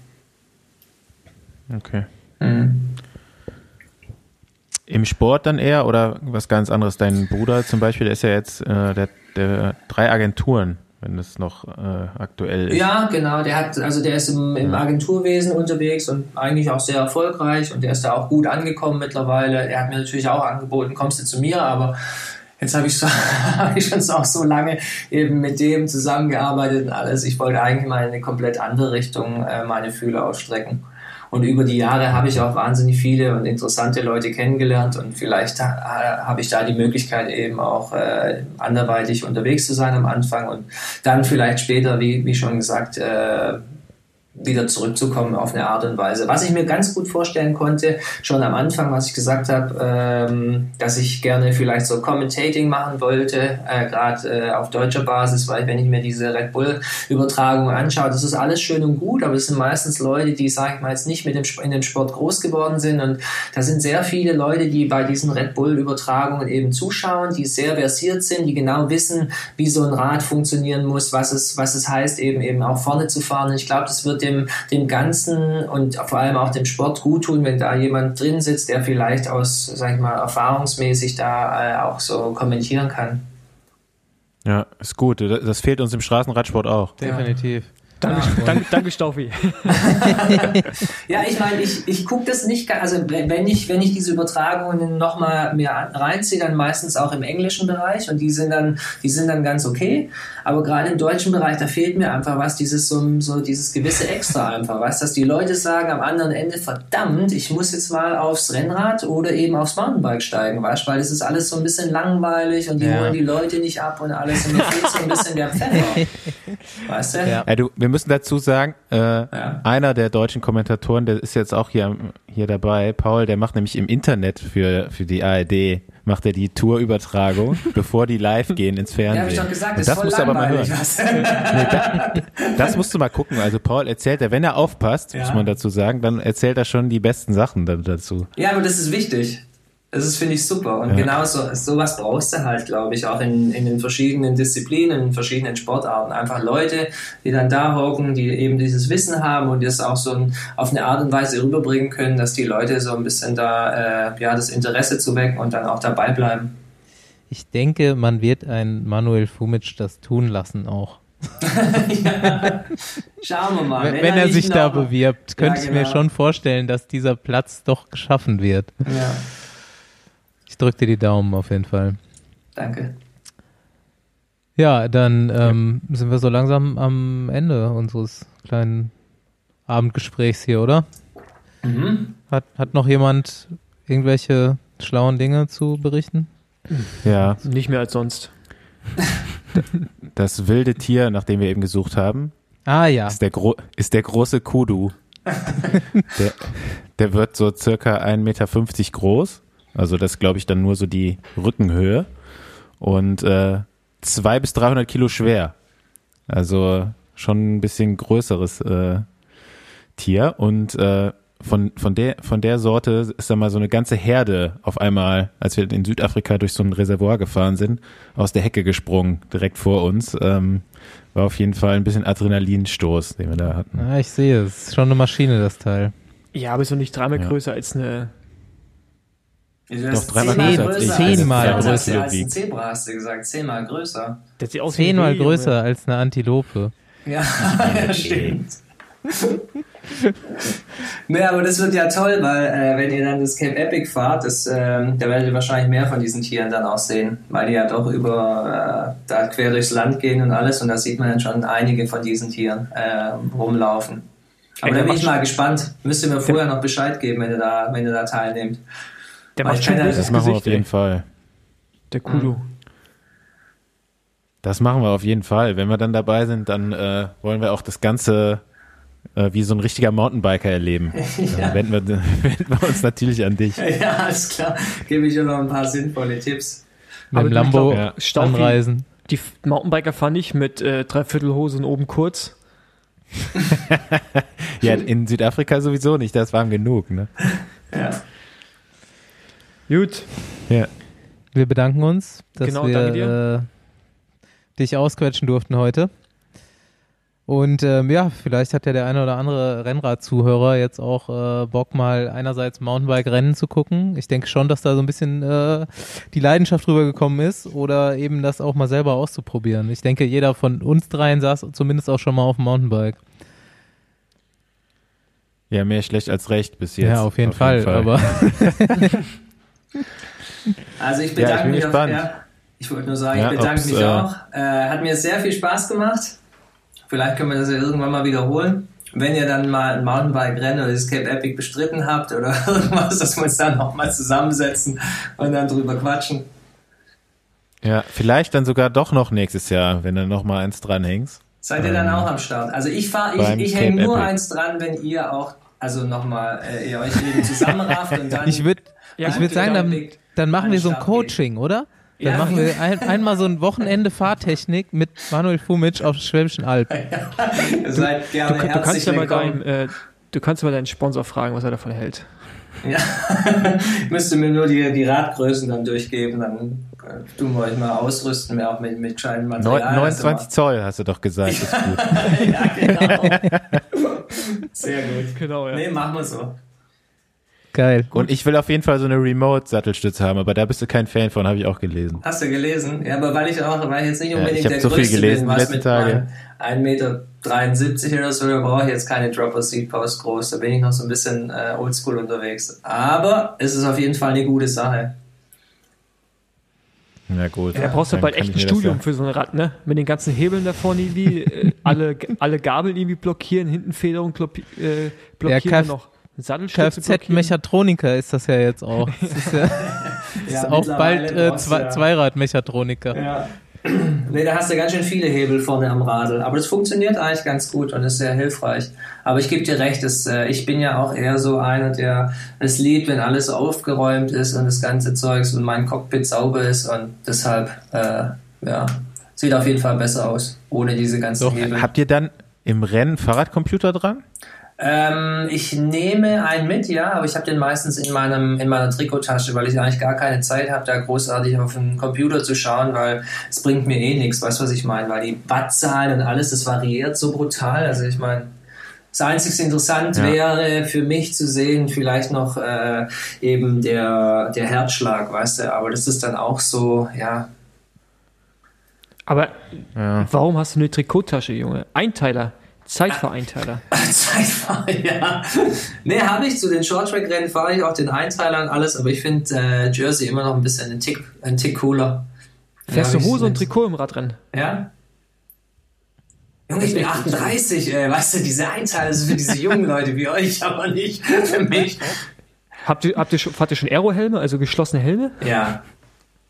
Okay. Mhm. Im Sport dann eher oder was ganz anderes? Dein Bruder zum Beispiel, der ist ja jetzt äh, der, der drei Agenturen, wenn es noch äh, aktuell ist. Ja, genau. Der hat, also der ist im, im Agenturwesen unterwegs und eigentlich auch sehr erfolgreich und der ist da auch gut angekommen mittlerweile. Er hat mir natürlich auch angeboten, kommst du zu mir, aber Jetzt habe ich, so, hab ich schon auch so lange eben mit dem zusammengearbeitet und alles. Ich wollte eigentlich mal in eine komplett andere Richtung äh, meine Fühler ausstrecken. Und über die Jahre habe ich auch wahnsinnig viele und interessante Leute kennengelernt und vielleicht habe ich da die Möglichkeit eben auch äh, anderweitig unterwegs zu sein am Anfang und dann vielleicht später, wie, wie schon gesagt, äh, wieder zurückzukommen auf eine Art und Weise. Was ich mir ganz gut vorstellen konnte, schon am Anfang, was ich gesagt habe, ähm, dass ich gerne vielleicht so Commentating machen wollte, äh, gerade äh, auf deutscher Basis, weil wenn ich mir diese Red Bull-Übertragung anschaue, das ist alles schön und gut, aber es sind meistens Leute, die, sag ich mal, jetzt nicht mit dem, in dem Sport groß geworden sind und da sind sehr viele Leute, die bei diesen Red Bull-Übertragungen eben zuschauen, die sehr versiert sind, die genau wissen, wie so ein Rad funktionieren muss, was es, was es heißt, eben eben auch vorne zu fahren. Und ich glaube, das wird dem, dem Ganzen und vor allem auch dem Sport gut tun, wenn da jemand drin sitzt, der vielleicht aus, sag ich mal, erfahrungsmäßig da äh, auch so kommentieren kann. Ja, ist gut. Das fehlt uns im Straßenradsport auch. Definitiv. Danke, ja. danke, danke Staufi. ja, ich meine, ich, ich gucke das nicht, also wenn ich, wenn ich diese Übertragungen nochmal mehr reinziehe, dann meistens auch im englischen Bereich und die sind dann, die sind dann ganz okay. Aber gerade im deutschen Bereich, da fehlt mir einfach was, dieses so, so dieses gewisse Extra einfach, weißt, dass die Leute sagen am anderen Ende, verdammt, ich muss jetzt mal aufs Rennrad oder eben aufs Mountainbike steigen, weißt, weil es ist alles so ein bisschen langweilig und die ja. holen die Leute nicht ab und alles und mir fehlt so ein bisschen der Pfeffer. Weißt du? Ja. ja. du, wir müssen dazu sagen, äh, ja. einer der deutschen Kommentatoren, der ist jetzt auch hier, hier dabei, Paul, der macht nämlich im Internet für, für die ARD macht er die Tourübertragung, bevor die live gehen ins Fernsehen. Ja, hab ich doch gesagt, das, das musst du aber mal hören. nee, da, das musst du mal gucken. Also Paul erzählt er, wenn er aufpasst, ja. muss man dazu sagen, dann erzählt er schon die besten Sachen dazu. Ja, aber das ist wichtig. Das ist, finde ich, super. Und ja. genau so, sowas brauchst du halt, glaube ich, auch in, in den verschiedenen Disziplinen, in verschiedenen Sportarten. Einfach Leute, die dann da hocken, die eben dieses Wissen haben und das auch so ein, auf eine Art und Weise rüberbringen können, dass die Leute so ein bisschen da, äh, ja, das Interesse zu wecken und dann auch dabei bleiben. Ich denke, man wird ein Manuel Fumic das tun lassen auch. ja. Schauen wir mal. Wenn, wenn er, er sich da bewirbt, könnte ja, genau. ich mir genau. schon vorstellen, dass dieser Platz doch geschaffen wird. Ja. Ich drücke dir die Daumen auf jeden Fall. Danke. Ja, dann ähm, sind wir so langsam am Ende unseres kleinen Abendgesprächs hier, oder? Mhm. Hat, hat noch jemand irgendwelche schlauen Dinge zu berichten? Ja. Nicht mehr als sonst. Das wilde Tier, nach dem wir eben gesucht haben, ah, ja. ist, der Gro ist der große Kudu. der, der wird so circa 1,50 Meter groß also das glaube ich dann nur so die Rückenhöhe und äh, zwei bis 300 Kilo schwer. Also schon ein bisschen größeres äh, Tier und äh, von, von, der, von der Sorte ist da mal so eine ganze Herde auf einmal, als wir in Südafrika durch so ein Reservoir gefahren sind, aus der Hecke gesprungen, direkt vor uns. Ähm, war auf jeden Fall ein bisschen Adrenalinstoß, den wir da hatten. Ja, ich sehe, es ist schon eine Maschine, das Teil. Ja, aber ist noch nicht dreimal ja. größer als eine doch dreimal größer als ich. Zehnmal größer als, ein Zebra hast du gesagt, zehnmal größer. Das sieht aus Zehnmal größer oder? als eine Antilope. Ja, ja stimmt. naja, aber das wird ja toll, weil äh, wenn ihr dann das Cape Epic fahrt, das, äh, da werdet ihr wahrscheinlich mehr von diesen Tieren dann auch sehen, weil die ja doch über äh, da quer durchs Land gehen und alles und da sieht man dann schon einige von diesen Tieren äh, rumlaufen. Aber da bin ich mal gespannt. Müsst ihr mir vorher noch Bescheid geben, wenn ihr da, wenn ihr da teilnehmt. Der macht schon böses Das machen wir auf jeden ey. Fall. Der Kudu. Das machen wir auf jeden Fall. Wenn wir dann dabei sind, dann äh, wollen wir auch das Ganze äh, wie so ein richtiger Mountainbiker erleben. ja. Dann wenden wir, wenden wir uns natürlich an dich. Ja, alles klar. Gebe ich dir noch ein paar sinnvolle Tipps. Mit dem Lambo glaub, ja. anreisen. Die Mountainbiker fand ich mit äh, Dreiviertelhosen oben kurz. ja, in Südafrika sowieso nicht, das warm genug, ne? Ja. Gut. Ja. Wir bedanken uns, dass genau, wir äh, dich ausquetschen durften heute. Und ähm, ja, vielleicht hat ja der eine oder andere Rennrad-Zuhörer jetzt auch äh, Bock, mal einerseits Mountainbike-Rennen zu gucken. Ich denke schon, dass da so ein bisschen äh, die Leidenschaft rübergekommen ist oder eben das auch mal selber auszuprobieren. Ich denke, jeder von uns dreien saß zumindest auch schon mal auf dem Mountainbike. Ja, mehr schlecht als recht bis jetzt. Ja, auf jeden, auf Fall, jeden Fall, aber Also ich bedanke ja, ich mich auf, ja, ich wollte nur sagen, ja, ich bedanke mich äh, auch. Äh, hat mir sehr viel Spaß gemacht. Vielleicht können wir das ja irgendwann mal wiederholen. Wenn ihr dann mal ein Mountainbike-Rennen oder das Cape Epic bestritten habt oder irgendwas, dass wir uns dann nochmal zusammensetzen und dann drüber quatschen. Ja, vielleicht dann sogar doch noch nächstes Jahr, wenn du nochmal eins dranhängst. Seid ihr dann auch am Start? Also ich fahre, ich, ich hänge nur Apple. eins dran, wenn ihr auch, also nochmal, äh, ihr euch eben zusammenrafft und dann. Ich würde ja, ich würd sagen, dann, dann machen wir so ein Coaching, geht. oder? Dann ja. machen wir ein, einmal so ein Wochenende Fahrtechnik mit Manuel Fumic auf Schwäbischen Alb. Seid gerne du, du kannst ja mal deinen, äh, du kannst mal deinen Sponsor fragen, was er davon hält. Ja, müsste mir nur die, die Radgrößen dann durchgeben, dann äh, tun wir euch mal ausrüsten, mehr auch mit, mit kleinen Material. 29 Zoll hast du doch gesagt, ist gut. ja, genau. Sehr gut. Genau, ja. Nee, machen wir so. Geil. Und ich will auf jeden Fall so eine Remote-Sattelstütze haben, aber da bist du kein Fan von, habe ich auch gelesen. Hast du gelesen? Ja, aber weil ich auch, weil ich jetzt nicht unbedingt ja, ich der so Größte viel gelesen bin, was mit Tage. 1,73 Meter oder so, da brauche ich jetzt keine Dropper Seat Post groß. Da bin ich noch so ein bisschen äh, oldschool unterwegs. Aber es ist auf jeden Fall eine gute Sache. Ja, gut. Ja, da brauchst du bald echt ein Studium für so ein Rad, ne? Mit den ganzen Hebeln da vorne irgendwie, äh, alle, alle Gabeln irgendwie blockieren, hinten Federung äh, blockieren ja, noch. Kfz-Mechatroniker ist das ja jetzt auch. Das ist, ja, ja, ist auch bald äh, Zwei, Zweirad-Mechatroniker. Ja. Nee, da hast du ganz schön viele Hebel vorne am Radl. Aber das funktioniert eigentlich ganz gut und ist sehr hilfreich. Aber ich gebe dir recht, das, äh, ich bin ja auch eher so einer, der es liebt, wenn alles aufgeräumt ist und das ganze Zeugs und mein Cockpit sauber ist und deshalb, äh, ja, sieht auf jeden Fall besser aus, ohne diese ganzen Doch, Hebel. Habt ihr dann im Rennen Fahrradcomputer dran? Ähm, ich nehme einen mit, ja, aber ich habe den meistens in meinem in meiner Trikottasche, weil ich eigentlich gar keine Zeit habe, da großartig auf den Computer zu schauen, weil es bringt mir eh nichts, weißt du, was ich meine? Weil die Wattzahlen und alles, das variiert so brutal. Also ich meine, das Einzige interessant ja. wäre für mich zu sehen, vielleicht noch äh, eben der, der Herzschlag, weißt du, aber das ist dann auch so, ja. Aber ja. warum hast du eine Trikottasche, Junge? Einteiler. Zeitvereinteiler. Zeitverein, ja. Nee, habe ich zu den Shorttrack-Rennen, fahre ich auch den Einteiler und alles, aber ich finde äh, Jersey immer noch ein bisschen ein Tick, ein Tick cooler. Fährst du Hose und Trikot im Radrennen? Ja. Junge, ich bin 38, äh, weißt du, diese Einteiler sind für diese jungen Leute wie euch, aber nicht für mich. Habt ihr, habt ihr, schon, fahrt ihr schon Aerohelme, also geschlossene Helme? Ja.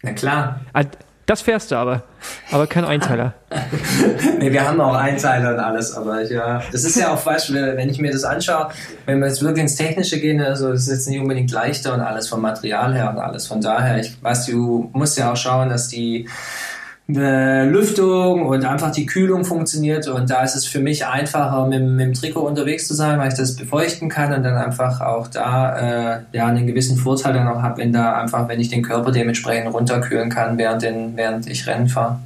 Na klar. Das fährst du aber, aber kein Einteiler. nee, wir haben auch Einteiler und alles, aber ja, das ist ja auch falsch, wenn ich mir das anschaue, wenn wir jetzt wirklich ins Technische gehen, also das ist jetzt nicht unbedingt leichter und alles vom Material her und alles. Von daher, ich weiß, du musst ja auch schauen, dass die äh, Lüftung und einfach die Kühlung funktioniert und da ist es für mich einfacher mit, mit, dem Trikot unterwegs zu sein, weil ich das befeuchten kann und dann einfach auch da äh, ja einen gewissen Vorteil dann auch habe, wenn da einfach, wenn ich den Körper dementsprechend runterkühlen kann, während, den, während ich Rennen fahre.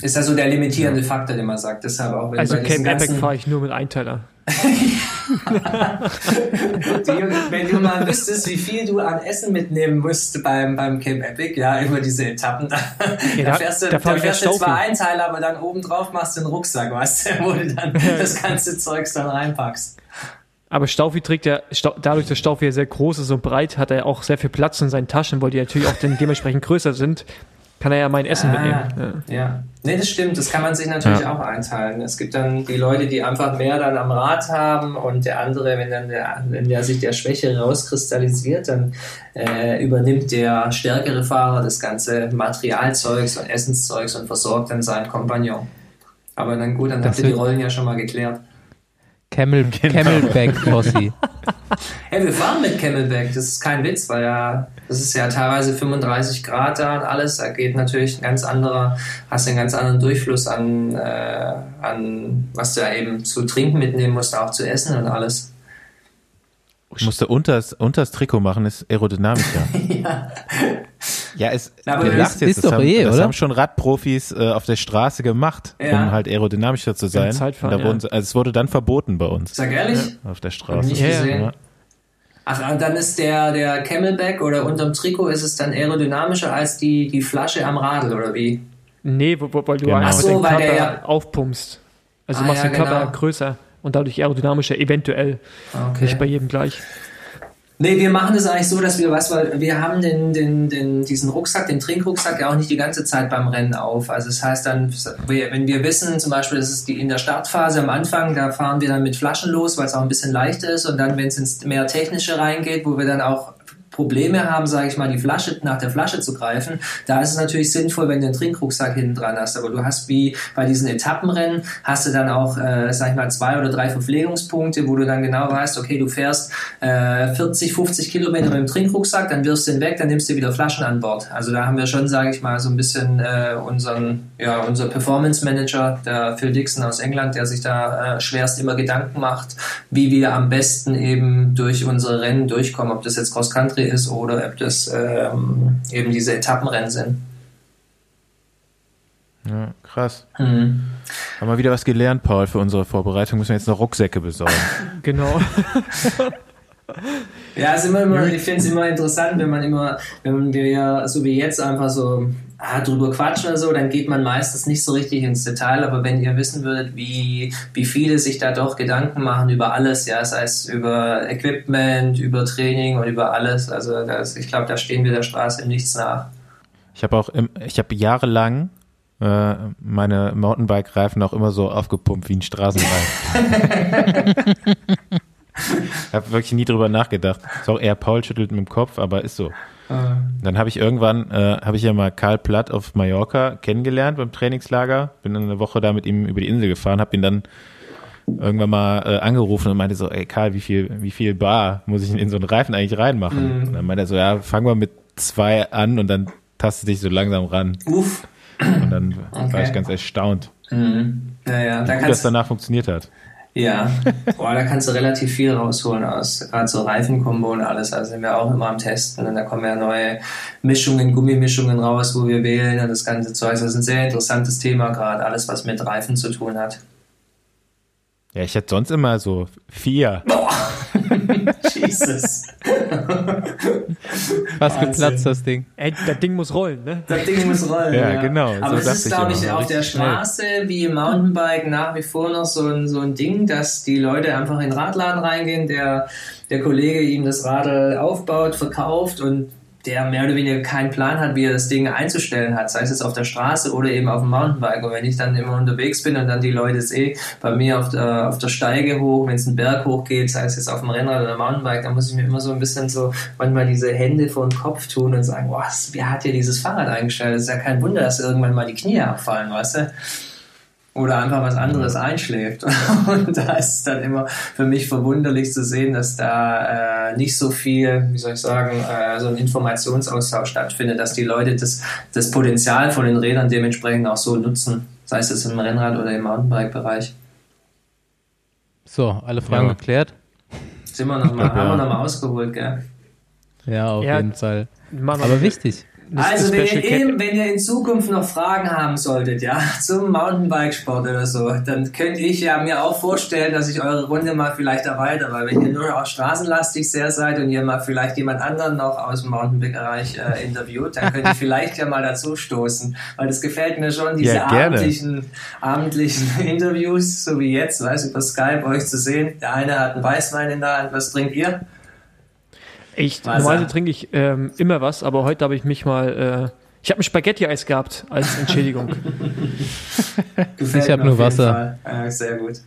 Ist also der limitierende Faktor, den man sagt. Deshalb auch, wenn also Camp Epic fahre ich nur mit Einteiler. wenn du mal wüsstest, wie viel du an Essen mitnehmen musst beim, beim Camp Epic, ja, über diese Etappen, da, ja, da fährst du, da, da fährst du zwar Einteiler, aber dann obendrauf machst du einen Rucksack, weißt du, wo du dann das ganze Zeugs dann reinpackst. Aber Staufi trägt ja, dadurch, dass Staufi ja sehr groß ist und breit, hat er auch sehr viel Platz in seinen Taschen, weil die natürlich auch dementsprechend größer sind kann er ja mein Essen ah, mitnehmen. Ja. ja. Nee, das stimmt. Das kann man sich natürlich ja. auch einteilen. Es gibt dann die Leute, die einfach mehr dann am Rad haben und der andere, wenn dann der, wenn der sich der Schwäche rauskristallisiert, dann äh, übernimmt der stärkere Fahrer das ganze Materialzeugs und Essenszeugs und versorgt dann seinen Kompagnon. Aber dann gut, dann das habt ihr die Rollen ja schon mal geklärt. Camel, genau. Camelback Posse. hey, wir fahren mit Camelback, das ist kein Witz, weil ja, das ist ja teilweise 35 Grad da und alles. Da geht natürlich ein ganz anderer, hast einen ganz anderen Durchfluss an, äh, an was du ja eben zu trinken mitnehmen musst, auch zu essen und alles. Ich musste unters, unters Trikot machen, ist aerodynamischer. ja. Ja, es aber du lachst jetzt, ist das, doch haben, eh, das haben schon Radprofis äh, auf der Straße gemacht, ja. um halt aerodynamischer zu sein. Zeitfahren, da wurden, ja. also es wurde dann verboten bei uns. Sag ehrlich? Ja, auf der Straße. Nicht gesehen. Ja. Ach, und dann ist der, der Camelback oder unterm Trikot ist es dann aerodynamischer als die, die Flasche am Radl, oder wie? Nee, weil du genau. einfach so, den Körper ja aufpumpst. Also ah, machst den Körper genau. größer und dadurch aerodynamischer, eventuell. Okay. Nicht bei jedem gleich. Nee, wir machen das eigentlich so, dass wir, was wir, wir haben den, den, den, diesen Rucksack, den Trinkrucksack ja auch nicht die ganze Zeit beim Rennen auf. Also das heißt dann, wenn wir wissen, zum Beispiel, das ist die in der Startphase am Anfang, da fahren wir dann mit Flaschen los, weil es auch ein bisschen leichter ist und dann, wenn es ins mehr technische reingeht, wo wir dann auch Probleme haben, sage ich mal, die Flasche nach der Flasche zu greifen, da ist es natürlich sinnvoll, wenn du einen Trinkrucksack hinten dran hast. Aber du hast wie bei diesen Etappenrennen, hast du dann auch, äh, sag ich mal, zwei oder drei Verpflegungspunkte, wo du dann genau weißt, okay, du fährst äh, 40, 50 Kilometer mit dem Trinkrucksack, dann wirfst du ihn weg, dann nimmst du wieder Flaschen an Bord. Also da haben wir schon, sage ich mal, so ein bisschen äh, unseren, ja, unser Performance Manager, der Phil Dixon aus England, der sich da äh, schwerst immer Gedanken macht, wie wir am besten eben durch unsere Rennen durchkommen, ob das jetzt Cross Country Country ist oder ob das ähm, eben diese Etappenrennen sind. Ja, krass. Mhm. Haben wir wieder was gelernt, Paul, für unsere Vorbereitung. Müssen wir jetzt noch Rucksäcke besorgen. genau. ja, ist immer, immer ich finde es immer interessant, wenn man immer, wenn wir so wie jetzt einfach so ah, drüber quatschen oder so, dann geht man meistens nicht so richtig ins Detail. Aber wenn ihr wissen würdet, wie, wie viele sich da doch Gedanken machen über alles, ja, sei es über Equipment, über Training und über alles, also das, ich glaube, da stehen wir der Straße Nichts nach. Ich habe auch, im, ich habe jahrelang äh, meine Mountainbike-Reifen auch immer so aufgepumpt wie ein Straßenreifen. ich habe wirklich nie drüber nachgedacht. Ist auch eher Paul schüttelt mit dem Kopf, aber ist so. Ah. Dann habe ich irgendwann, äh, habe ich ja mal Karl Platt auf Mallorca kennengelernt beim Trainingslager. Bin dann eine Woche da mit ihm über die Insel gefahren, habe ihn dann irgendwann mal äh, angerufen und meinte so, ey Karl, wie viel, wie viel Bar muss ich in so einen Reifen eigentlich reinmachen? Mhm. Und dann meinte er so, ja, fangen wir mit zwei an und dann tastet dich so langsam ran. Uff. Und dann okay. war ich ganz erstaunt. Mhm. Ja, ja. Da wie gut das danach funktioniert hat. Ja, Boah, da kannst du relativ viel rausholen aus gerade so Reifenkombo und alles. Also sind wir auch immer am Testen und da kommen ja neue Mischungen, Gummimischungen raus, wo wir wählen und das ganze Zeug. Das ist ein sehr interessantes Thema gerade, alles was mit Reifen zu tun hat. Ja, ich hätte sonst immer so vier. Boah. Jesus. Was geplatzt, das Ding. Ey, das Ding muss rollen, ne? Das Ding muss rollen. ja, ja, genau. Aber es ist, glaube ich, auf der Straße schnell. wie im Mountainbike nach wie vor noch so ein, so ein Ding, dass die Leute einfach in den Radladen reingehen, der, der Kollege ihm das Radl aufbaut, verkauft und der mehr oder weniger keinen Plan hat, wie er das Ding einzustellen hat, sei es jetzt auf der Straße oder eben auf dem Mountainbike. Und wenn ich dann immer unterwegs bin und dann die Leute sehe, bei mir auf der, auf der Steige hoch, wenn es einen Berg hochgeht, sei es jetzt auf dem Rennrad oder Mountainbike, dann muss ich mir immer so ein bisschen so manchmal diese Hände vor den Kopf tun und sagen, was, wer hat hier dieses Fahrrad eingestellt? Das ist ja kein Wunder, dass irgendwann mal die Knie abfallen, weißt du? Oder einfach was anderes einschläft. Und da ist es dann immer für mich verwunderlich zu sehen, dass da äh, nicht so viel, wie soll ich sagen, äh, so ein Informationsaustausch stattfindet, dass die Leute das, das Potenzial von den Rädern dementsprechend auch so nutzen, sei es im Rennrad oder im Mountainbike-Bereich. So, alle Fragen ja. geklärt? Sind wir noch mal, haben wir nochmal ausgeholt, gell? Ja, auf ja, jeden Fall. Aber wichtig. Also wenn ihr, eben, wenn ihr in Zukunft noch Fragen haben solltet, ja, zum Mountainbikesport oder so, dann könnte ich ja mir auch vorstellen, dass ich eure Runde mal vielleicht erweitere, weil wenn ihr nur auch straßenlastig sehr seid und ihr mal vielleicht jemand anderen noch aus dem Mountainbike-Bereich äh, interviewt, dann könnt ihr vielleicht ja mal dazu stoßen, weil das gefällt mir schon, diese ja, abendlichen, abendlichen Interviews, so wie jetzt, weiß über Skype euch zu sehen. Der eine hat einen Weißwein in der Hand, was trinkt ihr? Ich, normalerweise trinke ich ähm, immer was, aber heute habe ich mich mal, äh, ich habe ein Spaghetti-Eis gehabt als Entschädigung. ich habe nur Wasser. Ja, sehr gut.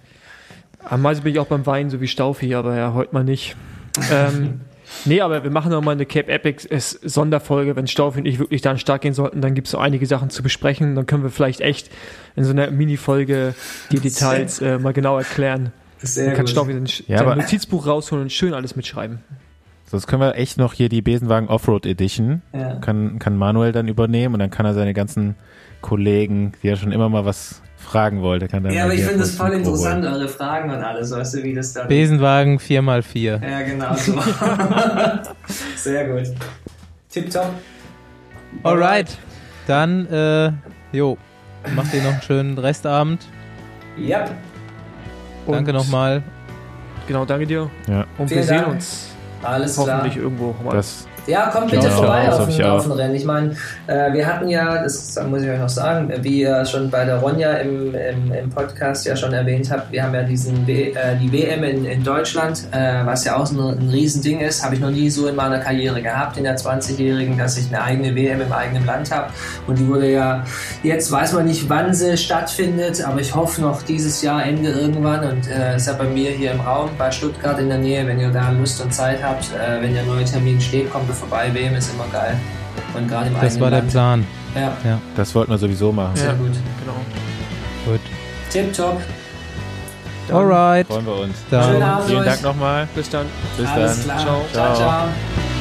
Am meisten bin ich auch beim Wein, so wie Staufi, aber ja, heute mal nicht. ähm, nee, aber wir machen noch mal eine Cape Epic Sonderfolge. Wenn Staufi und ich wirklich da stark gehen sollten, dann gibt es so einige Sachen zu besprechen. Dann können wir vielleicht echt in so einer Mini-Folge die Details äh, mal genau erklären. Sehr dann kann Staufi sein, ja, sein Notizbuch rausholen und schön alles mitschreiben. Sonst können wir echt noch hier die Besenwagen Offroad Edition. Ja. Kann, kann Manuel dann übernehmen und dann kann er seine ganzen Kollegen, die ja schon immer mal was fragen wollte, kann dann. Ja, aber ich finde das voll interessant, eure Fragen und alles, weißt du, wie das dann. Besenwagen 4x4. Ja, genau so. Sehr gut. Tipptopp. Alright. Dann, äh, jo, macht ihr noch einen schönen Restabend. Ja. Danke nochmal. Genau, danke dir. Ja. Und Vielen wir sehen Dank. uns alles Hoffentlich klar. irgendwo mal. Das ja, kommt bitte genau, vorbei auf dem, auf dem Rennen. Ich meine, äh, wir hatten ja, das muss ich euch noch sagen, wie ihr schon bei der Ronja im, im, im Podcast ja schon erwähnt habt, wir haben ja diesen w, äh, die WM in, in Deutschland, äh, was ja auch ein, ein Riesending ist, habe ich noch nie so in meiner Karriere gehabt, in der 20-Jährigen, dass ich eine eigene WM im eigenen Land habe. Und die wurde ja, jetzt weiß man nicht, wann sie stattfindet, aber ich hoffe noch dieses Jahr Ende irgendwann und äh, ist ja bei mir hier im Raum, bei Stuttgart in der Nähe, wenn ihr da Lust und Zeit habt, äh, wenn der neue Termin steht, kommt oder vorbei wem ist immer geil. Und gerade im Das war der Land. Plan. Ja, Ja. Das wollten wir sowieso machen. sehr Ja. gut. Genau. Gut. Tipptopp. Dann Alright. Freuen wir uns. Dann Schönen Abend Vielen euch. Dank nochmal. Bis dann. Bis Alles dann. klar. Ciao. ciao. Ciao. ciao.